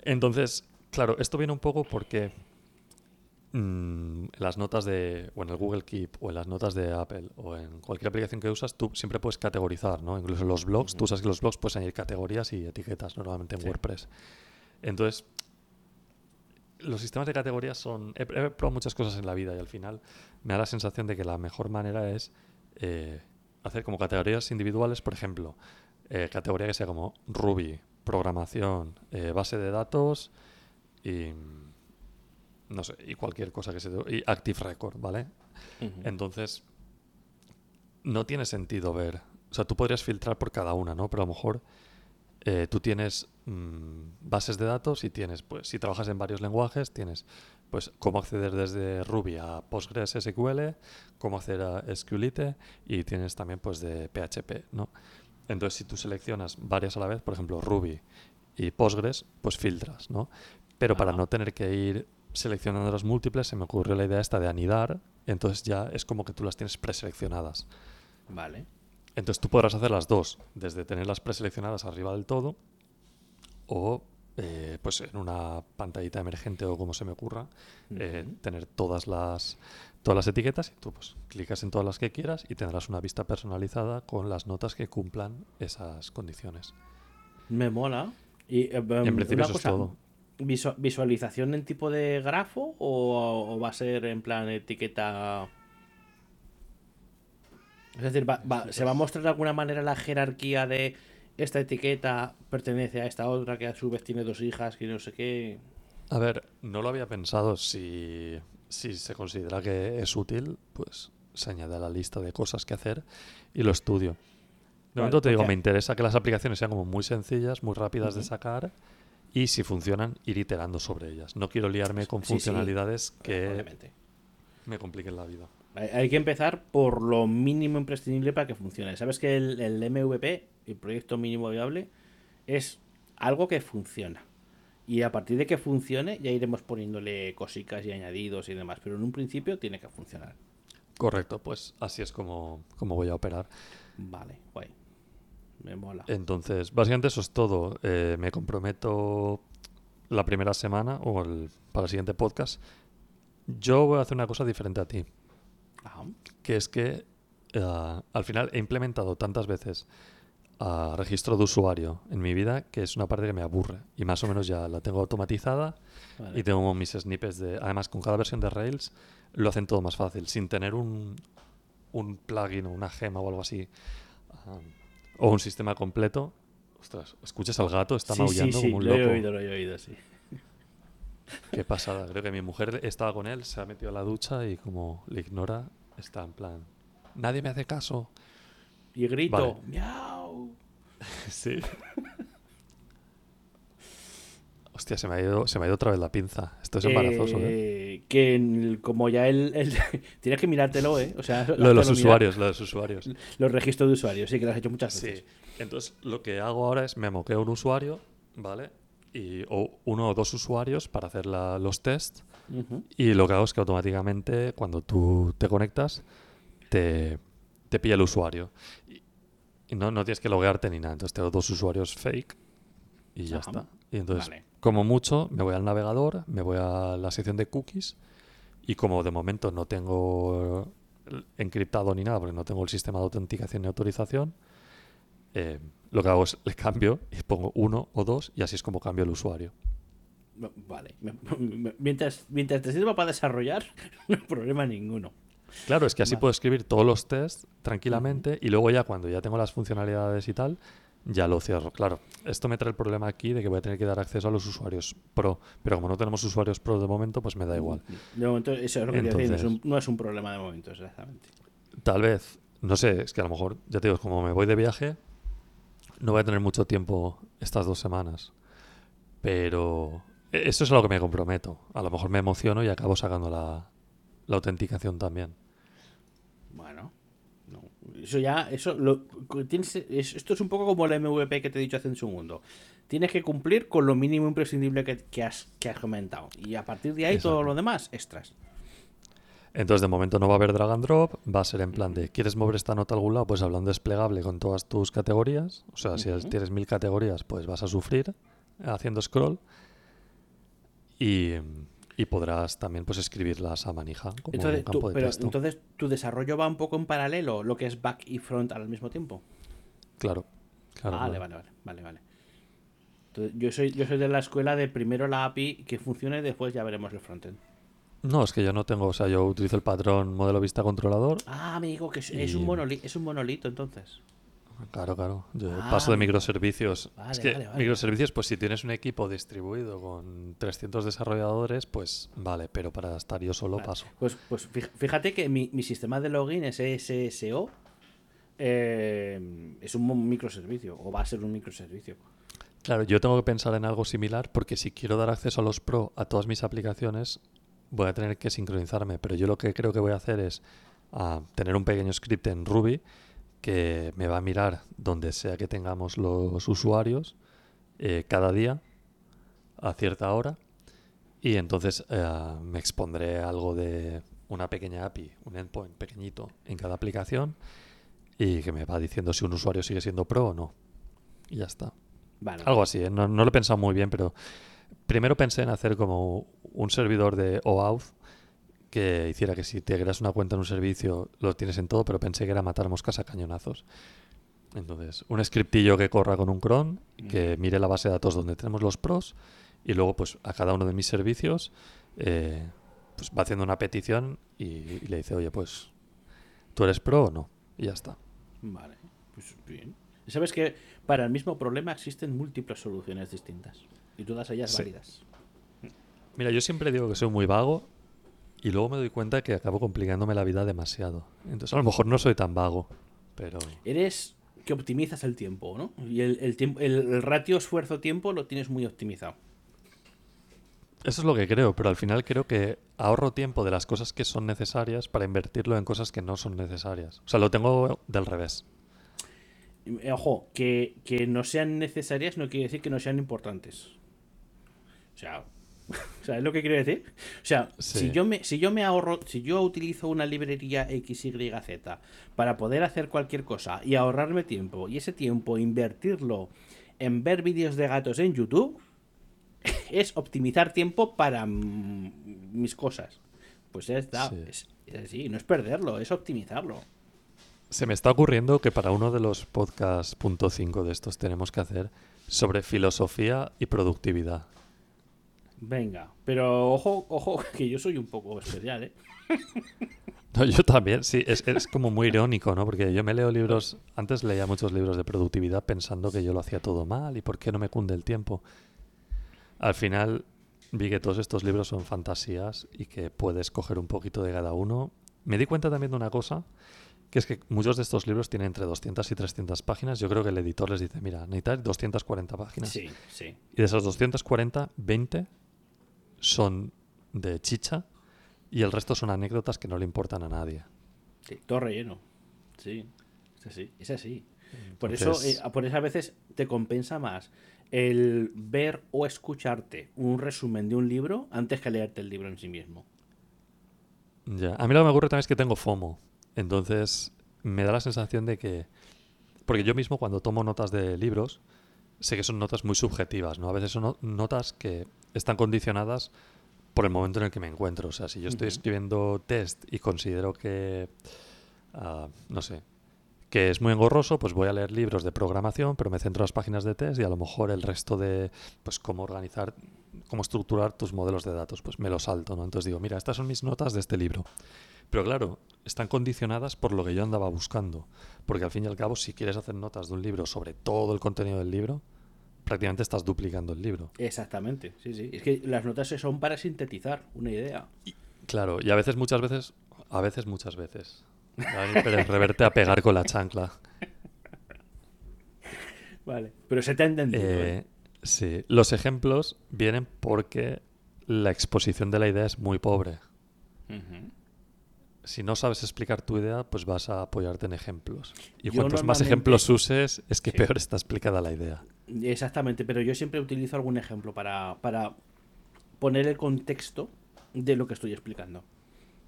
Entonces, claro, esto viene un poco porque en las notas de, o en el Google Keep, o en las notas de Apple, o en cualquier aplicación que usas, tú siempre puedes categorizar, ¿no? Incluso los blogs, tú sabes que los blogs puedes añadir categorías y etiquetas normalmente en Sí. WordPress. Entonces, los sistemas de categorías son... He, he probado muchas cosas en la vida y al final me da la sensación de que la mejor manera es eh, hacer como categorías individuales, por ejemplo, eh, categoría que sea como Ruby, programación, eh, base de datos y mm, no sé, y cualquier cosa que se y Active Record, ¿vale? Entonces no tiene sentido ver, o sea, tú podrías filtrar por cada una, ¿no? Pero a lo mejor eh, tú tienes mm, bases de datos y tienes, pues, si trabajas en varios lenguajes, tienes, pues, cómo acceder desde Ruby a Postgres SQL, cómo hacer a SQLite y tienes también, pues, de PHP, ¿no? Entonces, si tú seleccionas varias a la vez, por ejemplo, Ruby y Postgres, pues filtras, ¿no? Pero para no tener que ir seleccionando las múltiples, se me ocurrió la idea esta de anidar, entonces ya es como que tú las tienes preseleccionadas. Vale. Entonces tú podrás hacer las dos, desde tenerlas preseleccionadas arriba del todo o eh, pues en una pantallita emergente o como se me ocurra, eh, tener todas las, todas las etiquetas y tú pues clicas en todas las que quieras y tendrás una vista personalizada con las notas que cumplan esas condiciones. Me mola. Y, eh, em, en principio eso es todo. Visu- ¿Visualización en tipo de grafo o, o va a ser en plan etiqueta? Es decir, va- va- ¿se va a mostrar de alguna manera la jerarquía de esta etiqueta pertenece a esta otra que a su vez tiene dos hijas que no sé qué? A ver, no lo había pensado. Si, si se considera que es útil, pues se añade a la lista de cosas que hacer y lo estudio. De Vale, momento te digo, porque- me interesa que las aplicaciones sean como muy sencillas, muy rápidas de sacar y si funcionan, ir iterando sobre ellas. No quiero liarme con Sí, sí. funcionalidades que Obviamente. me compliquen la vida. Hay, hay que empezar por lo mínimo imprescindible para que funcione. Sabes que el, el MVP, el proyecto mínimo viable, es algo que funciona. Y a partir de que funcione, ya iremos poniéndole cositas y añadidos y demás. Pero en un principio tiene que funcionar. Correcto, pues así es como, como voy a operar. Vale, guay. Me mola. Entonces, básicamente eso es todo. Eh, me comprometo la primera semana o el- para el siguiente podcast. Yo voy a hacer una cosa diferente a ti. Ajá. que es que eh, al final he implementado tantas veces a registro de usuario en mi vida que es una parte que me aburre y más o menos ya la tengo automatizada Vale. y tengo mis snippets de además con cada versión de Rails lo hacen todo más fácil sin tener un, un plugin o una gema o algo así ah, O un sistema completo. Ostras, ¿escuchas al gato? Está sí, maullando sí, como un lo loco. he oído, lo he oído, sí. Qué pasada. Creo que mi mujer estaba con él, se ha metido a la ducha y como le ignora, está en plan. Nadie me hace caso. Y grito, Vale. miau. [LAUGHS] Sí. Hostia, se me, ha ido, se me ha ido otra vez la pinza. Esto es embarazoso, ¿eh? Eh, Que como ya el, el- [LAUGHS] Tienes que mirártelo, ¿eh? O sea, Lo de los usuarios, lo de los usuarios. [LAUGHS] Los registros de usuarios, sí, que lo has hecho muchas Sí. veces. Entonces, lo que hago ahora es me moqueo un usuario, ¿vale? Y, o uno o dos usuarios para hacer la- los tests. Y lo que hago es que automáticamente, cuando tú te conectas, te, te pilla el usuario. Y, y no, no tienes que loguearte ni nada. Entonces tengo dos usuarios fake y ya Ajá. está. Y entonces, Vale. Como mucho, me voy al navegador, me voy a la sección de cookies y como de momento no tengo encriptado ni nada, porque no tengo el sistema de autenticación y autorización, eh, lo que hago es le cambio y pongo uno o dos y así es como cambio el usuario. Vale. Mientras, mientras te sirva para desarrollar, [LAUGHS] no hay problema ninguno. Claro, es que así Vale. puedo escribir todos los tests tranquilamente y luego ya cuando ya tengo las funcionalidades y tal, ya lo cierro. Claro, esto me trae el problema aquí de que voy a tener que dar acceso a los usuarios pro, pero como no tenemos usuarios pro de momento, pues me da igual. De momento, eso es lo que te iba a decir, no es, un, Entonces- no es un problema de momento, exactamente. Tal vez, no sé, es que a lo mejor, ya te digo, como me voy de viaje, no voy a tener mucho tiempo estas dos semanas. Pero e- eso es a lo que me comprometo. A lo mejor me emociono y acabo sacando la, la autenticación también. Eso ya, eso lo, tienes, es- esto es un poco como el MVP que te he dicho hace un segundo. Tienes que cumplir con lo mínimo imprescindible que, que has, que has comentado. Y a partir de ahí todo Exacto. lo demás, extras. Entonces, de momento no va a haber drag and drop, va a ser en plan de, ¿quieres mover esta nota a algún lado? Pues hablando desplegable con todas tus categorías. O sea, si tienes mil categorías, pues vas a sufrir haciendo scroll. Y, y podrás también pues escribirlas a manija, como en Entonces, tú- campo de pero texto. entonces, ¿tu desarrollo va un poco en paralelo, lo que es back y front al mismo tiempo? Claro, claro. vale, vale, vale, vale, vale. Entonces, yo soy, yo soy de la escuela de primero la API que funcione, después ya veremos el frontend. No, es que yo no tengo, o sea, yo utilizo el patrón modelo vista controlador. Ah, amigo, que es, es Y- un monoli- es un monolito entonces. Claro, claro. Yo Ah, paso de microservicios. Vale, es que vale, vale. microservicios, pues si tienes un equipo distribuido con 300 desarrolladores, pues vale, pero para estar yo solo paso. Pues, pues fíjate que mi, mi sistema de login es SSO. eh, es un microservicio, o va a ser un microservicio. Claro, yo tengo que pensar en algo similar porque si quiero dar acceso a los pro a todas mis aplicaciones, voy a tener que sincronizarme. Pero yo lo que creo que voy a hacer es ah, tener un pequeño script en Ruby que me va a mirar donde sea que tengamos los usuarios eh, cada día a cierta hora y entonces eh, me expondré algo de una pequeña API, un endpoint pequeñito en cada aplicación y que me va diciendo si un usuario sigue siendo pro o no. Y ya está. Vale. Algo así, ¿eh? no, no lo he pensado muy bien, pero primero pensé en hacer como un servidor de OAuth que hiciera que si te creas una cuenta en un servicio lo tienes en todo, pero pensé que era matar moscas a cañonazos. Entonces, un scriptillo que corra con un cron, que mire la base de datos donde tenemos los pros y luego pues a cada uno de mis servicios eh, pues va haciendo una petición y, y le dice, oye, pues tú eres pro o no. Y ya está. Vale, pues bien. Sabes que para el mismo problema existen múltiples soluciones distintas. Y todas ellas Sí. válidas. Mira, yo siempre digo que soy muy vago y luego me doy cuenta que acabo complicándome la vida demasiado. Entonces a lo mejor no soy tan vago, pero Eres que optimizas el tiempo, ¿no? Y el, el, tiempo, el, el ratio esfuerzo-tiempo lo tienes muy optimizado. eso es lo que creo, pero al final creo que ahorro tiempo de las cosas que son necesarias para invertirlo en cosas que no son necesarias. O sea, lo tengo del revés. Eh, Ojo, que, que no sean necesarias no quiere decir que no sean importantes. O sea, [LAUGHS] ¿sabes lo que quiero decir? O sea, Sí. si, yo me, si yo me ahorro, si yo utilizo una librería XYZ para poder hacer cualquier cosa y ahorrarme tiempo, y ese tiempo invertirlo en ver vídeos de gatos en YouTube, [LAUGHS] es optimizar tiempo para mis cosas. Pues ya está. Sí. Es, es así, no es perderlo, es optimizarlo. Se me está ocurriendo que para uno de los podcasts punto .5 de estos tenemos que hacer sobre filosofía y productividad. Venga, pero ojo, ojo, [LAUGHS] que yo soy un poco especial, ¿eh? No, yo también, sí, es, es como muy irónico, ¿no? Porque yo me leo libros, antes leía muchos libros de productividad pensando que yo lo hacía todo mal y por qué no me cunde el tiempo. Al final vi que todos estos libros son fantasías y que puedes coger un poquito de cada uno. Me di cuenta también de una cosa, que es que muchos de estos libros tienen entre 200 y 300 páginas. Yo creo que el editor les dice, mira, necesitas 240 páginas. Sí, sí. Y de esas 240, 20 son de chicha y el resto son anécdotas que no le importan a nadie. Sí, todo relleno. Sí, es así, es así. Por eso, eh, por eso a veces te compensa más el ver o escucharte un resumen de un libro antes que leerte el libro en sí mismo. Ya. A mí lo que me ocurre también es que tengo FOMO. Entonces, me da la sensación de que. Porque yo mismo, cuando tomo notas de libros, sé que son notas muy subjetivas, ¿no? A veces son no- notas que están condicionadas por el momento en el que me encuentro. O sea, si yo estoy escribiendo test y considero que. ah, no sé. Que es muy engorroso, pues voy a leer libros de programación, pero me centro en las páginas de test y a lo mejor el resto de. Pues cómo organizar cómo estructurar tus modelos de datos, pues me lo salto, ¿no? Entonces digo, mira, estas son mis notas de este libro. Pero claro, están condicionadas por lo que yo andaba buscando. Porque al fin y al cabo, si quieres hacer notas de un libro sobre todo el contenido del libro, prácticamente estás duplicando el libro. Exactamente, sí, sí. Es que las notas son para sintetizar una idea. Claro, y a veces, muchas veces, a veces, muchas veces. Pérez Reverte a pegar con la chancla. Vale. Pero se te ha entendido. Eh, ¿eh? sí, los ejemplos vienen porque la exposición de la idea es muy pobre. Ujú. Si no sabes explicar tu idea, pues vas a apoyarte en ejemplos. Y Yo cuantos más ejemplos uses, es que Sí. peor está explicada la idea. Exactamente, pero yo siempre utilizo algún ejemplo para, para poner el contexto de lo que estoy explicando.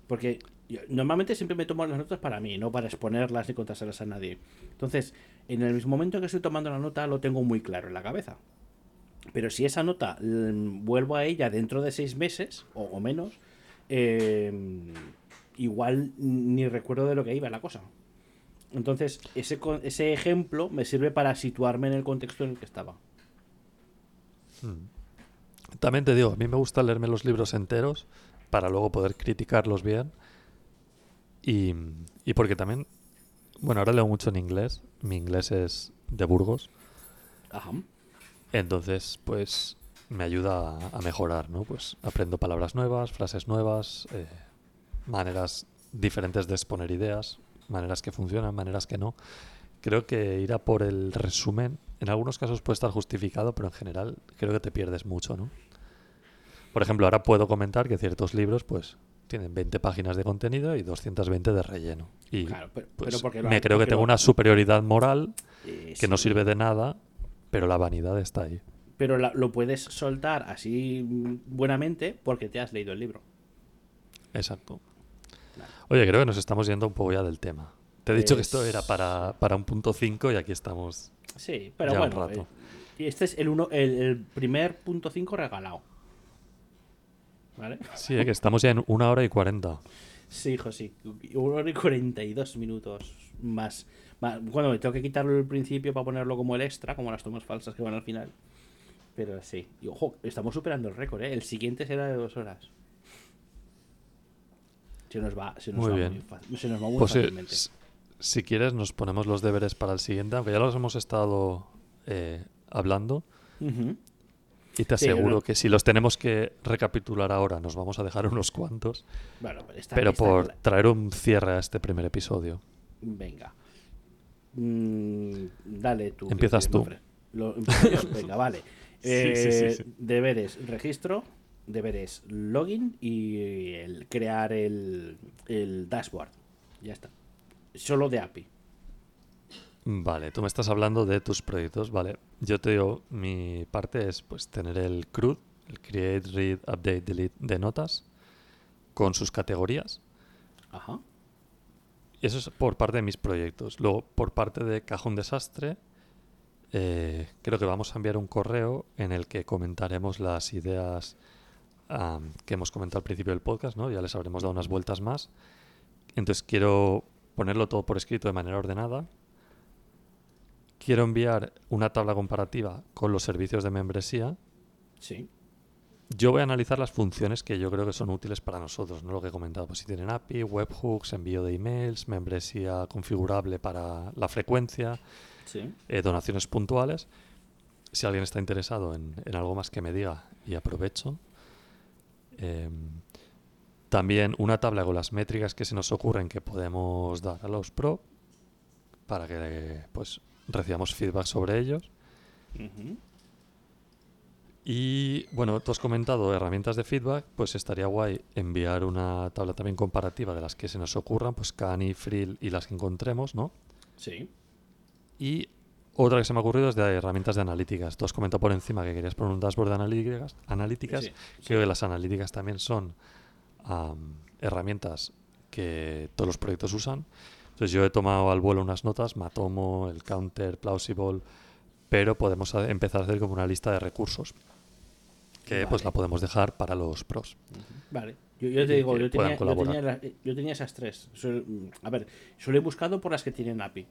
Porque yo- normalmente siempre me tomo las notas para mí, no para exponerlas ni contárselas a nadie. Entonces, en el mismo momento que estoy tomando la nota, lo tengo muy claro en la cabeza. Pero si esa nota mm, vuelvo a ella dentro de seis meses o, o menos, eh, igual ni recuerdo de lo que iba la cosa. Entonces, ese, ese ejemplo me sirve para situarme en el contexto en el que estaba. También te digo, a mí me gusta leerme los libros enteros para luego poder criticarlos bien. Y, y porque también, bueno, ahora leo mucho en inglés. Mi inglés es de Burgos. Ajá. Entonces, pues me ayuda a, a mejorar, ¿no? Pues aprendo palabras nuevas, frases nuevas, eh, maneras diferentes de exponer ideas, maneras que funcionan, maneras que no. Creo que ir a por el resumen, en algunos casos puede estar justificado, pero en general creo que te pierdes mucho, ¿no? Por ejemplo, ahora puedo comentar que ciertos libros, pues, tienen 20 páginas de contenido y 220 de relleno. Y Claro, pero, pues, pero porque me creo que tengo una superioridad moral eh, que no sirve de nada, pero la vanidad está ahí. Pero la- lo puedes soltar así mm, buenamente porque te has leído el libro. Exacto. Oye, creo que nos estamos yendo un poco ya del tema. Te he dicho que esto era para, para un punto 5 y aquí estamos. Sí, pero Ya un bueno. rato. eh, y este es el, uno, el, el primer punto 5 regalado. ¿Vale? Sí, eh, que estamos ya en una hora y cuarenta. Sí, hijo, sí. Una hora y 42 minutos más. más. Bueno, me tengo que quitarlo al principio para ponerlo como el extra, como las tomas falsas que van al final. Pero sí. Y ojo, estamos superando el récord, ¿eh? El siguiente será de dos horas. Se nos va, se nos Muy va bien. muy, fa- se nos va muy Pues eh, fácilmente. si quieres, nos ponemos los deberes para el siguiente, aunque ya los hemos estado eh, hablando. Y te aseguro que si los tenemos que recapitular ahora, nos vamos a dejar unos cuantos. Bueno, pero está, pero está por traer un cierre a este primer episodio. Venga. Mm, dale tú. Empiezas tú. Lo-. [LAUGHS] Venga, vale. Sí, Eh, sí. Deberes, registro, deberes, login y el crear el, el dashboard. Ya está. Solo de API. Vale, tú me estás hablando de tus proyectos, vale. Yo te digo, mi parte es pues tener el CRUD, el Create, Read, Update, Delete de notas, con sus categorías. Ajá. Eso es por parte de mis proyectos. Luego, por parte de Cajón Desastre, eh, creo que vamos a enviar un correo en el que comentaremos las ideas que hemos comentado al principio del podcast, ¿no? Ya les habremos dado unas vueltas más. Entonces quiero ponerlo todo por escrito de manera ordenada. Quiero enviar una tabla comparativa con los servicios de membresía Sí. yo voy a analizar las funciones que yo creo que son útiles para nosotros, ¿no? Lo que he comentado, pues si tienen API, webhooks, envío de emails, membresía configurable para la frecuencia, Sí. eh, donaciones puntuales. Si alguien está interesado en, en algo más que me diga y aprovecho. Em, también una tabla con las métricas que se nos ocurren que podemos dar a los pro para que pues recibamos feedback sobre ellos. Y bueno, tú has comentado herramientas de feedback, pues estaría guay enviar una tabla también comparativa de las que se nos ocurran, pues Cani, Frill y las que encontremos, ¿no? Sí. Y otra que se me ha ocurrido es de herramientas de analíticas. Tú has comentado por encima que querías poner un dashboard de analíticas. analíticas. Sí, Creo que las analíticas también son am, herramientas que todos los proyectos usan. Entonces yo he tomado al vuelo unas notas, Matomo, el Counter, Plausible, pero podemos a- empezar a hacer como una lista de recursos que pues la podemos dejar para los pros. Vale. Yo, yo te digo, yo tenía, yo, tenía yo tenía esas tres. A ver, solo he buscado por las que tienen API.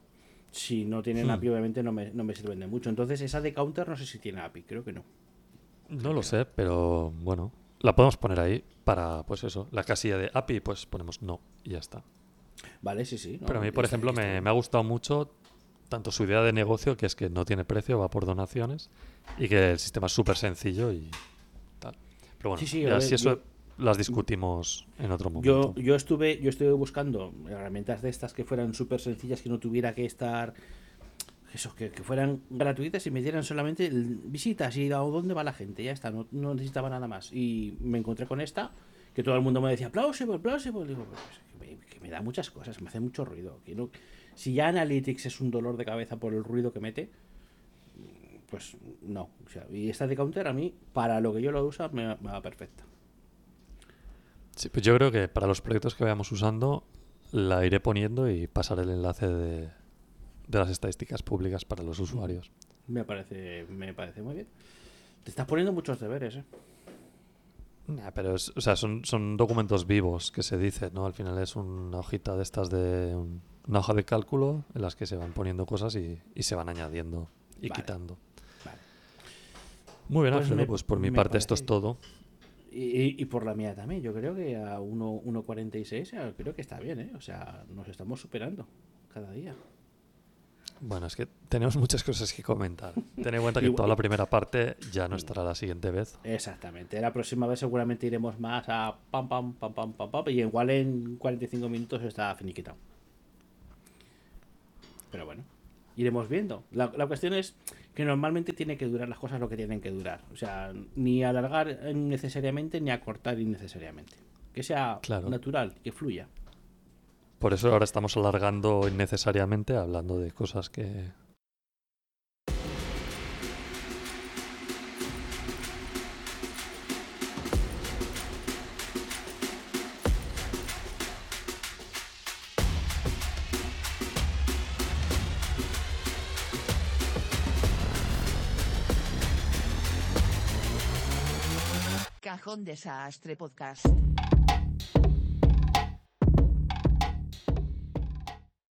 Si no tienen Hmm. API, obviamente no me, no me sirven de mucho. Entonces, esa de Counter no sé si tiene API, creo que no. No lo sé, pero bueno, la podemos poner ahí para pues eso, la casilla de API, pues ponemos no y ya está. Vale, sí, sí. no, Pero a mí, por está- ejemplo, me, me ha gustado mucho tanto su idea de negocio, que es que no tiene precio, va por donaciones, y que el sistema es súper sencillo y tal. Pero bueno, Sí, sí, ya ver, si eso yo- las discutimos en otro Yo, momento. yo estuve yo estuve buscando herramientas de estas que fueran súper sencillas, que no tuviera que estar. Eso, que, que fueran gratuitas y me dieran solamente visitas y a dónde va la gente. Ya está, no, no necesitaba nada más. Y me encontré con esta, que todo el mundo me decía, plausible, plausible. Digo, pues, que, me, que me da muchas cosas, me hace mucho ruido. Que no- si ya Analytics es un dolor de cabeza por el ruido que mete, pues no. O sea, y esta de Counter a mí, para lo que yo lo uso, me, me va perfecta. Sí, pues yo creo que para los proyectos que vayamos usando, la iré poniendo y pasaré el enlace de, de las estadísticas públicas para los usuarios. Me parece, me parece muy bien. Te estás poniendo muchos deberes, ¿eh? Nah, pero es- o sea, son, son documentos vivos que se dice, ¿no? Al final es una hojita de estas de un- una hoja de cálculo en las que se van poniendo cosas y, y se van añadiendo y Vale. quitando. Vale. Muy bien, Pues me- pues por mi parte esto es todo. Y, y- por la mía también. Yo creo que a 1 1.46 eh, creo que está bien, ¿eh? O sea, nos estamos superando cada día. Bueno, es que tenemos muchas cosas que comentar. Ten en cuenta que toda la primera parte ya no estará la siguiente vez. Exactamente. La próxima vez seguramente iremos más a pam, pam, pam, pam, pam, pam. Y igual en 45 minutos está finiquitado. Pero bueno, iremos viendo. La, la cuestión es que normalmente tiene que durar las cosas lo que tienen que durar. O sea, ni alargar innecesariamente ni acortar innecesariamente. Que sea Claro. natural, que fluya. Por eso ahora estamos alargando innecesariamente hablando de cosas que... Cajón Desastre Podcast.